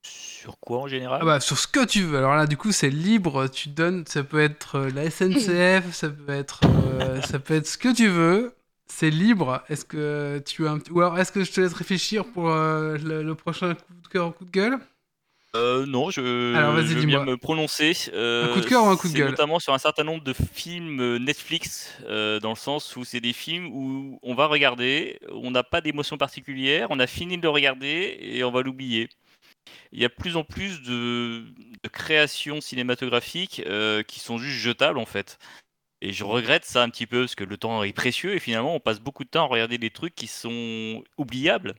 Sur quoi en général? Ah bah sur ce que tu veux. Alors là, du coup, c'est libre. Tu donnes. Ça peut être euh, la SNCF, ça peut être, euh, ça peut être ce que tu veux. C'est libre. Est-ce que tu as un petit- ou alors est-ce que je te laisse réfléchir pour euh, le, le prochain coup de cœur ou coup de gueule? Euh, non, je, Alors, vas-y, dis-moi. me prononcer. Euh, Un coup de cœur ou un coup de gueule? Notamment sur un certain nombre de films Netflix, dans le sens où c'est des films où on va regarder, on n'a pas d'émotion particulière, on a fini de le regarder et on va l'oublier. Il y a plus en plus de, de créations cinématographiques qui sont juste jetables en fait. Et je regrette ça un petit peu parce que le temps est précieux et finalement on passe beaucoup de temps à regarder des trucs qui sont oubliables.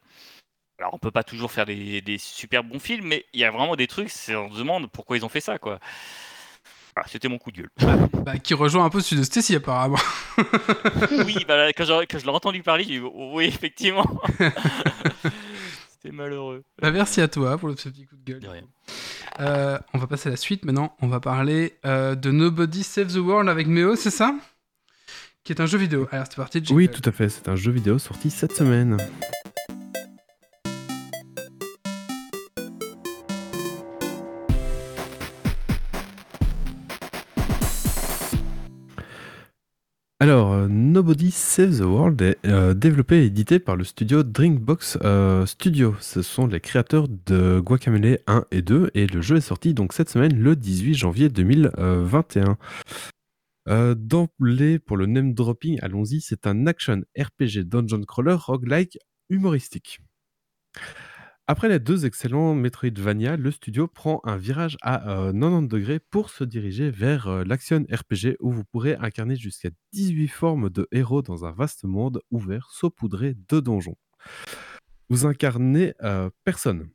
Alors on peut pas toujours faire des, des super bons films, mais il y a vraiment des trucs, on se demande pourquoi ils ont fait ça quoi. Voilà, c'était mon coup de gueule. bah, Qui rejoint un peu celui de Stacy apparemment. oui, bah, quand, j'ai- quand je l'ai entendu parler, j'ai dit oui effectivement. malheureux. Bah, merci à toi pour le ce petit coup de gueule. De rien. Euh, on va passer à la suite maintenant. On va parler euh, de Nobody Save the World avec Méo, c'est ça? Qui est un jeu vidéo. Alors c'est parti. Oui, tout à fait. C'est un jeu vidéo sorti cette semaine. Alors, euh, Nobody Saves the World est euh, développé et édité par le studio Drinkbox euh, Studio. Ce sont les créateurs de Guacamelee 1 et 2 et le jeu est sorti donc cette semaine le 18 janvier 2021. Euh, pour le name dropping, allons-y, c'est un action RPG dungeon crawler roguelike humoristique. Après les deux excellents Metroidvania, le studio prend un virage à euh, 90 degrés pour se diriger vers euh, l'action RPG où vous pourrez incarner jusqu'à 18 formes de héros dans un vaste monde ouvert saupoudré de donjons. Vous incarnez euh, personne,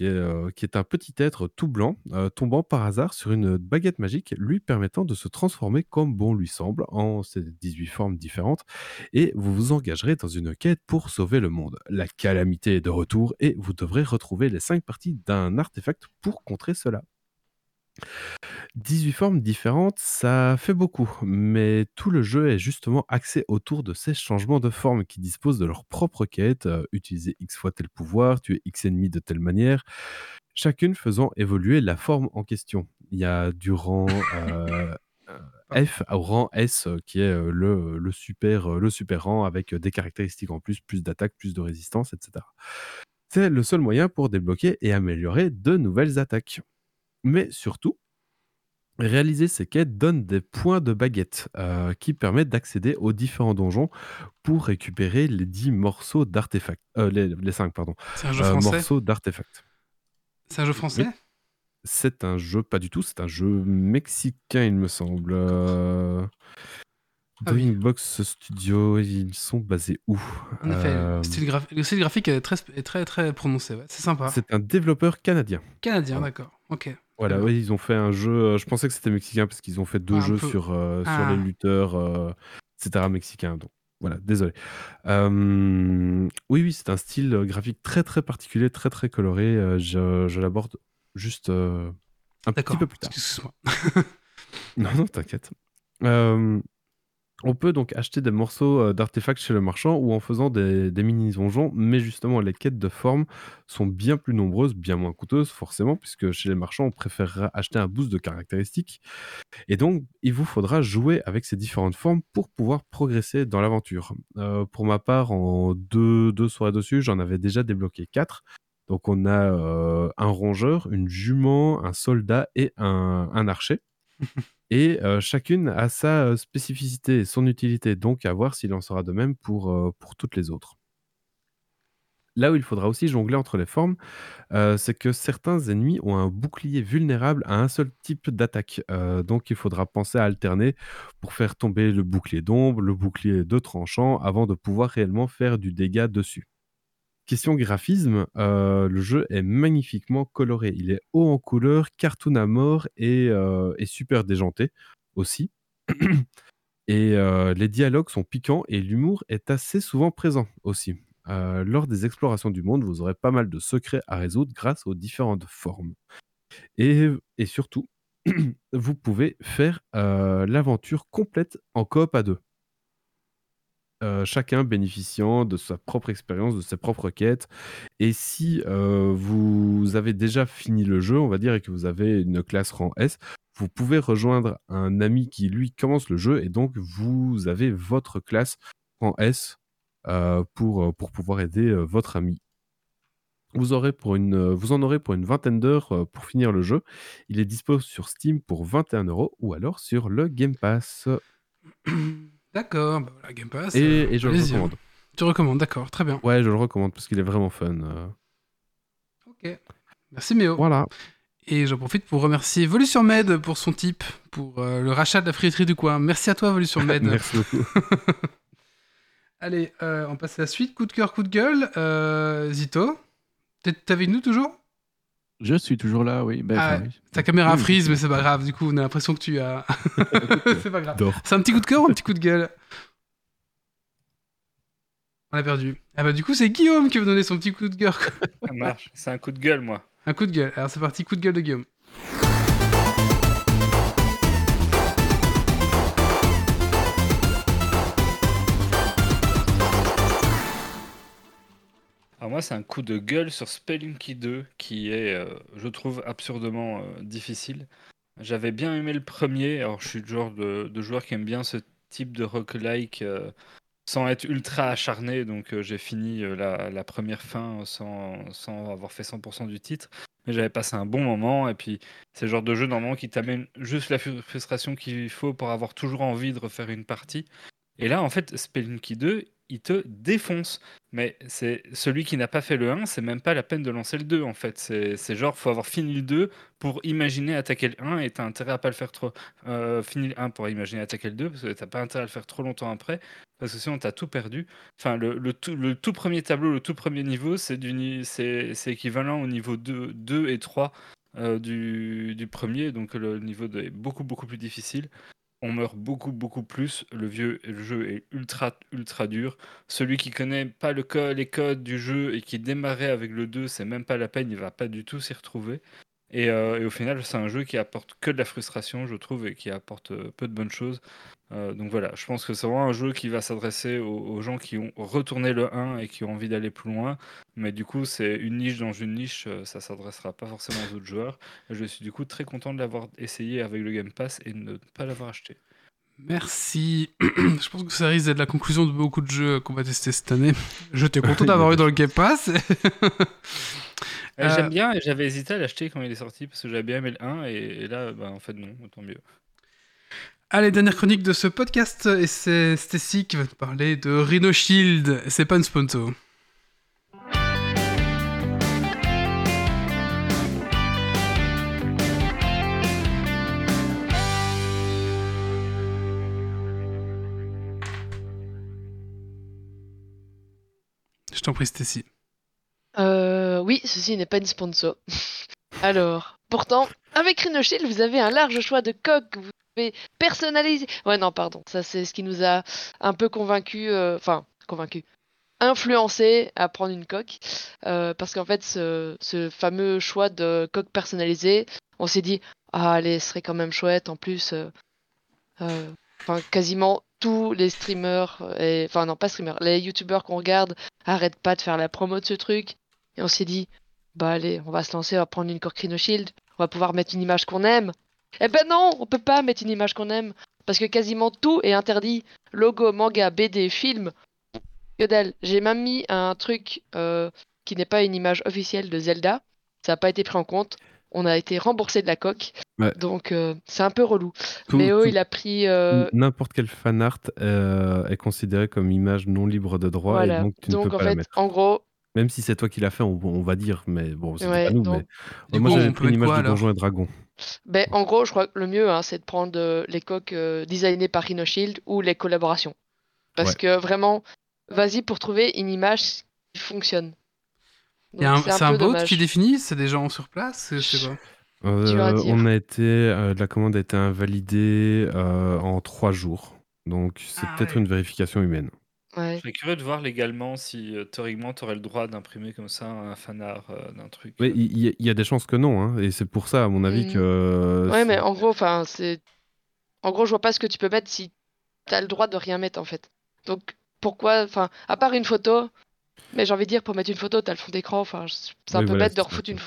qui est, euh, qui est un petit être tout blanc, euh, tombant par hasard sur une baguette magique lui permettant de se transformer comme bon lui semble en ces 18 formes différentes et vous vous engagerez dans une quête pour sauver le monde. La calamité est de retour et vous devrez retrouver les 5 parties d'un artefact pour contrer cela. 18 formes différentes, ça fait beaucoup, mais tout le jeu est justement axé autour de ces changements de forme qui disposent de leur propre quête, euh, utiliser X fois tel pouvoir, tuer X ennemis de telle manière, chacune faisant évoluer la forme en question. Il y a du rang euh, euh, F au rang S qui est le, super, le rang avec des caractéristiques en plus, plus d'attaque, plus de résistance, etc. C'est le seul moyen pour débloquer et améliorer de nouvelles attaques. Mais surtout, réaliser ces quêtes donne des points de baguette euh, qui permettent d'accéder aux différents donjons pour récupérer les 10 morceaux d'artefacts. Euh, les, les 5, pardon. C'est un jeu Euh, français morceaux d'artefacts. C'est un jeu français C'est un jeu, pas du tout, c'est un jeu mexicain, il me semble. Ah oui. Dreambox Studio, ils sont basés où? En effet, Euh, le, style graph- le style graphique est très, est très, très prononcé. ouais. C'est sympa. C'est un développeur canadien. Canadien, d'accord. Ok. Voilà, D'accord. oui, ils ont fait un jeu. euh, Je pensais que c'était mexicain parce qu'ils ont fait deux Ah, jeux peu. sur, euh, sur Ah. les lutteurs, euh, etc. mexicains. Donc voilà, désolé. Euh, oui, oui, c'est un style graphique très très particulier, très très coloré. je je l'aborde juste un petit peu plus tard. Excuse-moi. Non, non, t'inquiète. On peut donc acheter des morceaux euh, d'artefacts chez le marchand ou en faisant des, mini-donjons, mais justement, les quêtes de forme sont bien plus nombreuses, bien moins coûteuses, forcément, puisque chez les marchands, on préférera acheter un boost de caractéristiques. Et donc, il vous faudra jouer avec ces différentes formes pour pouvoir progresser dans l'aventure. Euh, pour ma part, en deux, deux soirées dessus, j'en avais déjà débloqué quatre. Donc, on a euh, un rongeur, une jument, un soldat et un archer. Et euh, chacune a sa euh, spécificité et son utilité, donc à voir s'il en sera de même pour, euh, pour toutes les autres. Là où il faudra aussi jongler entre les formes, c'est que certains ennemis ont un bouclier vulnérable à un seul type d'attaque. Donc il faudra penser à alterner pour faire tomber le bouclier d'ombre, le bouclier de tranchant, avant de pouvoir réellement faire du dégât dessus. Question graphisme, euh, le jeu est magnifiquement coloré. Il est haut en couleur, cartoon à mort et, euh, super déjanté aussi. et euh, les dialogues sont piquants et l'humour est assez souvent présent aussi. Lors des explorations du monde, vous aurez pas mal de secrets à résoudre grâce aux différentes formes. Et, surtout, vous pouvez faire l'aventure complète en coop à deux. Euh, chacun bénéficiant de sa propre expérience, de ses propres quêtes. Et si euh, vous avez déjà fini le jeu, on va dire, et que vous avez une classe rang S, vous pouvez rejoindre un ami qui, lui, commence le jeu, et donc vous avez votre classe rang S euh, pour, pour pouvoir aider votre ami. Vous, aurez pour une, vous en aurez pour une vingtaine d'heures pour finir le jeu. Il est dispo sur Steam pour 21 euros ou alors sur le Game Pass. D'accord. Bah voilà, Game Pass. Et, euh, et je le allez-y, hein. recommande. Tu recommandes, d'accord. Très bien. Ouais, je le recommande parce qu'il est vraiment fun. euh. Ok. Merci Méo. Voilà. Et j'en profite pour remercier Volution Med pour son tip, pour euh, le rachat de la friterie du coin. Merci à toi Volution Med. Merci beaucoup. Allez, euh, on passe à la suite. Coup de cœur, coup de gueule. Euh, Zito, t'es t'es avec nous toujours? Je suis toujours là, oui. Ben, Ah enfin, ouais. oui. Ta caméra oui. mais c'est pas grave. Du coup, on a l'impression que tu as. c'est pas grave. C'est un petit coup de cœur ou un petit coup de gueule? On a perdu. Ah bah du coup, c'est Guillaume qui veut donner son petit coup de cœur. Ça marche. C'est un coup de gueule, moi. un coup de gueule. Alors c'est parti, coup de gueule de Guillaume. Moi, c'est un coup de gueule sur Spelunky 2 qui est, euh, je trouve, absurdement euh, difficile. J'avais bien aimé le premier. Alors, je suis le genre de, joueur qui aime bien ce type de roguelike euh, sans être ultra acharné. Donc euh, j'ai fini la, la première fin sans, avoir fait 100% du titre. Mais j'avais passé un bon moment. Et puis c'est le genre de jeu normalement qui t'amène juste la fru- frustration qu'il faut pour avoir toujours envie de refaire une partie. Et là, en fait, Spelunky 2, il te défonce. Mais c'est celui qui n'a pas fait le 1, c'est même pas la peine de lancer le 2 en fait. C'est genre, faut avoir fini le 2 pour imaginer attaquer le 1 et t'as intérêt à pas le faire trop. Euh, fini le 1 pour imaginer attaquer le 2 parce que t'as pas intérêt à le faire trop longtemps après parce que sinon t'as tout perdu. Enfin, le, tout, premier tableau, le tout premier niveau, c'est équivalent au niveau 2, 2 et 3 euh, du, du premier, donc le niveau 2 est beaucoup beaucoup plus difficile. On meurt beaucoup beaucoup plus. Le vieux jeu est ultra ultra dur. Celui qui connaît pas les codes du jeu et qui démarrait avec le 2, c'est même pas la peine, il va pas du tout s'y retrouver. Et, euh, et au final, c'est un jeu qui apporte que de la frustration, je trouve, et qui apporte euh, peu de bonnes choses. Euh, donc voilà, je pense que c'est vraiment un jeu qui va s'adresser aux, aux gens qui ont retourné le 1 et qui ont envie d'aller plus loin. Mais du coup, c'est une niche dans une niche, ça s'adressera pas forcément aux autres joueurs. Et je suis du coup très content de l'avoir essayé avec le Game Pass et de ne pas l'avoir acheté. Merci. Je pense que ça risque d'être la conclusion de beaucoup de jeux qu'on va tester cette année. Je t'ai content d'avoir eu dans le Game Pass. Euh, Euh, J'aime bien et j'avais hésité à l'acheter quand il est sorti parce que j'avais bien aimé le 1 et, et là, bah, en fait, non, tant mieux. Allez, dernière chronique de ce podcast, et c'est Stacy qui va te parler de Rhino Shield. C'est pas une sponsor. Je t'en prie, Stacy. Euh, oui, ceci n'est pas une sponsor. Alors, pourtant, avec Rhino Shield, vous avez un large choix de coques. Vous pouvez personnaliser. Ouais, non, pardon. Ça, c'est ce qui nous a un peu convaincu. euh, Enfin, convaincu. Influencé à prendre une coque. Euh, parce qu'en fait, ce, fameux choix de coque personnalisée, on s'est dit, ah, allez, ce serait quand même chouette. En plus, euh, enfin, quasiment tous les streamers, enfin, non, pas streamers, les youtubeurs qu'on regarde arrêtent pas de faire la promo de ce truc. Et on s'est dit, bah allez, on va se lancer, on va prendre une Cork Rhino Shield, on va pouvoir mettre une image qu'on aime. Eh ben non, on peut pas mettre une image qu'on aime, parce que quasiment tout est interdit. Logo, manga, BD, film, dalle. J'ai même mis un truc euh, qui n'est pas une image officielle de Zelda, ça n'a pas été pris en compte. On a été remboursé de la coque, Ouais. donc euh, c'est un peu relou. Tout- Méo, tout- il a pris... euh, N'importe quel fan art est considéré comme image non libre de droit voilà. et donc tu ne peux en pas la fait, mettre. en gros, Même si c'est toi qui l'as fait, on, on va dire, mais bon, Ouais, pas nous. donc- Mais... Du moi j'avais pris une image quoi, de Donjons et Dragons. Ben, en gros, je crois que le mieux, hein, c'est de prendre euh, les coques euh, designées par Rhino Shield ou les collaborations. Parce Ouais. que vraiment, vas-y pour trouver une image qui fonctionne. Un- C'est un, bot dommage. qui définit? C'est des gens sur place? C'est- Je sais pas. Euh, on a été, euh, la commande a été invalidée euh, en trois jours. Donc c'est Ah peut-être ouais. une vérification humaine. Ouais. Je serais curieux de voir légalement si euh, théoriquement tu aurais le droit d'imprimer comme ça un fanart euh, d'un truc. Oui, il y, il y a des chances que non, hein, et c'est pour ça, à mon avis, que. euh, Ouais, c'est- mais en gros, enfin, c'est. En gros, je vois pas ce que tu peux mettre si t'as le droit de rien mettre en fait. Donc pourquoi, enfin, à part une photo, mais j'ai envie de dire pour mettre une photo, t'as le fond d'écran, enfin, c'est un Oui, peu voilà, bête de c'est ça, refoutre quoi.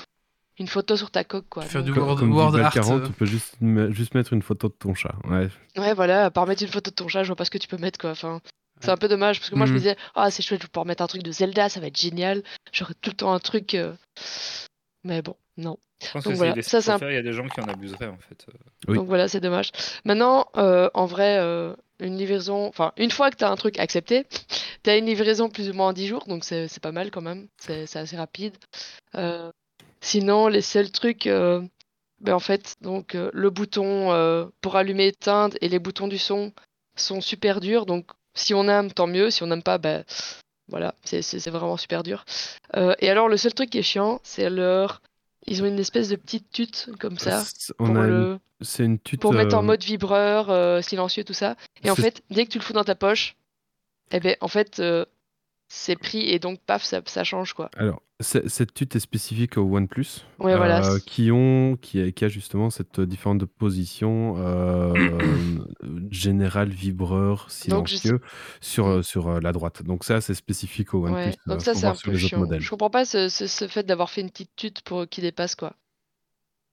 une, une photo sur ta coque quoi. Faire Donc, du euh, Word- Comme dit Word art, Valcarant, euh. tu peux juste, me- juste mettre une photo de ton chat. Ouais. Ouais, voilà, à part mettre une photo de ton chat, je vois pas ce que tu peux mettre, quoi. Enfin, c'est un peu dommage, parce que moi, je me Mhm. disais, ah, c'est chouette, je vais pouvoir mettre un truc de Zelda, ça va être génial. J'aurai tout le temps un truc. euh, Mais bon, non. Je pense donc que voilà, c'est ça, c'est un- faire, il y a des gens qui en abuseraient en fait. Oui. Donc voilà, c'est dommage. Maintenant, euh, en vrai, euh, une livraison. Enfin, une fois que t'as un truc accepté, t'as une livraison plus ou moins en 10 jours, donc c'est c'est pas mal quand même. C'est c'est assez rapide. Euh, Sinon, les seuls trucs. euh, Ben en fait, donc euh, le bouton euh, pour allumer éteindre et les boutons du son sont super durs. Donc si on aime, tant mieux. Si on n'aime pas, ben voilà, c'est- vraiment super dur. Euh, et alors le seul truc qui est chiant, c'est leur... Ils ont une espèce de petite tute comme ça C'est- pour, On a une- le... C'est une tute. pour mettre en euh, mode vibreur, euh, silencieux, tout ça. Et en fait, dès que tu le fous dans ta poche, eh ben en fait, euh, c'est pris et donc paf, ça, ça change quoi. Alors, cette tute est spécifique au OnePlus. Ouais, voilà. euh, qui, ont, qui, a, qui a justement cette différente position euh, générale, vibreur, Donc, silencieux sur, sur euh, la droite. Donc ça, c'est spécifique au OnePlus. Ouais, euh, donc ça c'est un peu chiant. Je comprends pas ce, ce- ce fait d'avoir fait une petite tute pour qui dépasse quoi.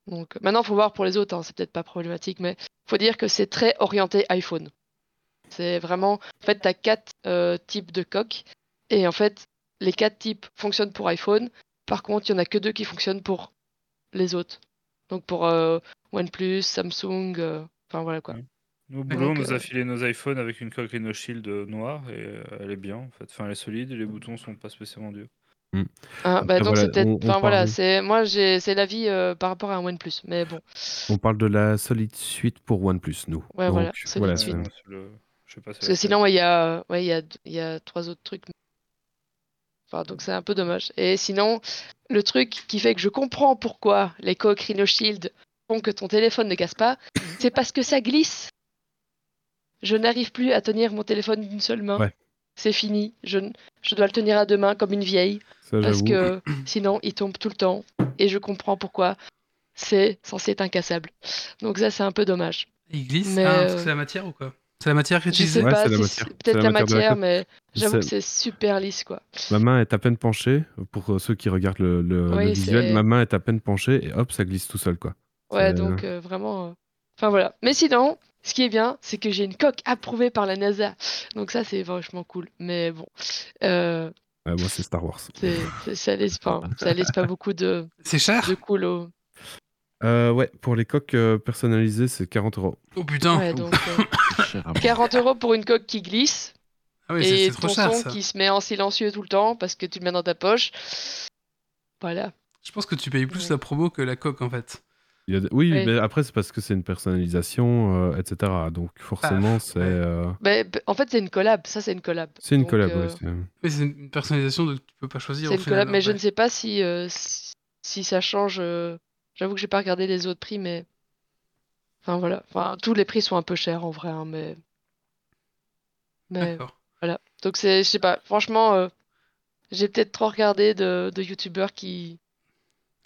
Donc maintenant faut voir pour les autres, hein, c'est peut-être pas problématique, mais faut dire que c'est très orienté iPhone. C'est vraiment. En fait, tu as quatre euh, types de coques. Et en fait, les quatre types fonctionnent pour iPhone. Par contre, il n'y en a que deux qui fonctionnent pour les autres. Donc pour euh, OnePlus, Samsung. euh, Enfin voilà quoi. Nous, au Donc, boulot, on nous euh, a filé nos iPhones avec une coque Rhino Shield noire et euh, elle est bien en fait. Enfin, elle est solide et les boutons sont pas spécialement durs. Ah, bah donc voilà, c'est peut-être. Enfin voilà, c'est moi j'ai c'est l'avis euh, par rapport à un OnePlus. Mais bon, On parle de la solide suite pour OnePlus, nous. Ouais, Donc, voilà, Solid voilà, Suite. c'est- moi, c'est le- Je sais pas. c'est parce que la sinon ouais, il y a ouais il y a il y a trois autres trucs. Enfin donc c'est un peu dommage. Et sinon le truc qui fait que je comprends pourquoi les coques Rhino Shield font que ton téléphone ne casse pas, c'est parce que ça glisse. Je n'arrive plus à tenir mon téléphone d'une seule main. Ouais. C'est fini. Je, dois le tenir à deux mains comme une vieille. ça, parce que sinon il tombe tout le temps et je comprends pourquoi c'est censé être incassable. Donc ça c'est un peu dommage. Il glisse Mais, Ah, parce que euh, c'est la matière ou quoi? C'est la matière qui est Je sais utilisée Ouais, pas c'est la si matière. c'est C'est peut-être la la matière mais j'avoue que C'est- super lisse quoi. Ma main est à peine penchée, pour euh, ceux qui regardent le, le- visuel, ma main est à peine penchée et hop, ça glisse tout seul, quoi. Ouais, C'est- donc euh, vraiment. euh, Enfin voilà. Mais sinon, ce qui est bien, c'est que j'ai une coque approuvée par la NASA. Donc ça c'est vachement cool. Mais bon, euh, Ah, moi, c'est Star Wars. c'est- c'est- ça laisse pas, ça laisse pas beaucoup de, C'est cher? de cool au. Euh, ouais, pour les coques euh, personnalisées, c'est 40 euros. Oh putain Ouais, donc euh, Cher à 40 euros pour une coque qui glisse. Ah oui, c'est et c'est trop ton cher son ça. qui se met en silencieux tout le temps parce que tu le mets dans ta poche. Voilà. Je pense que tu payes plus Ouais. la promo que la coque en fait. Il y a de- Oui, Ouais. mais après, c'est parce que c'est une personnalisation, euh, etc. Donc, forcément, c'est ouais. euh, Mais, b- en fait, c'est une collab. Ça, c'est une collab. c'est une Donc, collab. euh, c'est- Mais c'est une personnalisation de tu peux pas choisir c'est au une final. collab, mais je ne sais pas si, euh, si, si ça change. J'avoue que j'ai pas regardé les autres prix, mais. Enfin, voilà. Enfin, tous les prix sont un peu chers en vrai, hein, mais. Mais D'accord. voilà. Donc, c'est, je sais pas. Franchement, euh, j'ai peut-être trop regardé de, de youtubeurs qui,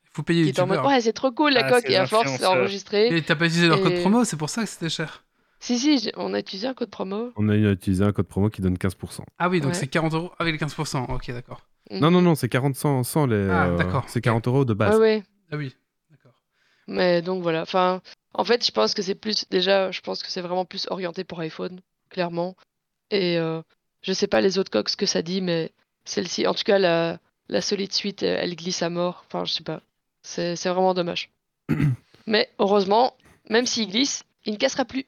Il faut payer qui en mode. Ouais, c'est trop cool la Ah, coque, et à force, c'est enregistré. Et t'as pas utilisé leur code promo, c'est pour ça que c'était cher. Si, si, on a utilisé un code promo. On a utilisé un code promo qui donne 15%. Ah oui, donc Ouais. c'est 40 euros avec les 15%. Ok, d'accord. Non, non, non, c'est 40 sans, sans les. Ah, d'accord, C'est ok. 40 euros de base. ouais. Ah oui, d'accord. Mais donc voilà, enfin, en fait, je pense que c'est plus, déjà, je pense que c'est vraiment plus orienté pour iPhone, clairement. Et euh, je sais pas les autres coques ce que ça dit, mais celle-ci, en tout cas, la, la solide suite, elle, elle glisse à mort. Enfin, je sais pas. C'est c'est vraiment dommage. mais heureusement, même s'il glisse, il ne cassera plus.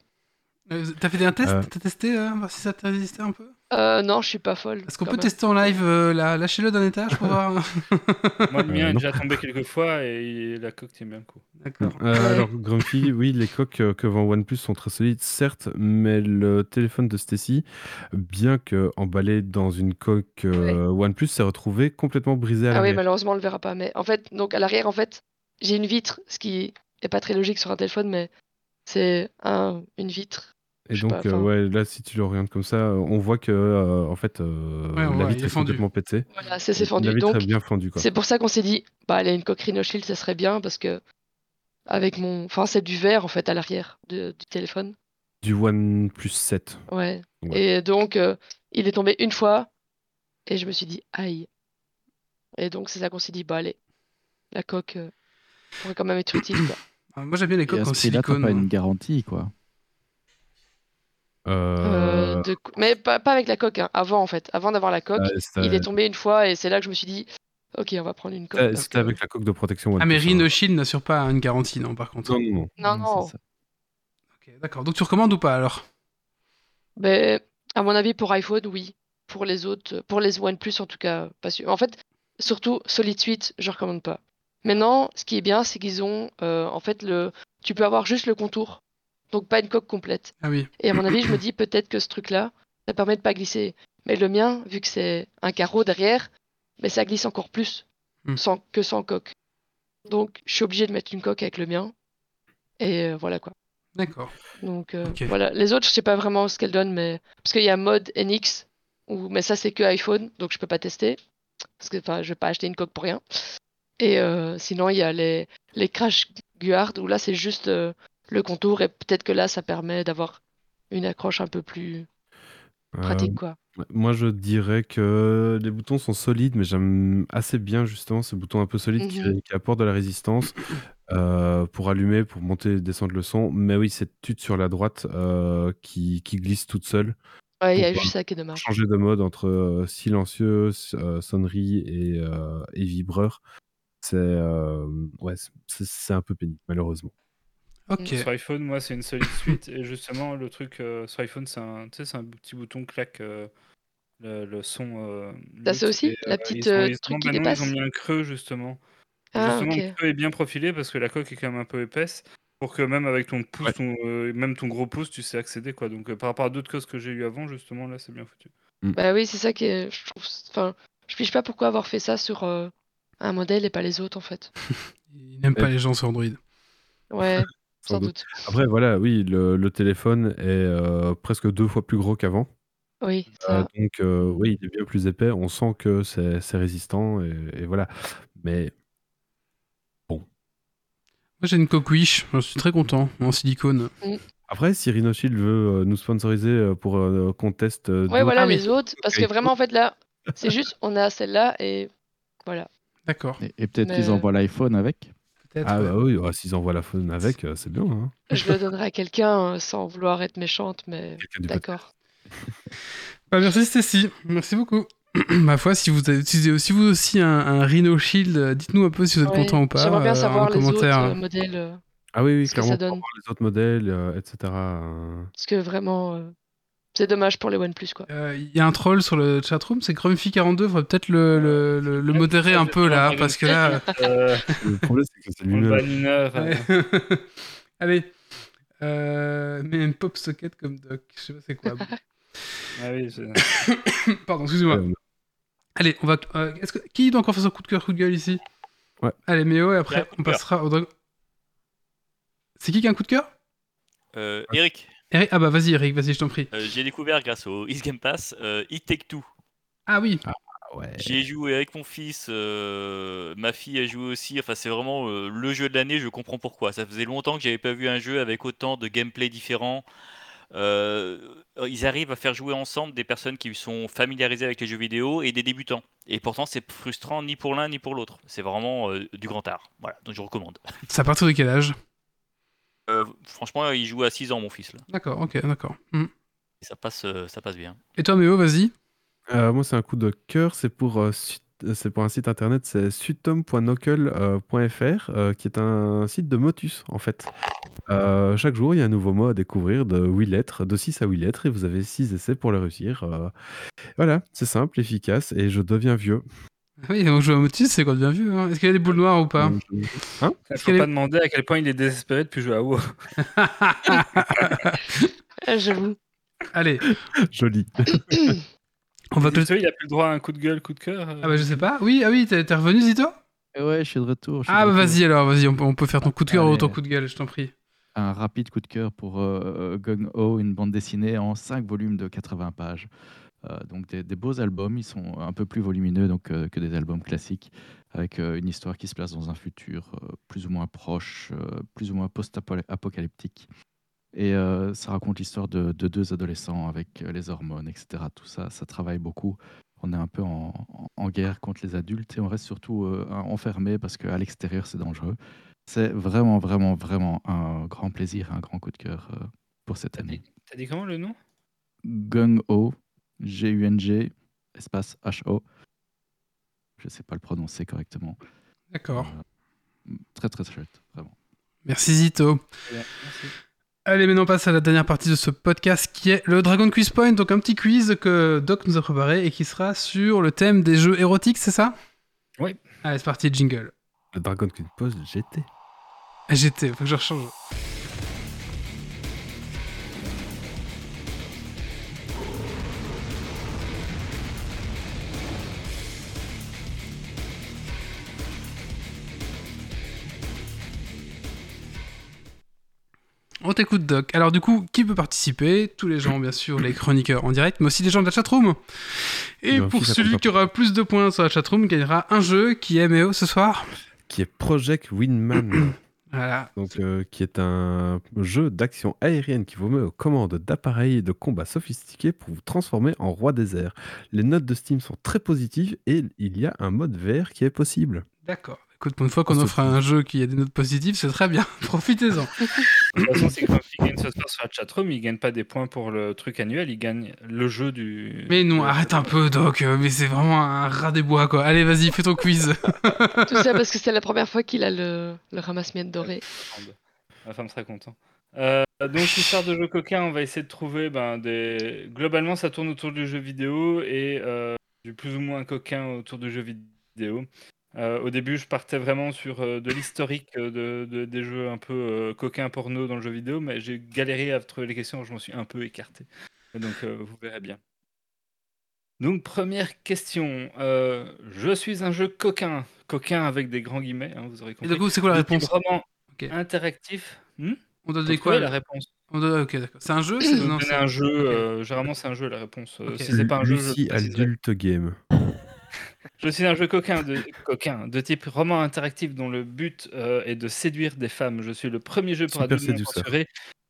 Euh, T'as fait des tests Euh. T'as testé euh, voir si ça t'a résisté un peu? Euh, non, je suis pas folle. Est-ce qu'on peut même. tester en live euh, la- Lâchez-le d'un étage pour voir Moi, le mien Euh, est non. déjà tombé quelques fois et la coque tient bien le coup. D'accord. Euh, Ouais. Alors, Grumpy, oui, les coques que vend OnePlus sont très solides, certes, mais le téléphone de Stacy, bien que emballé dans une coque euh, OnePlus, s'est retrouvé complètement brisé à Ah oui, l'arrière. malheureusement, on le verra pas. Mais en fait, donc à l'arrière, en fait, j'ai une vitre, ce qui est pas très logique sur un téléphone, mais c'est un, une vitre. Et donc, pas, euh, ouais, là, si tu le regardes comme ça, on voit que, euh, en fait, euh, Ouais, ouais, la vitre est est, complètement pétée. Voilà, c'est c'est La fendu. vitre Donc, est bien fendue, quoi. c'est pour ça qu'on s'est dit, bah, aller une coque Rhino Shield, ça serait bien parce que avec mon, enfin, c'est du verre en fait à l'arrière de- du téléphone. Du OnePlus 7. Ouais. Ouais. Et donc, euh, il est tombé une fois et je me suis dit, aïe. Et donc, c'est ça qu'on s'est dit, bah, allez, la coque euh, pourrait quand même être utile, quoi. Ah, Moi j'aime bien les Et coques à en silicone. pas une garantie, quoi. Euh, Euh, de Mais pas, pas avec la coque, hein. Avant en fait. Avant d'avoir la coque, il est tombé une fois et c'est là que je me suis dit, ok, on va prendre une coque. c'était- parce C'était que- avec la coque de protection Ah, mais hein. Rhino Shield n'assure pas une garantie, non, par contre. Non, non, non. Non, Ouais, non. c'est ça. Ok, d'accord. Donc tu recommandes ou pas alors? Mais à mon avis, pour iPhone, oui. Pour les autres, pour les OnePlus en tout cas, pas sûr. En fait, surtout Solid Suite, je recommande pas. Maintenant, ce qui est bien, c'est qu'ils ont, euh, en fait, le, tu peux avoir juste le contour, donc pas une coque complète. Ah oui. Et à mon avis, je me dis peut-être que ce truc-là, ça permet de pas glisser. Mais le mien, vu que c'est un carreau derrière, mais ça glisse encore plus Hmm. sans, que sans coque. Donc, je suis obligé de mettre une coque avec le mien. Et euh, voilà quoi. D'accord. Donc euh, voilà, les autres, je sais pas vraiment ce qu'elles donnent, mais parce qu'il y a mode NX, ou mais ça c'est que iPhone, donc je peux pas tester parce que enfin, je vais pas acheter une coque pour rien. Et euh, sinon il y a les les Crash Guard où là c'est juste le contour et peut-être que là ça permet d'avoir une accroche un peu plus Euh, pratique quoi. Moi, je dirais que les boutons sont solides, mais j'aime assez bien justement ces boutons un peu solides qui, Mhm. qui apportent de la résistance. Euh, pour allumer, pour monter et descendre le son. Mais oui, cette tute sur la droite euh, qui, qui glisse toute seule. Ouais, il y a juste ça qui est dommage. Changer de mode entre silencieux, sonnerie et, et vibreur. Ouais, c'est un peu pénible, malheureusement. Ok. Sur iPhone, moi, c'est une solide suite. et justement, le truc euh, sur iPhone, c'est un, tu sais, c'est un petit bouton claque euh, le, le son. euh, T'as ça mute, aussi et, La euh, petite, ils ont- euh, ils ont- truc qui bah non, dépasse Ils ont mis un creux, justement. Ah, justement, ok. le creux est bien profilé parce que la coque est quand même un peu épaisse. Pour que même avec ton pouce, Ouais. ton, euh, même ton gros pouce, tu sais accéder. quoi. Donc, euh, par rapport à d'autres causes que j'ai eu avant, justement, là, c'est bien foutu. Bah oui, c'est ça qui est. Je trouve. Enfin, je pige pas pourquoi avoir fait ça sur euh, un modèle et pas les autres en fait. Il n'aime pas les gens sur Android. Ouais, Sans sans doute. doute. Après, voilà, oui, le, le téléphone est euh, presque deux fois plus gros qu'avant. Oui, Euh, donc, euh, oui, il est bien plus épais. On sent que c'est résistant et, et voilà. Mais Moi, j'ai une coque Wish. Je suis très content en silicone. après, si RhinoShield veut nous sponsoriser pour qu'on teste Ouais, voilà Ah les autres. Parce que vraiment, en fait, là, c'est juste, on a celle-là et voilà. D'accord. Et, et peut-être Mais- qu'ils envoient l'iPhone avec. Peut-être. Ah ouais. bah oui, ouais, s'ils envoient la phone avec, euh, c'est bien. Hein. Je le donnerai à quelqu'un euh, sans vouloir être méchante, mais Quelqu'un du d'accord. Bah, merci Stécie. Merci beaucoup. Ma foi, si vous avez utilisé aussi vous aussi un, un Rhino Shield, euh, dites-nous un peu si vous êtes Ouais, content ou pas. J'aimerais bien euh, savoir en les autres commentaire. euh, modèles. euh, Ah oui, oui, Ce que ça clairement, pour donne. voir les autres modèles, euh, etc. euh, Parce que vraiment, euh, c'est dommage pour les OnePlus quoi. Euh, Il y a un troll sur le chatroom, c'est Grumpy42. Faudrait peut-être le, le, le- le modérer un peu là, parce que là. Euh, Le problème, c'est que c'est lui-même. euh. Allez. Euh, mais un pop socket comme doc. Je sais pas c'est quoi. ah oui, Pardon, excusez-moi. Euh, Allez, on va. euh, est-ce que... Qui doit encore faire son coup de cœur, coup de gueule ici? Ouais. Allez, Méo, et après on passera au. C'est qui qui a un coup de cœur? Euh, Eric Ah bah vas-y, Eric, vas-y, je t'en prie. euh, j'ai découvert grâce au East Game Pass euh, It Take Two. Ah oui, Ah ouais. J'y ai joué avec mon fils, euh, ma fille a joué aussi. Enfin, c'est vraiment euh, le jeu de l'année. Je comprends pourquoi. Ça faisait longtemps que j'avais pas vu un jeu avec autant de gameplay différents. Euh, ils arrivent à faire jouer ensemble des personnes qui sont familiarisées avec les jeux vidéo et des débutants. Et pourtant, c'est frustrant ni pour l'un ni pour l'autre. C'est vraiment euh, du grand art. Voilà, donc je recommande. c'est à partir de quel âge? Euh, franchement, il joue à 6 ans, mon fils. Là. D'accord, ok, d'accord. Hmm. Et ça passe, euh, ça passe bien. Et toi, Méo, vas-y. Euh, moi, c'est un coup de cœur. C'est pour, euh, c'est pour un site internet, c'est sutom.nocle.fr, euh, qui est un site de Motus, en fait. Euh, chaque jour, il y a un nouveau mot à découvrir de 8 lettres, de 6 à 8 lettres, et vous avez 6 essais pour le réussir. Euh, voilà, c'est simple, efficace, et je deviens vieux. Oui, donc jouer à Motus, c'est quand bien vu. hein. Est-ce qu'il y a des boules noires ou pas? Je- Il Est-ce faut qu'elle est- pas demander à quel point il est désespéré depuis jouer à WoW? Ah, J'avoue. Allez, Joli. on va il a plus le droit à un coup de gueule, coup de cœur. euh. Ah bah je sais pas. Oui, ah oui, t'es revenu, Zito? Et ouais, je suis de retour. suis Ah de bah vas-y alors, vas-y, on peut, on peut faire ton coup de cœur ou ton coup de gueule, je t'en prie. Un rapide coup de cœur pour euh, Gung Ho, une bande dessinée en 5 volumes de 80 pages. Euh, donc des, des beaux albums, ils sont un peu plus volumineux donc, euh, que des albums classiques, avec euh, une histoire qui se place dans un futur plus ou moins proche, plus ou moins post-apocalyptique. Et euh, ça raconte l'histoire de, de deux adolescents avec les hormones, etc. Tout ça, ça travaille beaucoup. On est un peu en, en- en guerre contre les adultes et on reste surtout euh, enfermé parce qu'à l'extérieur, c'est dangereux. C'est vraiment, vraiment, vraiment un grand plaisir, un grand coup de cœur euh, pour cette année. T'as dit comment le nom? Gung Ho, G-U-N-G, espace H-O. Je ne sais pas le prononcer correctement. D'accord. Euh, très, très chouette, vraiment. Merci Zito. Merci. Allez, maintenant on passe à la dernière partie de ce podcast qui est le Dragon Quiz Point, donc un petit quiz que Doc nous a préparé et qui sera sur le thème des jeux érotiques, c'est ça? Oui. Allez, c'est parti, jingle. Le Dragon Queen Pose GT. GT, faut que je rechange. On t'écoute Doc. Alors du coup, qui peut participer? Tous les gens, bien sûr, les chroniqueurs en direct, mais aussi les gens de la chatroom. Et pour celui qui aura plus de points sur la chatroom, gagnera un jeu qui est Méo ce soir. Qui est Project Windman. Voilà. Donc, euh, qui est un jeu d'action aérienne qui vous met aux commandes d'appareils de combat sophistiqués pour vous transformer en roi des airs. Les notes de Steam sont très positives et il y a un mode vert qui est possible. D'accord. Écoute, pour une fois qu'on On se offre un jeu qui a des notes positives, c'est très bien. Profitez-en. De toute façon, c'est comme il gagne ce soir sur la chatroom, il gagne pas des points pour le truc annuel, il gagne le jeu du. Mais non, arrête un peu, Doc. euh, Mais c'est vraiment un rat des bois, quoi. Allez, vas-y, fais ton quiz. Tout ça parce que c'est la première fois qu'il a le, le ramasse-miettes doré. Ma femme serait content. Euh, donc, histoire de jeu coquin, on va essayer de trouver ben, des. Globalement, ça tourne autour du jeu vidéo et euh, du plus ou moins coquin autour du jeu vidéo. Euh, au début, je partais vraiment sur euh, de l'historique euh, de, de- des jeux un peu euh, coquins porno dans le jeu vidéo, mais j'ai galéré à trouver les questions, je m'en suis un peu écarté. Et donc, euh, vous verrez bien. Donc, première question. Euh, je suis un jeu coquin. Coquin avec des grands guillemets, hein, vous aurez Et compris. du coup, c'est quoi la De type réponse? roman Ok. interactif. Hmm? On doit Faut donner trouver quoi la réponse? On doit... Ok, d'accord. C'est un jeu c'est... Non, un jeu, ok. euh, généralement c'est un jeu la réponse. Euh, Ok. Si c'est pas un jeu, je, Lucie le préciserai. Adulte Game. Je suis un jeu coquin de, coquin de type roman interactif dont le but euh, est de séduire des femmes. Je suis le premier jeu pour adultes censuré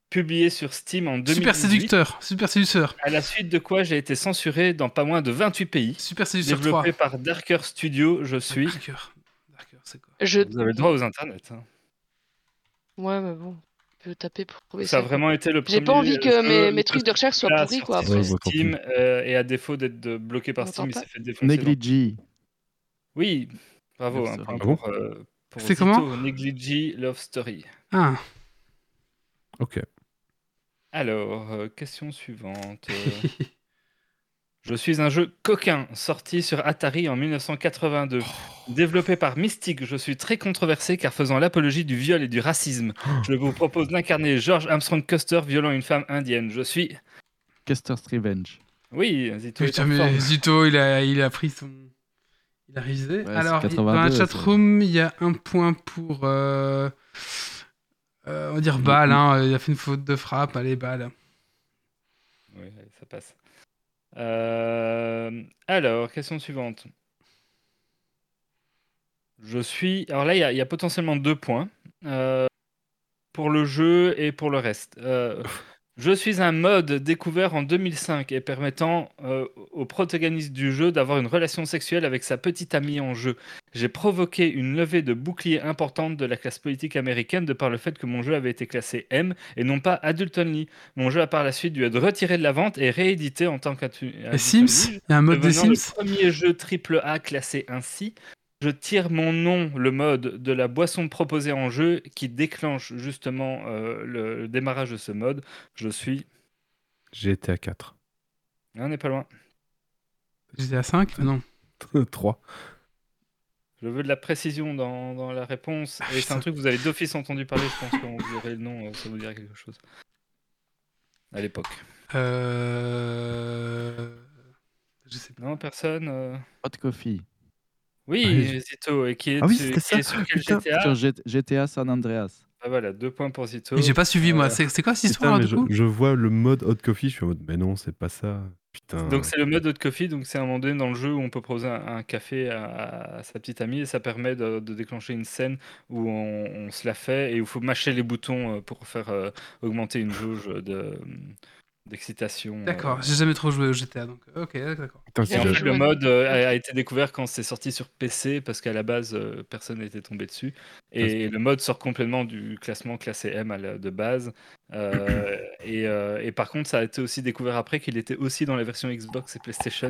publié sur Steam en 2018. Super séducteur. Super séducteur. À la suite de quoi j'ai été censuré dans pas moins de 28 pays. Super séducteur 3. Développé par Darker Studio, je suis. Darker. Darker, c'est quoi Je... Vous avez le droit aux internets. hein. Ouais, mais bon, je vais taper pour trouver Ça ça. a vraiment été le premier. J'ai pas envie que mes, trucs de recherche soient pourris, quoi. Après. Steam euh, et à défaut d'être bloqué par On Steam, il s'est fait défoncer. dans- Negligee. Oui, bravo point Ah pour, euh, pour C'est Zito, comment Negligee Love Story. Ah. Ok. Alors, euh, question suivante. Je suis un jeu coquin sorti sur Atari en 1982. Développé par Mystique, je suis très controversé car faisant l'apologie du viol et du racisme. Je vous propose d'incarner George Armstrong Custer violant une femme indienne. Je suis. Custer's Revenge. Oui, Zito est Putain, en mais forme. Zito, il a, il a pris son. Il a révisé. Alors, il- 82, dans la chatroom, il y a un point pour. euh, euh, on va dire balle, hein. Il a fait une faute de frappe. Allez, balle. Oui, ça passe. Euh, alors, question suivante. Je suis. Alors là, il y, a- il y a potentiellement deux points euh, pour le jeu et pour le reste. Je suis un mode découvert en 2005 et permettant euh, au protagoniste du jeu d'avoir une relation sexuelle avec sa petite amie en jeu. J'ai provoqué une levée de bouclier importante de la classe politique américaine de par le fait que mon jeu avait été classé M et non pas Adult Only. Mon jeu a par la suite dû être retiré de la vente et réédité en tant qu'adult Sims? Il y a un mode des Sims le premier jeu AAA classé ainsi, je tire mon nom, le mode, de la boisson proposée en jeu qui déclenche justement euh, le, le démarrage de ce mode. Je suis. J'ai été à 4. On n'est pas loin. J'étais à 5 Non. 3. Je veux de la précision dans, dans la réponse. Ah, Et c'est un truc que vous avez d'office entendu parler. Je pense quand vous aurez le nom, euh, ça vous dira quelque chose. À l'époque. Euh... Je sais pas. Non, personne. euh Hot Coffee. Oui, Ah, Zito. Et qui est, Ah oui, qui est ça. sur quel Putain. GTA Sur GTA San Andreas. Ah, Voilà, deux points pour Zito. Mais j'ai pas suivi, moi. Euh, C'est c'est quoi cette histoire, du je, coup je vois le mode Hot Coffee, je suis en mode, mais non, c'est pas ça. Putain. Donc c'est le mode hot coffee, donc c'est un moment donné dans le jeu où on peut proposer un, un café à, à sa petite amie et ça permet de, de déclencher une scène où on, on se la fait et où il faut mâcher les boutons euh, pour faire euh, augmenter une jauge de d'excitation. euh. D'accord, j'ai jamais trop joué au GTA, donc ok, d'accord. En J'ai fait, j'avais- le mode euh, a, a été découvert quand c'est sorti sur PC parce qu'à la base euh, personne n'était tombé dessus et le mode sort complètement du classement classé M à la- de base Euh, et, euh, et par contre ça a été aussi découvert après qu'il était aussi dans la version Xbox et PlayStation.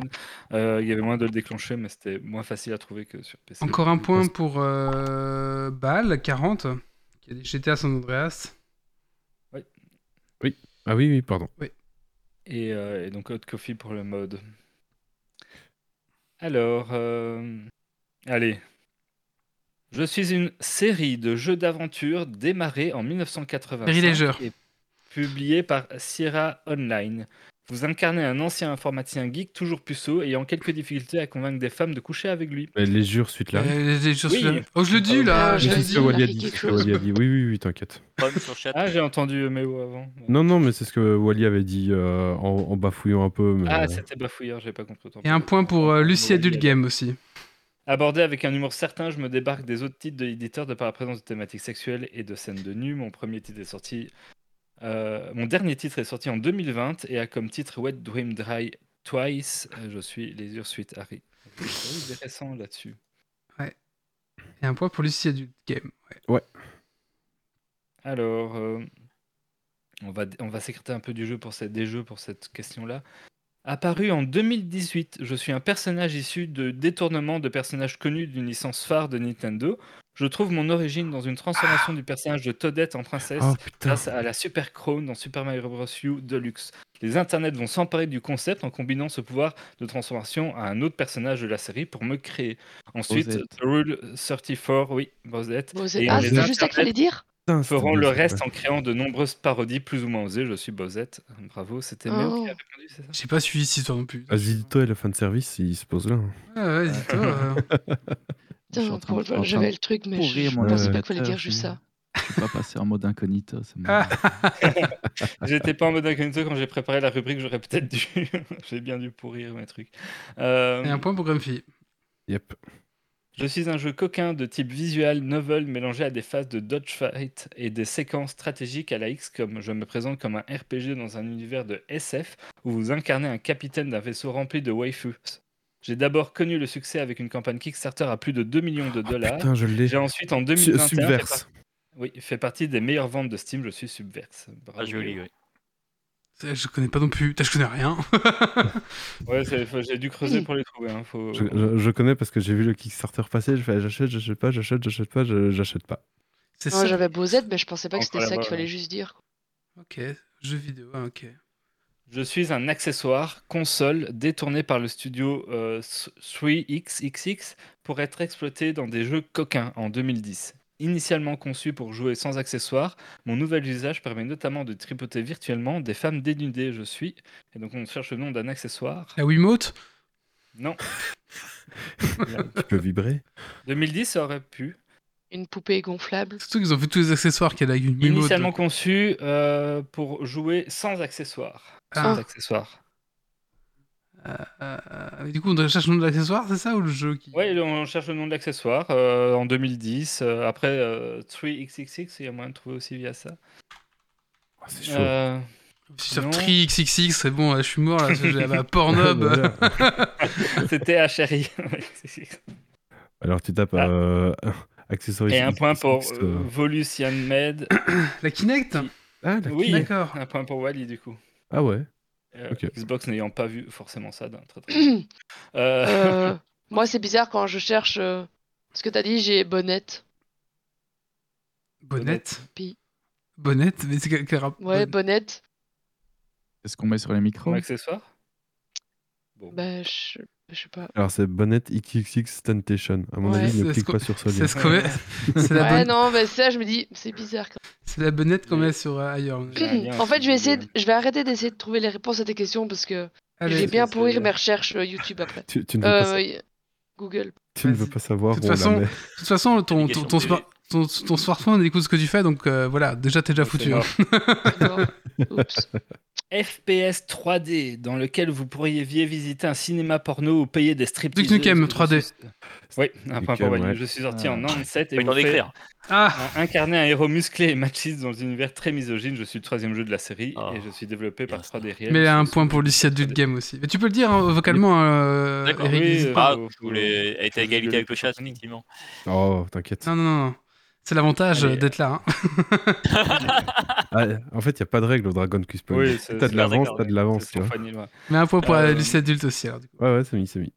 Euh, il y avait moins de le déclencher mais c'était moins facile à trouver que sur PC. Encore un point pour euh, Bal, 40, qui a dit GTA San Andreas. Ah oui, oui, pardon. Et, euh, et donc Hot Coffee pour le mode. Alors, euh, allez. Je suis une série de jeux d'aventure démarrée en 1985 Série Leisure. et publiée par Sierra Online. Vous incarnez un ancien informaticien geek toujours puceau ayant quelques difficultés à convaincre des femmes de coucher avec lui. Mais les jures, suite là. Euh, les Oui. Oh, je le dis là Ah, je le dis. dis. C'est ce que Wally a dit. ce que Wally a dit. Oui, oui, oui, t'inquiète. Ah, j'ai entendu Méo avant. Non, non, mais c'est ce que Wally avait dit euh, en, en bafouillant un peu. Mais... Ah, c'était bafouilleur, j'ai pas compris. Et un point pour euh, Lucie Adult Game aussi. Abordé avec un humour certain, je me débarque des autres titres de l'éditeur de par la présence de thématiques sexuelles et de scènes de nu. Mon premier titre est sorti. Euh, mon dernier titre est sorti en 2020 et a comme titre Wet Dream Dry Twice. Euh, je suis Les Ursuites Harry. Récents là-dessus. Et un point pour Lucie Adulte Game. Ouais. Alors, euh, on va, on va s'écarter un peu du jeu pour cette, des jeux pour cette question-là. Apparu en 2018, je suis un personnage issu de détournement de personnages connus d'une licence phare de Nintendo. Je trouve mon origine dans une transformation du personnage de Toadette en princesse Oh grâce à la Super Crown dans Super Mario Bros. U Deluxe. Les internets vont s'emparer du concept en combinant ce pouvoir de transformation à un autre personnage de la série pour me créer. Ensuite, Rule 34, oui, on Ah, les c'est juste ça qu'il fallait dire Putain, feront le reste en créant de nombreuses parodies plus ou moins osées. Je suis Bowsette. Bravo, c'était Méo Oh. qui a répondu, c'est ça J'ai pas suivi cette histoire non plus. Vas-y, dis-toi, et le fan service, il se pose là. hein. Putain, de- suis en train J'avais de le truc, mais je, pensais pas qu'il fallait dire juste ça. Je suis pas passé en mode incognito. Ah. J'étais pas en mode incognito quand j'ai préparé la rubrique, j'aurais peut-être dû. j'ai bien dû pourrir mes trucs. Euh, Et un point pour Grumpy. Yep. Je suis un jeu coquin de type visual novel mélangé à des phases de dodgefight et des séquences stratégiques à la X comme je me présente comme un RPG dans un univers de SF où vous incarnez un capitaine d'un vaisseau rempli de waifus. J'ai d'abord connu le succès avec une campagne Kickstarter à plus de 2 millions de Oh, dollars. putain, je l'ai. J'ai ensuite en Su- 2021 fait, par- oui, fait partie des meilleures ventes de Steam, je suis Subverse. Bravo. Ah, joli, oui. Je connais pas non plus. Je connais rien. Ouais, j'ai dû creuser pour les trouver. hein, faut- Je, je- je connais parce que j'ai vu le Kickstarter passer. Je fais j'achète, j'achète pas, j'achète, j'achète pas, j'achète pas. C'est Moi, ça. j'avais Bowsette, mais je pensais pas que c'était ça qu'il fallait ouais. juste dire. Ok. Jeu vidéo. ah, ok. Je suis un accessoire console détourné par le studio euh, 3XXX pour être exploité dans des jeux coquins en 2010. Initialement conçu pour jouer sans accessoires, mon nouvel usage permet notamment de tripoter virtuellement des femmes dénudées. Je suis. Et donc on cherche le nom d'un accessoire. La Wiimote? Non. Tu peux vibrer. 2010, ça aurait pu. Une poupée gonflable. Surtout qu'ils ont fait tous les accessoires qu'il y a une Wiimote. Initialement conçu euh, pour jouer sans accessoires. Ah. Sans accessoires. Euh, euh, du coup, on cherche le nom de l'accessoire, c'est ça ou le jeu qui... Ouais, on cherche le nom de l'accessoire euh, en 2010. euh, après, euh, 3XXX, il y a moyen de trouver aussi via ça. Oh, c'est chaud. Euh, Si sur non. 3XXX, c'est bon, je suis mort, là, j'ai bah, Pornhub. C'était HRI. Alors tu tapes Ah. euh, accessoires. Et un point pour XXX, euh, euh, Volusian Med. la Kinect Ah, la Oui, Kinect. D'accord. un point pour Wally du coup. Ah ouais. Euh, Ok. Xbox n'ayant pas vu forcément ça d'un très très. Euh, Euh, moi, c'est bizarre quand je cherche euh, ce que t'as dit, j'ai Bonnette. Bonnette Pi. Bonnette Mais c'est quel, quel rap- Ouais, Bon- Bonnette. Est-ce qu'on met sur les micros? Comme accessoire? Bon. Bah, je, je sais pas. Alors c'est Bonnet XXX Temptation. À mon Ouais. avis, ne C'est clique pas sur ce C'est lien. ce qu'on met- c'est la, Ouais, bonne- non, bah ça, je me dis, c'est bizarre. quand c'est la bonnette qu'on met sur euh, ailleurs. Il même. En fait, je vais essayer, de- je vais arrêter d'essayer de trouver les réponses à tes questions parce que Allez, j'ai bien c'est- pourrir c'est- mes recherches euh, YouTube après. Tu, tu ne veux, pas, sa- Euh, y- Google. tu ne veux pas savoir De où toute on façon-. De toute façon, ton, ton, ton, privée. smart- ton, ton smartphone écoute ce que tu fais, donc euh, voilà, déjà t'es déjà C'est foutu. hein. Oups. FPS 3D dans lequel vous pourriez visiter un cinéma porno ou payer des striptease. Duke Nukem 3D. Oui, un point pour Nukem, Wally. ouais. Je suis sorti Ah. en 97 et Pas vous d'écrire. Ah incarner un héros musclé et machiste dans un univers très misogyne. Je suis le troisième jeu de la série Ah. et je suis développé par Yes. 3D Real. Mais il y a un Je point suis pour Lucia Dude par 3D. Game aussi. Mais tu peux le dire hein, vocalement, euh, D'accord, Eric, oui, euh, pas. Ah, vous voulez être à égalité avec le chat, effectivement. Oh, t'inquiète. Non, non, non. C'est l'avantage Allez. euh, d'être là. hein. Ah, en fait, il n'y a pas de règle au Dragon Quest. Oui, t'as de l'avance, t'as de l'avance. Mais un point pour Euh, Lucia Adulte aussi. Alors, du coup. Ouais, ouais, c'est mis, c'est mis.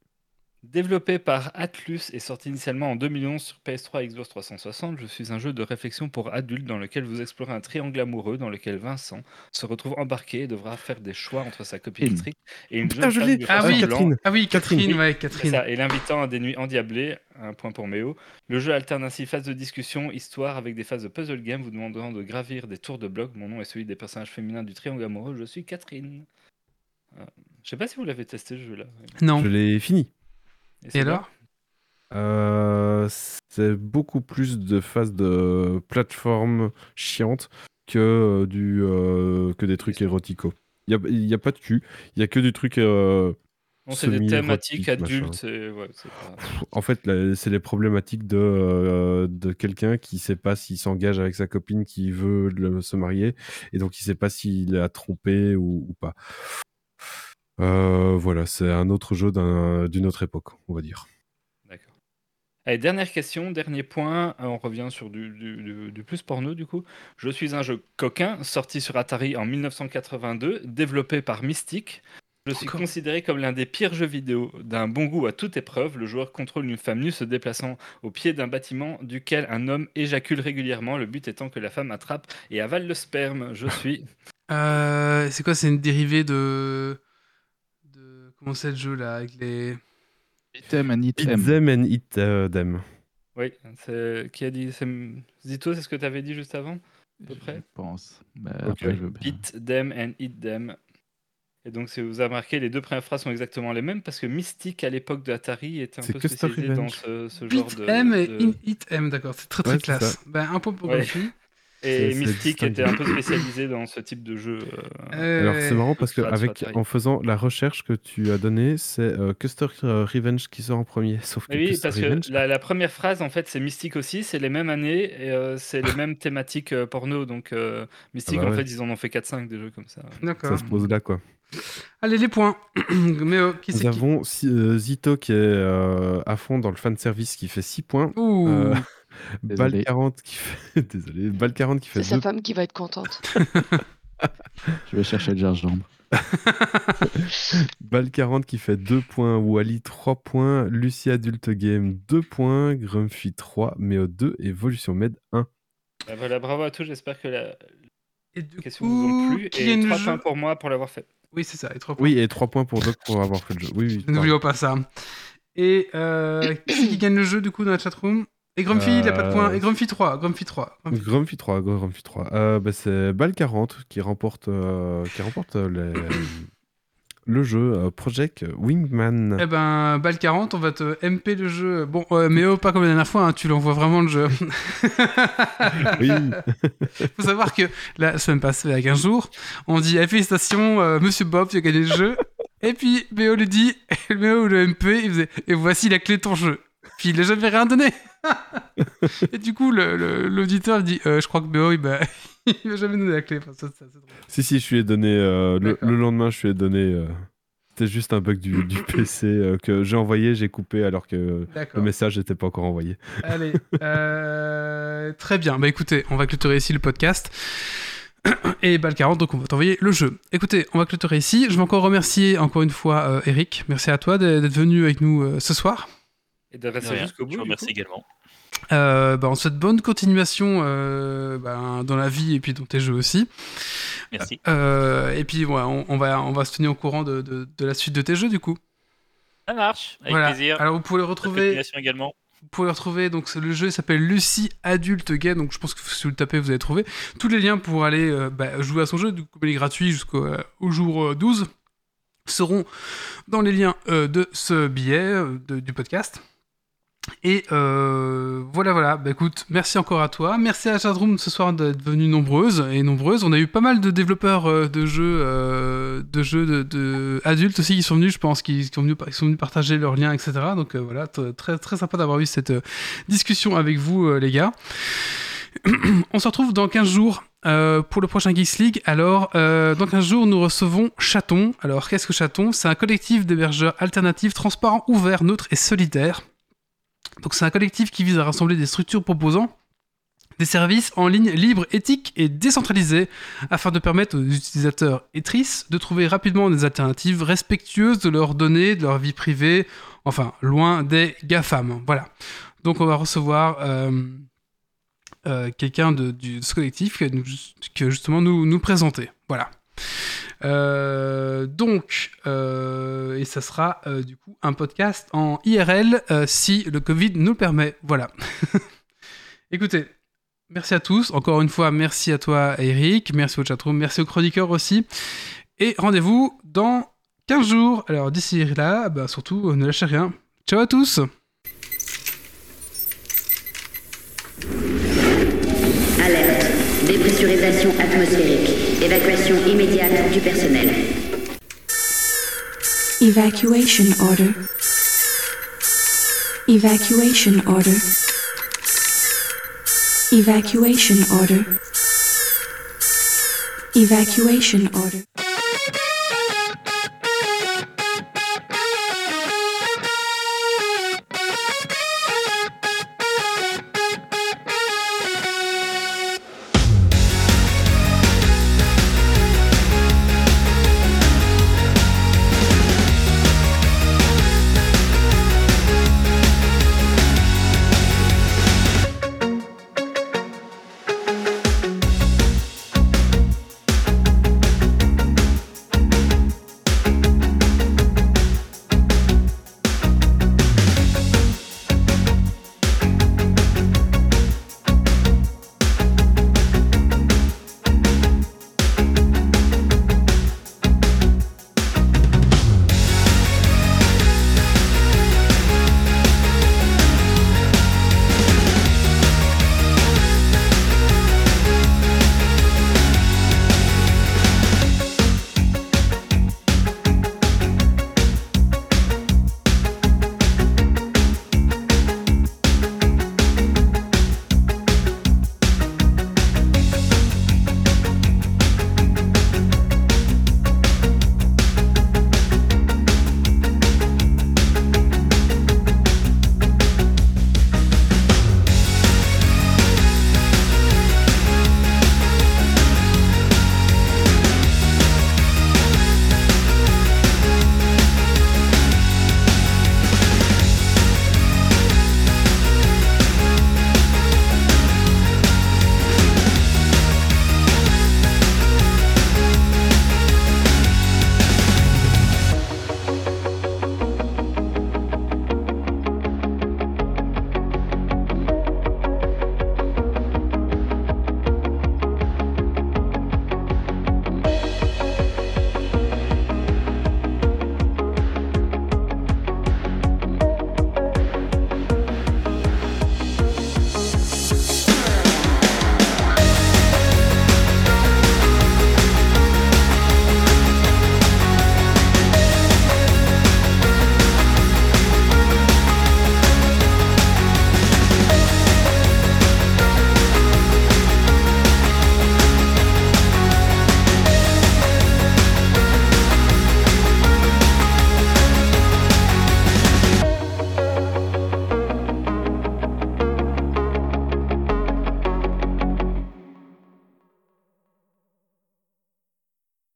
Développé par Atlus et sorti initialement en 2011 sur PS3 et Xbox 360, je suis un jeu de réflexion pour adultes dans lequel vous explorez un triangle amoureux dans lequel Vincent se retrouve embarqué et devra faire des choix entre sa copine stricte et une Putain, jeune je femme de Ah oui. Catherine. Ah oui, Catherine, Catherine. ouais, Catherine. ça, et l'invitant à des nuits endiablées, un point pour Méo. Le jeu alterne ainsi phase de discussion, histoire, avec des phases de puzzle game vous demandant de gravir des tours de blocs. Mon nom est celui des personnages féminins du triangle amoureux, je suis Catherine. Euh, je sais pas si vous l'avez testé ce jeu-là. Non. Je l'ai fini. Et bien alors Euh, c'est beaucoup plus de phases de plateforme chiante que, euh, du, euh, que des trucs éroticaux. Il n'y a, pas de cul, il y a que du truc. euh, Bon, c'est des thématiques adultes, ouais, pas... En fait, c'est les problématiques de, euh, de quelqu'un qui sait pas s'il s'engage avec sa copine qui veut le- se marier et donc il sait pas s'il a trompé ou, ou pas. Euh, voilà, c'est un autre jeu d'un- d'une autre époque, on va dire. D'accord. Allez, dernière question, dernier point. Euh, On revient sur du, du- du- du plus porno du coup. Je suis un jeu coquin sorti sur Atari en 1982, développé par Mystic. Je suis Encore. considéré comme l'un des pires jeux vidéo. D'un bon goût à toute épreuve, le joueur contrôle une femme nue se déplaçant au pied d'un bâtiment duquel un homme éjacule régulièrement, le but étant que la femme attrape et avale le sperme. Je suis. Euh, c'est quoi C'est une dérivée de. Comment c'est le jeu là Avec les. Item and item. them and them. Oui, c'est qui a dit Zito, c'est ce que tu avais dit juste avant à peu Je près pense. Bah, après, je veux bien. Beat them and eat them. Et donc, si vous avez remarqué, les deux premières phrases sont exactement les mêmes parce que Mystic, à l'époque de Atari, était un peu spécialisé dans ce, ce genre Beat de. M et de- in Hit M, d'accord, c'est très très Ouais, classe. ça. Ben, un point pour Ouais. Et distingué. était un peu spécialisé dans ce type de jeu. euh, Euh, Alors c'est marrant parce que avec, en faisant la recherche que tu as donnée, c'est euh, Custer Revenge qui sort en premier. Sauf que Oui, Custer parce que Revenge, la, la première phrase, en fait, c'est Mystic aussi, c'est les mêmes années et euh, c'est les mêmes thématiques euh, porno. Donc, euh, Mystic, Ah bah en fait, ils en ont fait 4-5 des jeux comme ça. D'accord. ça se pose là quoi. Allez, les points. Mais euh, qui c'est Nous avons Zito qui est euh, à fond dans le fan service qui fait 6 points. Ouh. Euh, Désolé. Bal 40 qui fait désolé, Bal 40 qui fait C'est sa 2 femme qui va être contente. Je vais chercher le gingembre. Bal 40 qui fait 2 points, Wally 3 points, Lucie Adulte Game 2 points, Grumpy 3, Méo 2 et Evolution Med 1. Bah voilà, bravo à tous. J'espère que la Et du question vous ont coup, plu. qui Et gagne le 3 jeu points pour moi pour l'avoir fait. Oui, c'est ça, et trois points. Oui, et 3 points pour Doc pour avoir fait le jeu. Oui, oui. N'oublions pas ça. Et euh, qui gagne le jeu du coup dans la chatroom? Et Grumpy, il a pas de points. Euh, Et Grumpy 3. Grumpy 3. Grumpy. Grumpy 3, Grumpy 3. Euh, bah, c'est Bal 40 qui remporte, euh, qui remporte euh, les- le jeu euh, Project Wingman. Eh ben, balle 40, on va te MP le jeu. Bon, euh, mais oh, pas comme la dernière fois, hein, tu l'envoies vraiment le jeu. Oui, faut savoir que la semaine passée, il y a 15 jours, on dit eh, félicitations, euh, monsieur Bob, tu as gagné le jeu. Et puis, Méo lui dit, Méo le MP, il faisait et voici la clé de ton jeu. Puis il n'a jamais rien donné. et du coup, le- le- l'auditeur dit euh, je crois que il m'a il m'a jamais donné la clé. Enfin, ça, ça, c'est drôle. si, si, je lui ai donné. euh, le, lendemain, je lui ai donné. euh, C'était juste un bug du, du PC euh, que j'ai envoyé, j'ai coupé alors que le message n'était pas encore envoyé. Allez, très bien. Bah écoutez, on va clôturer ici le podcast. Et balle 40, donc on va t'envoyer le jeu. Écoutez, on va clôturer ici. Je veux encore remercier encore une fois euh, Eric. Merci à toi d'être d'être venu avec nous euh, ce soir. Et de rester jusqu'au bout. Je vous remercie coup. également. Euh, bah, on te souhaite bonne continuation euh, bah, dans la vie et puis dans tes jeux aussi. Merci. Euh, et puis ouais, on, on va, on va se tenir au courant de, de- de la suite de tes jeux du coup. Ça marche, avec voilà. plaisir. Alors vous pouvez le retrouver. également. Vous pouvez le retrouver, donc le jeu s'appelle Lucie Adulte Game, donc je pense que si vous le tapez, vous allez trouver tous les liens pour aller euh, bah, jouer à son jeu, du coup il est gratuit jusqu'au euh, au jour euh, 12, seront dans les liens euh, de ce billet euh, de- du podcast. Et euh, voilà, voilà, bah écoute, merci encore à toi, merci à chatroom ce soir d'être venue nombreuse et nombreuses. On a eu pas mal de développeurs euh, de jeux, euh, de jeux de, adultes aussi qui sont venus, je pense, qui, sont, venus, qui sont venus partager leurs liens, etc. Donc euh, voilà, très, très sympa d'avoir eu cette discussion avec vous, les gars. On se retrouve dans 15 jours pour le prochain Geeks League. Alors, dans 15 jours, nous recevons Chaton. Alors, qu'est-ce que Chaton? C'est un collectif d'hébergeurs alternatifs, transparents, ouverts, neutres et solidaires. Donc, c'est un collectif qui vise à rassembler des structures proposant des services en ligne libres, éthiques et décentralisés afin de permettre aux utilisateurs et tristes de trouver rapidement des alternatives respectueuses de leurs données, de leur vie privée, enfin, loin des GAFAM. Voilà. Donc, on va recevoir euh, euh, quelqu'un de, ce collectif qui va nous, qui va justement nous, nous présenter. Voilà. Euh, donc, euh, et ça sera euh, du coup un podcast en IRL si le Covid nous le permet. Voilà. Écoutez, merci à tous. Encore une fois, merci à toi, Eric. Merci au chatroom. Merci aux chroniqueurs aussi. Et rendez-vous dans 15 jours. Alors, d'ici là, bah, surtout, ne lâchez rien. Ciao à tous! Alerte. Dépressurisation atmosphérique. Évacuation immédiate du personnel. Evacuation order. Evacuation order. Evacuation order. Evacuation order.